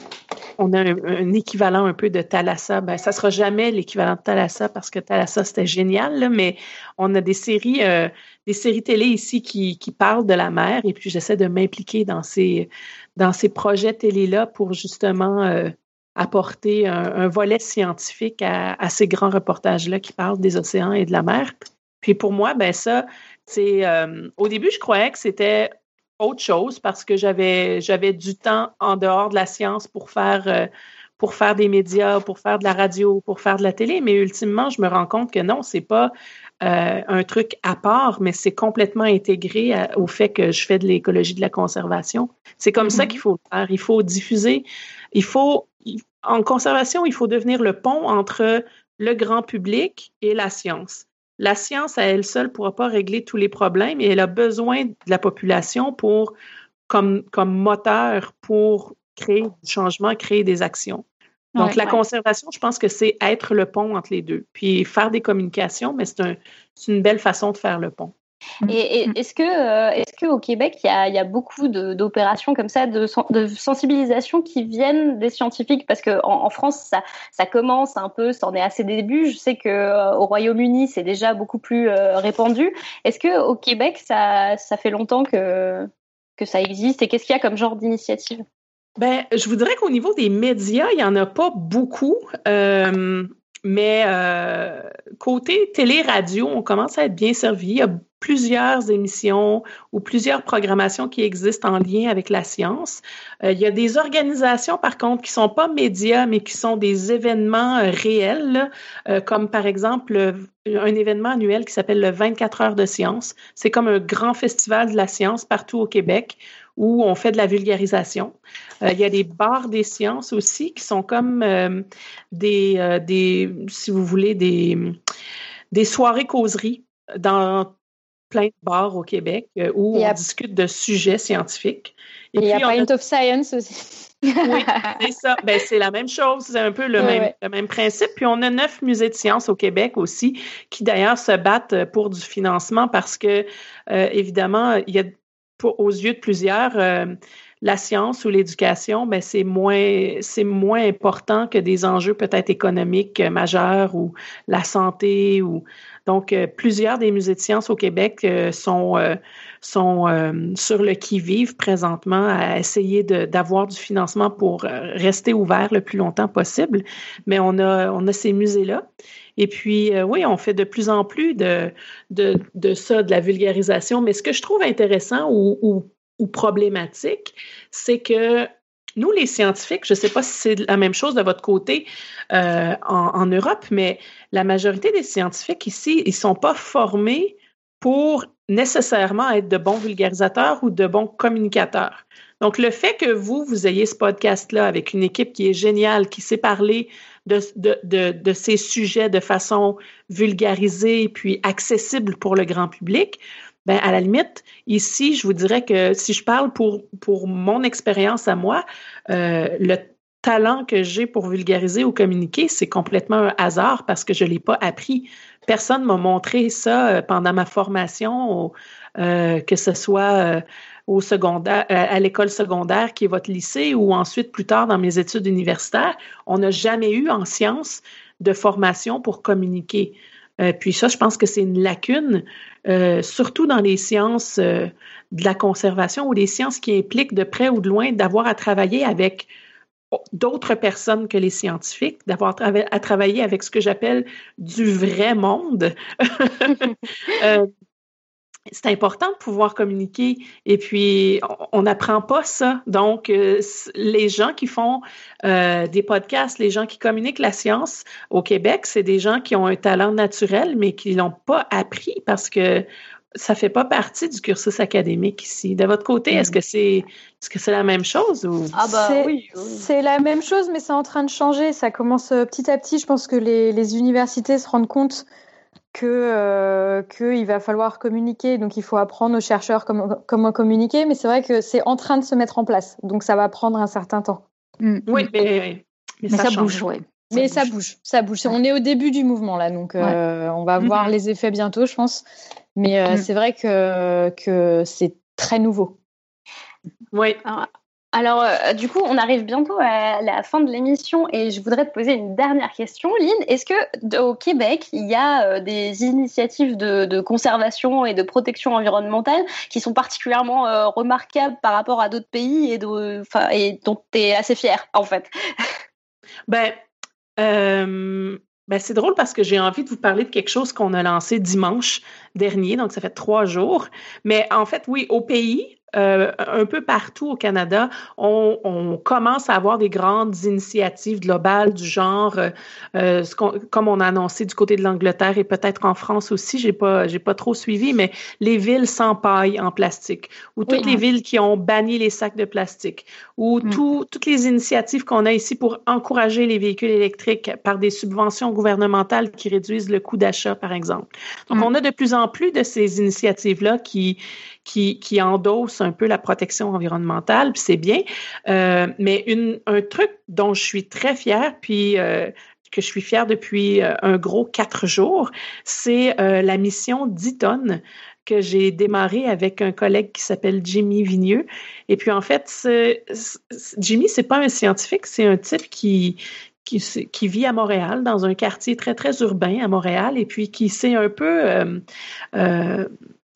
on a un, équivalent un peu de Thalassa. Ben, ça sera jamais l'équivalent de Thalassa parce que Thalassa, c'était génial, mais on a des séries, euh, des séries télé ici qui, qui, parlent de la mer et puis j'essaie de m'impliquer dans ces, dans ces projets télé-là pour justement apporter un, volet scientifique à, ces grands reportages-là qui parlent des océans et de la mer. Puis pour moi, ben ça, c'est euh, au début, je croyais que c'était autre chose parce que j'avais j'avais du temps en dehors de la science pour faire euh, pour faire des médias, pour faire de la radio, pour faire de la télé, mais ultimement, je me rends compte que non, c'est pas euh, un truc à part, mais c'est complètement intégré au fait que je fais de l'écologie de la conservation. C'est comme ça mm-hmm. qu'il faut le faire. Il faut diffuser. Il faut, en conservation, il faut devenir le pont entre le grand public et la science. La science à elle seule ne pourra pas régler tous les problèmes et elle a besoin de la population pour, comme, comme moteur pour créer du changement, créer des actions. Donc, la conservation, je pense que c'est être le pont entre les deux. Puis faire des communications, mais c'est un, une belle façon de faire le pont. Et, mm. est-ce que, euh, est-ce qu'au Québec, il y a, y a beaucoup d'opérations comme ça, de, de, sensibilisation qui viennent des scientifiques? Parce qu'en en, France, ça, ça commence un peu, ça en est assez début. Je sais qu'au euh, Royaume-Uni, c'est déjà beaucoup plus euh, répandu. Est-ce qu'au Québec, ça, ça fait longtemps que, que ça existe? Et qu'est-ce qu'il y a comme genre d'initiative? Ben, je voudrais qu'au niveau des médias, il n'y en a pas beaucoup. Mais euh, côté télé-radio, on commence à être bien servi. Il y a plusieurs émissions ou plusieurs programmations qui existent en lien avec la science. Euh, il y a des organisations, par contre, qui sont pas médias, mais qui sont des événements euh, réels, euh, comme par exemple un événement annuel qui s'appelle le 24 heures de science. C'est comme un grand festival de la science partout au Québec où on fait de la vulgarisation. Euh, il y a des bars des sciences aussi qui sont comme euh, des, euh, des, si vous voulez, des, des soirées causeries dans plein de bars au Québec où on discute de sujets scientifiques. Et, il y a Point of Science aussi. oui, c'est ça. Ben, c'est la même chose, c'est un peu le, même, le même principe. Puis on a neuf musées de sciences au Québec aussi, qui d'ailleurs se battent pour du financement parce que, évidemment, il y a aux yeux de plusieurs, euh, la science ou l'éducation, ben, c'est moins, c'est moins important que des enjeux peut-être économiques euh, majeurs ou la santé ou donc euh, plusieurs des musées de sciences au Québec sont sont sur le qui vive présentement à essayer d'avoir du financement pour rester ouverts le plus longtemps possible. Mais on a on a ces musées là. Et puis, oui, on fait de plus en plus de, de, de, ça, de la vulgarisation. Mais ce que je trouve intéressant ou, ou ou problématique, c'est que nous, les scientifiques, je ne sais pas si c'est la même chose de votre côté euh, en, Europe, mais la majorité des scientifiques ici, ils ne sont pas formés pour nécessairement être de bons vulgarisateurs ou de bons communicateurs. Donc, le fait que vous, vous ayez ce podcast-là avec une équipe qui est géniale, qui sait parler de, de, de, ces sujets de façon vulgarisée puis accessible pour le grand public, ben à la limite, ici, je vous dirais que si je parle pour, pour mon expérience à moi, euh, le talent que j'ai pour vulgariser ou communiquer, c'est complètement un hasard parce que je ne l'ai pas appris. Personne m'a montré ça euh, pendant ma formation, euh, que ce soit au secondaire, à l'école secondaire qui est votre lycée ou ensuite plus tard dans mes études universitaires. On n'a jamais eu en sciences de formation pour communiquer. Euh, puis ça, je pense que c'est une lacune, euh, surtout dans les sciences euh, de la conservation ou les sciences qui impliquent de près ou de loin d'avoir à travailler avec d'autres personnes que les scientifiques, d'avoir à travailler avec ce que j'appelle du vrai monde. c'est important de pouvoir communiquer et puis on n'apprend pas ça. Donc, euh, les gens qui font euh, des podcasts, les gens qui communiquent la science au Québec, c'est des gens qui ont un talent naturel, mais qui l'ont pas appris parce que ça fait pas partie du cursus académique ici. De votre côté, est-ce mm. que c'est est-ce que c'est la même chose ou? Ah bah oui, c'est la même chose, mais c'est en train de changer. Ça commence euh, petit à petit. Je pense que les, les universités se rendent compte que euh, qu'il va falloir communiquer, donc il faut apprendre aux chercheurs comment, comment communiquer, mais c'est vrai que c'est en train de se mettre en place, donc ça va prendre un certain temps. Mm. Oui, mais, mais, ça, bouge, oui. Mais ça bouge, ça bouge. On est au début du mouvement là, donc euh, on va voir mm-hmm. les effets bientôt, je pense. Mais euh, mm. c'est vrai que, que c'est très nouveau. Oui. Alors, euh, du coup, on arrive bientôt à la fin de l'émission et je voudrais te poser une dernière question, Lynn. Est-ce que au Québec, il y a euh, des initiatives de, conservation et de protection environnementale qui sont particulièrement euh, remarquables par rapport à d'autres pays et, dont tu es assez fier, en fait? Ben, ben, c'est drôle parce que j'ai envie de vous parler de quelque chose qu'on a lancé dimanche dernier, donc ça fait trois jours. Mais en fait, oui, au pays, euh, un peu partout au Canada, on, commence à avoir des grandes initiatives globales du genre, euh, euh, comme on a annoncé du côté de l'Angleterre et peut-être en France aussi, j'ai pas, j'ai pas trop suivi, mais les villes sans paille en plastique, ou toutes les villes qui ont banni les sacs de plastique, ou mm. toutes les initiatives qu'on a ici pour encourager les véhicules électriques par des subventions gouvernementales qui réduisent le coût d'achat, par exemple. Donc, mm. on a de plus en plus de ces initiatives-là qui, qui, qui endossent un peu la protection environnementale, puis c'est bien. Euh, mais une, un truc dont je suis très fière, puis euh, que je suis fière depuis euh, un gros quatre jours, c'est la mission 10 tonnes que j'ai démarré avec un collègue qui s'appelle Jimmy Vigneux. Et puis en fait, Jimmy, c'est pas un scientifique, c'est un type qui, qui, qui, vit à Montréal, dans un quartier très, très urbain à Montréal, et puis qui s'est un peu euh, euh,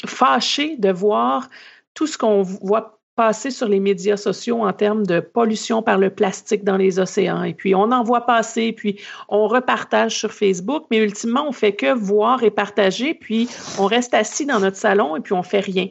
fâché de voir tout ce qu'on voit passer sur les médias sociaux en termes de pollution par le plastique dans les océans. Et puis, on en voit passer, puis on repartage sur Facebook, mais ultimement, on fait que voir et partager, puis on reste assis dans notre salon et puis on fait rien.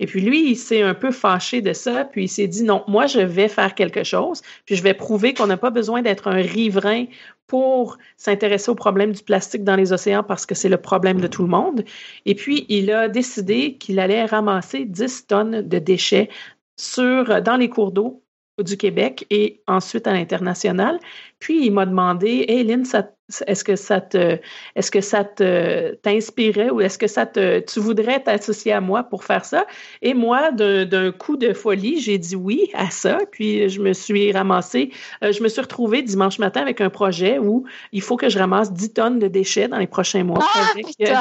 Et puis lui, il s'est un peu fâché de ça, puis il s'est dit non, moi je vais faire quelque chose, puis je vais prouver qu'on n'a pas besoin d'être un riverain pour s'intéresser au problème du plastique dans les océans parce que c'est le problème de tout le monde. Et puis il a décidé qu'il allait ramasser 10 tonnes de déchets sur dans les cours d'eau du Québec et ensuite à l'international. Puis il m'a demandé, Hey Lynn, est-ce que ça te, est-ce que ça te t'inspirait ou est-ce que ça te, tu voudrais t'associer à moi pour faire ça Et moi, d'un coup de folie, j'ai dit oui à ça. Puis je me suis ramassée, euh, je me suis retrouvée dimanche matin avec un projet où il faut que je ramasse 10 tonnes de déchets dans les prochains mois ah, avec, euh,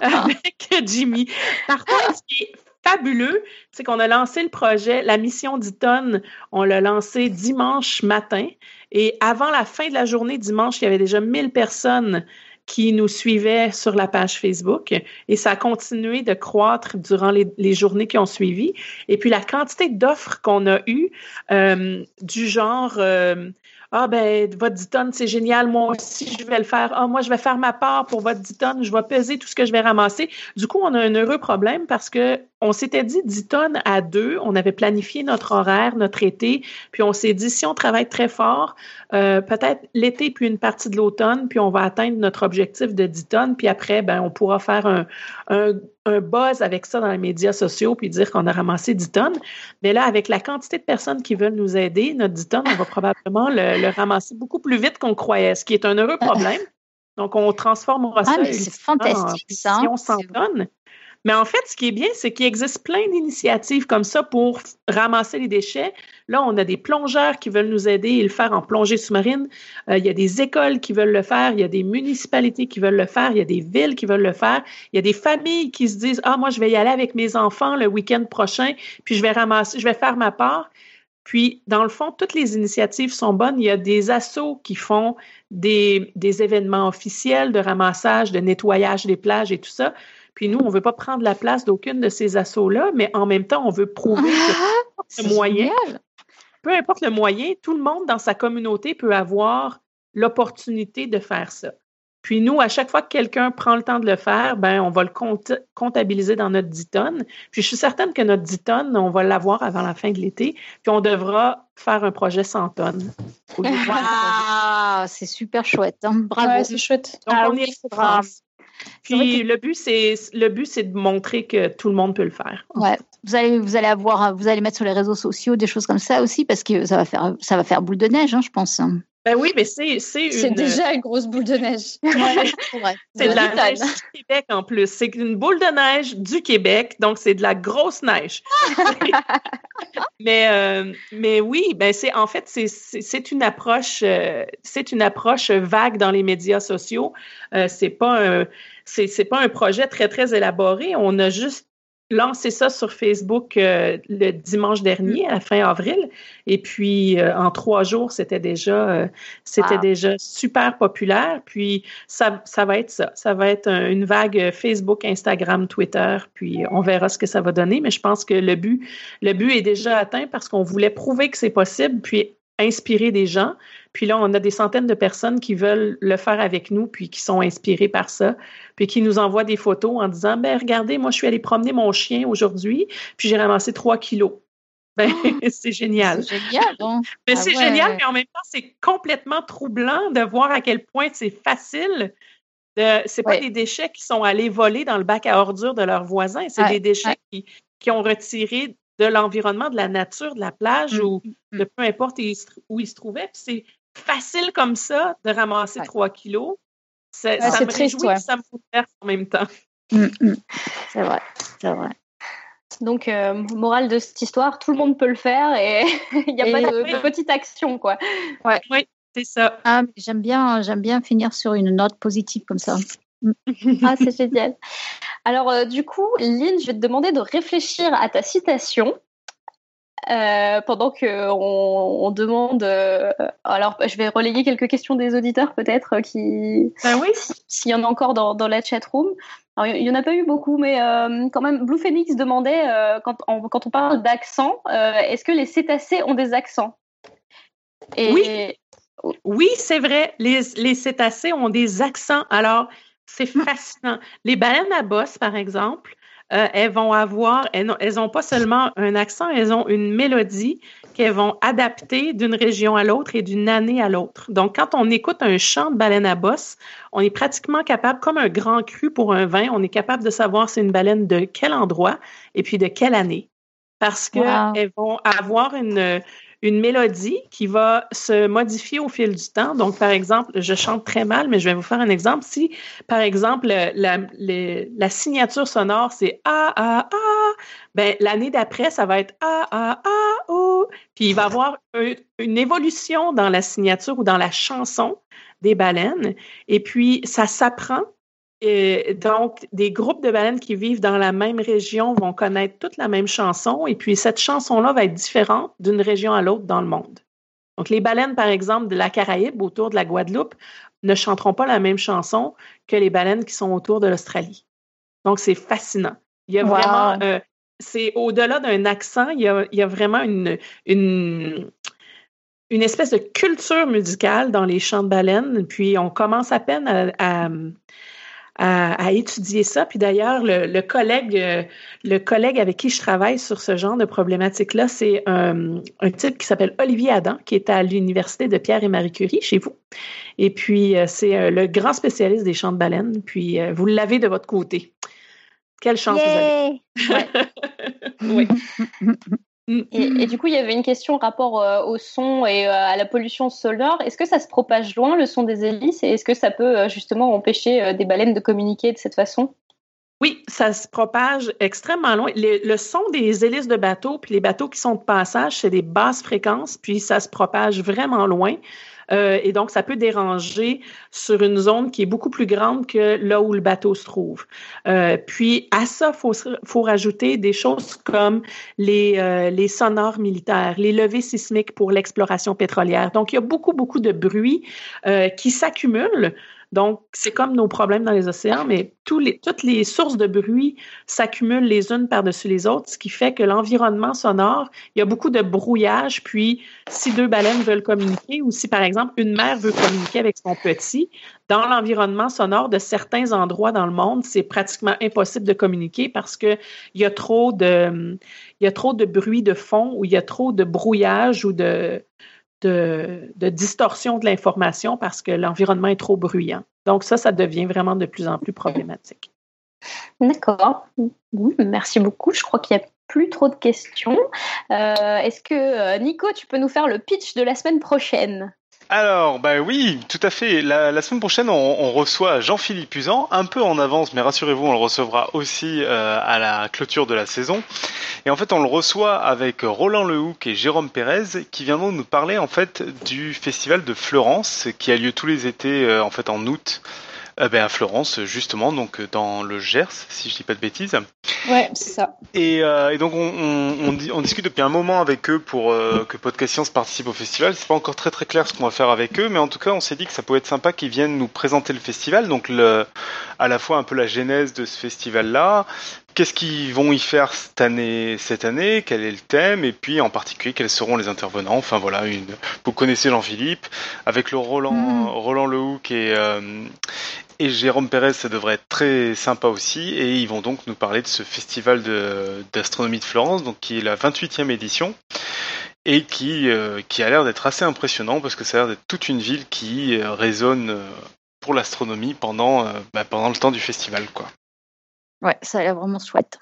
avec Jimmy. Par contre, ce qui est fabuleux, c'est qu'on a lancé le projet, la mission 10 tonnes, on l'a lancé dimanche matin. Et avant la fin de la journée dimanche, il y avait déjà 1000 personnes qui nous suivaient sur la page Facebook et ça a continué de croître durant les, journées qui ont suivi. Et puis la quantité d'offres qu'on a eues, euh, du genre euh, ah ben votre 10 tonnes, c'est génial, moi aussi je vais le faire. Ah moi je vais faire ma part pour votre 10 tonnes, je vais peser tout ce que je vais ramasser. Du coup, on a un heureux problème parce que on s'était dit 10 tonnes à deux, on avait planifié notre horaire, notre été, puis on s'est dit si on travaille très fort, euh, peut-être l'été puis une partie de l'automne, puis on va atteindre notre objectif de 10 tonnes, puis après ben on pourra faire un, un, un buzz avec ça dans les médias sociaux puis dire qu'on a ramassé 10 tonnes. Mais là, avec la quantité de personnes qui veulent nous aider, notre 10 tonnes, on va probablement le, ramasser beaucoup plus vite qu'on croyait, ce qui est un heureux problème. Donc, on transformera ah, ça c'est fantastique, ça. 100 tonnes. Mais en fait, ce qui est bien, c'est qu'il existe plein d'initiatives comme ça pour ramasser les déchets. Là, on a des plongeurs qui veulent nous aider et le faire en plongée sous-marine. Euh, il y a des écoles qui veulent le faire. Il y a des municipalités qui veulent le faire. Il y a des villes qui veulent le faire. Il y a des familles qui se disent, ah, moi, je vais y aller avec mes enfants le week-end prochain, puis je vais ramasser, je vais faire ma part. Puis, dans le fond, toutes les initiatives sont bonnes. Il y a des assos qui font des, des événements officiels de ramassage, de nettoyage des plages et tout ça. Puis nous, on ne veut pas prendre la place d'aucune de ces assauts-là, mais en même temps, on veut prouver que le moyen, peu importe le moyen, tout le monde dans sa communauté peut avoir l'opportunité de faire ça. Puis nous, à chaque fois que quelqu'un prend le temps de le faire, ben on va le comptabiliser dans notre 10 tonnes. Puis je suis certaine que notre 10 tonnes, on va l'avoir avant la fin de l'été. Puis on devra faire un projet 100 tonnes. c'est super chouette. Hein. Bravo. c'est chouette. Donc ah on est puis le but, c'est le but, c'est de montrer que tout le monde peut le faire. Ouais. Vous allez, vous allez avoir, vous allez mettre sur les réseaux sociaux des choses comme ça aussi parce que ça va faire, ça va faire boule de neige, hein, je pense. Ben oui, mais c'est c'est C'est déjà une grosse boule de neige. c'est de la neige du Québec en plus. C'est une boule de neige du Québec, donc c'est de la grosse neige. mais euh, mais oui, ben c'est en fait c'est une approche euh, c'est une approche vague dans les médias sociaux. Euh, c'est pas un c'est pas un projet très très élaboré. On a juste lancé ça sur Facebook euh, le dimanche dernier, à la fin avril. Et puis, euh, en trois jours, c'était déjà, euh, c'était déjà super populaire. Puis, ça, ça va être ça. Ça va être une vague Facebook, Instagram, Twitter. Puis, on verra ce que ça va donner. Mais je pense que le but, le but est déjà atteint parce qu'on voulait prouver que c'est possible. Puis, inspirer des gens. Puis là, on a des centaines de personnes qui veulent le faire avec nous, puis qui sont inspirées par ça, puis qui nous envoient des photos en disant, ben regardez, moi, je suis allée promener mon chien aujourd'hui, puis j'ai ramassé trois kilos. Ben, c'est génial. C'est génial, hein? Mais c'est génial, mais en même temps, c'est complètement troublant de voir à quel point c'est facile. De... C'est pas des déchets qui sont allés voler dans le bac à ordures de leurs voisins, c'est des déchets qui, qui ont retiré de l'environnement, de la nature, de la plage mmh, ou de mmh. peu importe où ils se trouvaient. c'est facile comme ça de ramasser trois kilos. Ça, me triste, réjouit ça me bouleverse en même temps. C'est vrai, c'est vrai. Donc, euh, morale de cette histoire, tout le monde peut le faire et il n'y a pas de, petite action, quoi. Ouais. Oui, c'est ça. Ah, j'aime bien, j'aime bien finir sur une note positive comme ça. ah, c'est génial. Alors, euh, du coup, Lynn, je vais te demander de réfléchir à ta citation. Euh, pendant qu'on on demande. Euh, alors, je vais relayer quelques questions des auditeurs, peut-être, qui. Ben oui. S'il y en a encore dans, dans la chat room. Alors, il n'y en a pas eu beaucoup, mais quand même, Blue Phoenix demandait, quand, on, quand on parle d'accent, est-ce que les cétacés ont des accents? Oui. Oui, c'est vrai. Les, les cétacés ont des accents. Alors, c'est fascinant. Les baleines à bosse, par exemple, euh, elles vont avoir, elles n'ont pas seulement un accent, elles ont une mélodie qu'elles vont adapter d'une région à l'autre et d'une année à l'autre. Donc, quand on écoute un chant de baleine à bosse, on est pratiquement capable, comme un grand cru pour un vin, on est capable de savoir c'est une baleine de quel endroit et puis de quelle année. Parce qu'elles vont avoir une, une mélodie qui va se modifier au fil du temps. Donc, par exemple, je chante très mal, mais je vais vous faire un exemple. Si, par exemple, la, signature sonore, c'est A, A, A, ben, l'année d'après, ça va être A, A, A, O. Puis, il va y avoir une évolution dans la signature ou dans la chanson des baleines. Et puis, ça s'apprend et donc, des groupes de baleines qui vivent dans la même région vont connaître toute la même chanson, et puis cette chanson-là va être différente d'une région à l'autre dans le monde. Donc, les baleines, par exemple, de la Caraïbe, autour de la Guadeloupe, ne chanteront pas la même chanson que les baleines qui sont autour de l'Australie. Donc, c'est fascinant. Il y a vraiment, euh, c'est au-delà d'un accent, il y, a, il y a, vraiment une, une, une espèce de culture musicale dans les chants de baleines. Puis, on commence à peine à à, étudier ça. Puis d'ailleurs, le, collègue, euh, le collègue avec qui je travaille sur ce genre de problématique-là, c'est un, un, type qui s'appelle Olivier Adam, qui est à l'université de Pierre et Marie Curie chez vous. Et puis euh, c'est euh, le grand spécialiste des champs de baleines. Puis vous l'avez de votre côté. Quelle chance vous avez. oui. Mm. Et, du coup, il y avait une question rapport euh, au son et euh, à la pollution sonore. Est-ce que ça se propage loin, le son des hélices, et est-ce que ça peut euh, justement empêcher des baleines de communiquer de cette façon? Oui, ça se propage extrêmement loin. le son des hélices de bateaux, puis les bateaux qui sont de passage, c'est des basses fréquences, puis ça se propage vraiment loin. Euh, et donc, ça peut déranger sur une zone qui est beaucoup plus grande que là où le bateau se trouve. Euh, puis, à ça, il faut, faut rajouter des choses comme les, euh, les sonores militaires, les levées sismiques pour l'exploration pétrolière. Donc, il y a beaucoup, beaucoup de bruit qui s'accumulent donc, c'est comme nos problèmes dans les océans, mais toutes les sources de bruit s'accumulent les unes par-dessus les autres, ce qui fait que l'environnement sonore, il y a beaucoup de brouillage. Puis, si deux baleines veulent communiquer ou si, par exemple, une mère veut communiquer avec son petit, dans l'environnement sonore de certains endroits dans le monde, c'est pratiquement impossible de communiquer parce qu'il y a trop de, y a trop de bruit de fond ou il y a trop de brouillage ou de, de, distorsion de l'information parce que l'environnement est trop bruyant. Donc ça, ça devient vraiment de plus en plus problématique. D'accord. Merci beaucoup. Je crois qu'il n'y a plus trop de questions. Euh, est-ce que, euh, Nico, tu peux nous faire le pitch de la semaine prochaine? Alors, bah oui, tout à fait. La, semaine prochaine, on, reçoit Jean-Philippe Usan, un peu en avance, mais rassurez-vous, on le recevra aussi euh, à la clôture de la saison. Et en fait, on le reçoit avec Roland Lehoucq et Jérôme Pérez, qui viendront nous parler en fait du festival de Florence, qui a lieu tous les étés, euh, en fait en août, euh, ben, à Florence, justement, donc dans le Gers, si je dis pas de bêtises. Ouais, c'est ça. Et, euh, et donc on, on, on, discute depuis un moment avec eux pour euh, que Podcast Science participe au festival. C'est pas encore très très clair ce qu'on va faire avec eux, mais en tout cas on s'est dit que ça pouvait être sympa qu'ils viennent nous présenter le festival, donc le, à la fois un peu la genèse de ce festival-là, qu'est-ce qu'ils vont y faire cette année, cette année, quel est le thème, et puis en particulier quels seront les intervenants. Enfin voilà, une... vous connaissez Jean-Philippe, avec le Roland, mm. Roland Lehoucq et, euh, et Jérôme Pérez, ça devrait être très sympa aussi, et ils vont donc nous parler de ce festival d'astronomie de, Florence, donc qui est la 28e édition et qui, euh, qui a l'air d'être assez impressionnant parce que ça a l'air d'être toute une ville qui euh, résonne pour l'astronomie pendant, bah, pendant le temps du festival. quoi. Ouais, ça a l'air vraiment chouette.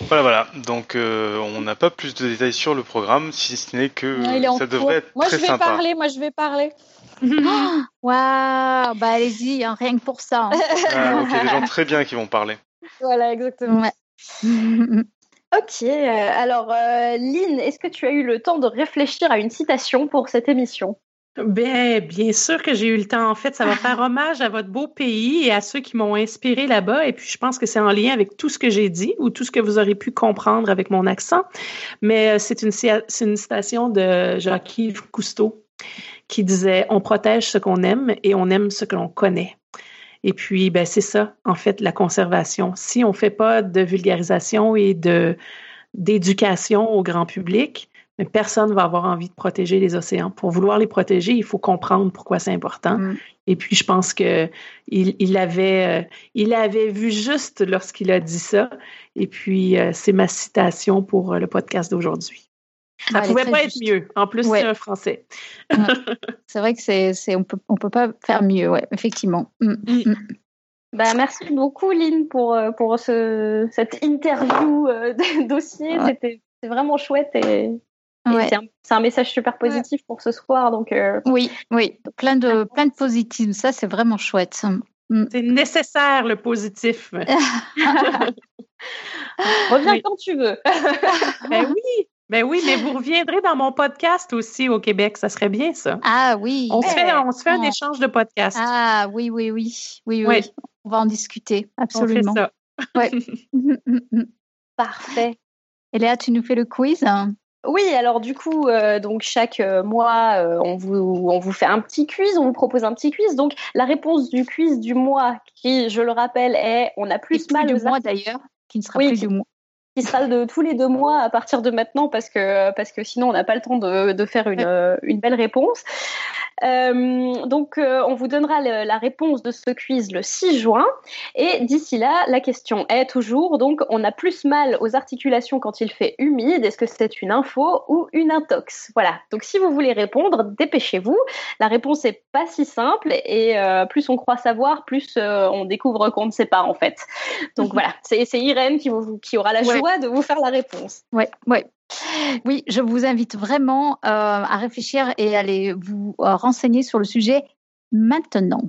Voilà, voilà. Donc, euh, on n'a pas plus de détails sur le programme, si ce n'est que ça devrait être moi, très je vais sympa. Parler, moi, je vais parler. Waouh, bah allez-y, hein, rien que pour ça. Hein. Ah, il y a des gens très bien qui vont parler. Voilà, exactement. ok, euh, alors euh, Lynn, est-ce que tu as eu le temps de réfléchir à une citation pour cette émission? Bien, bien sûr que j'ai eu le temps. En fait, ça va faire hommage à votre beau pays et à ceux qui m'ont inspiré là-bas. Et puis, je pense que c'est en lien avec tout ce que j'ai dit ou tout ce que vous aurez pu comprendre avec mon accent. Mais euh, c'est une, une citation de Jacques-Yves Cousteau qui disait On protège ce qu'on aime et on aime ce que l'on connaît. Et puis, ben, c'est ça, en fait, la conservation. Si on ne fait pas de vulgarisation et de d'éducation au grand public, mais personne ne va avoir envie de protéger les océans. Pour vouloir les protéger, il faut comprendre pourquoi c'est important. Mm. Et puis, je pense que il, avait, euh, il avait vu juste lorsqu'il a dit ça. Et puis, euh, c'est ma citation pour le podcast d'aujourd'hui. Ça ne pouvait pas être mieux. En plus, c'est un français. c'est vrai que c'est, c'est on peut, on peut pas faire mieux, ouais, effectivement. Mm. Mm. Bah, merci beaucoup, Lynn, pour, pour ce, cette interview de dossier. C'était vraiment chouette et c'est un, message super positif pour ce soir. Donc, euh, Oui, oui, plein de, plein de positifs. Ça, c'est vraiment chouette. Mm. C'est nécessaire, le positif. Reviens quand tu veux. ben oui. Ben oui, mais vous reviendrez dans mon podcast aussi au Québec, ça serait bien ça. Ah oui. On se fait, on se fait un échange de podcast. Ah oui, oui, oui, oui, oui. On va en discuter, absolument. On fait ça. Ouais. Parfait. Et Léa, tu nous fais le quiz? Oui, alors du coup, euh, donc chaque euh, mois, euh, on, vous, on vous fait un petit quiz, on vous propose un petit quiz. Donc la réponse du quiz du mois, qui, je le rappelle, est on a plus, mal du mois d'ailleurs, qui ne sera plus du mois qui sera de tous les deux mois à partir de maintenant parce que parce que sinon on n'a pas le temps de, de faire une, une belle réponse. Euh, donc, euh, on vous donnera la réponse de ce quiz le 6 juin. Et d'ici là, la question est toujours, donc, on a plus mal aux articulations quand il fait humide. Est-ce que c'est une info ou une intox? Voilà. Donc, si vous voulez répondre, dépêchez-vous. La réponse est pas si simple et euh, plus on croit savoir, plus on découvre qu'on ne sait pas en fait. Donc voilà, c'est Irène qui, vous, qui aura la joie de vous faire la réponse. Ouais, ouais. Oui, je vous invite vraiment euh, à réfléchir et à aller vous euh, renseigner sur le sujet maintenant.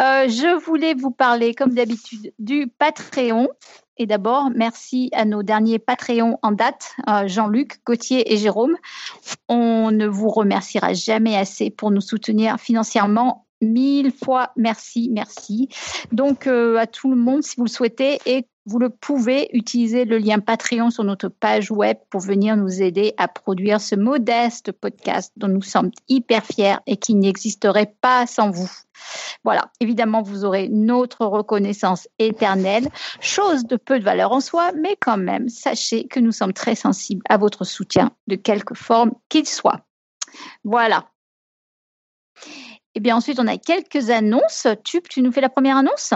Euh, je voulais vous parler, comme d'habitude, du Patreon. Et d'abord, merci à nos derniers Patreons en date, Jean-Luc, Gauthier et Jérôme. On ne vous remerciera jamais assez pour nous soutenir financièrement mille fois merci, merci. Donc à tout le monde, si vous le souhaitez, et vous le pouvez utiliser le lien Patreon sur notre page web pour venir nous aider à produire ce modeste podcast dont nous sommes hyper fiers et qui n'existerait pas sans vous. Voilà, évidemment, vous aurez notre reconnaissance éternelle, chose de peu de valeur en soi, mais quand même, sachez que nous sommes très sensibles à votre soutien, de quelque forme qu'il soit. Voilà. Et eh bien ensuite, on a quelques annonces. Tube, tu nous fais la première annonce?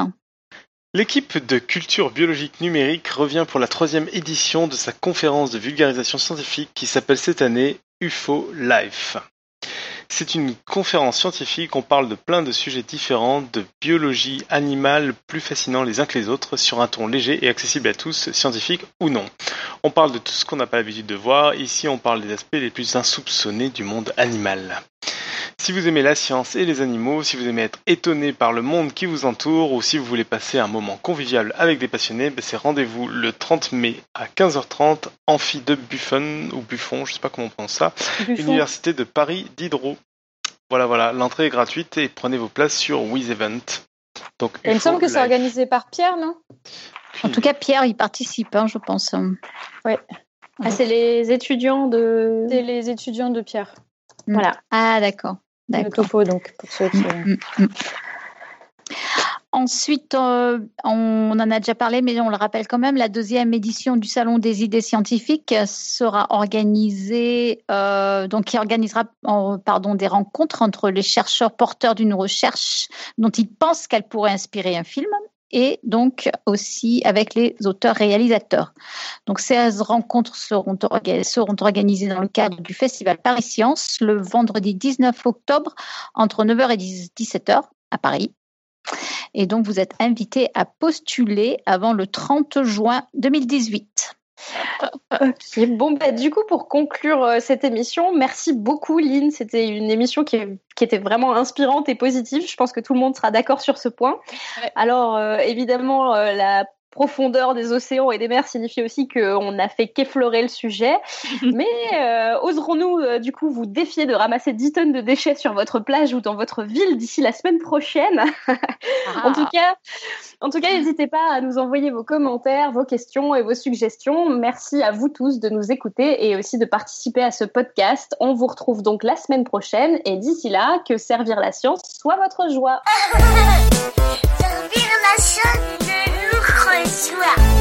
L'équipe de culture biologique numérique revient pour la troisième édition de sa conférence de vulgarisation scientifique qui s'appelle cette année UFO Life. C'est une conférence scientifique, on parle de plein de sujets différents, de biologie animale plus fascinants les uns que les autres, sur un ton léger et accessible à tous, scientifique ou non. On parle de tout ce qu'on n'a pas l'habitude de voir, ici on parle des aspects les plus insoupçonnés du monde animal. Si vous aimez la science et les animaux, si vous aimez être étonné par le monde qui vous entoure, ou si vous voulez passer un moment convivial avec des passionnés, ben, c'est rendez-vous le 30 mai à 15h30, amphi de Buffon, ou Buffon, je sais pas comment on prononce ça, Université de Paris Diderot. Voilà, voilà, l'entrée est gratuite et prenez vos places sur WizEvent. Donc, il me semble que c'est organisé par Pierre, non? En tout cas, Pierre, il participe, hein, je pense. Ouais. Ah, c'est les étudiants de. C'est les étudiants de Pierre. Voilà. Ah, d'accord. Le topo, donc, pour ceux qui. Mm, mm, mm. Ensuite, euh, on en a déjà parlé, mais on le rappelle quand même, la deuxième édition du Salon des idées scientifiques sera organisée, euh, donc qui organisera pardon, des rencontres entre les chercheurs porteurs d'une recherche dont ils pensent qu'elle pourrait inspirer un film et donc aussi avec les auteurs-réalisateurs. Donc ces rencontres seront, organisées dans le cadre du Festival Paris Science le vendredi 19 octobre entre 9h et 17h à Paris. Et donc, vous êtes invité à postuler avant le 30 juin 2018. Ok, bon, bah, du coup, pour conclure euh, cette émission, merci beaucoup, Lynn. C'était une émission qui, était vraiment inspirante et positive. Je pense que tout le monde sera d'accord sur ce point. Alors, euh, évidemment, euh, la profondeur des océans et des mers signifie aussi qu'on n'a fait qu'effleurer le sujet. Mais euh, oserons-nous euh, du coup vous défier de ramasser 10 tonnes de déchets sur votre plage ou dans votre ville d'ici la semaine prochaine? En tout cas, en tout cas, n'hésitez pas à nous envoyer vos commentaires, vos questions et vos suggestions. Merci à vous tous de nous écouter et aussi de participer à ce podcast. On vous retrouve donc la semaine prochaine et d'ici là, que servir la science soit votre joie. servir la science always true.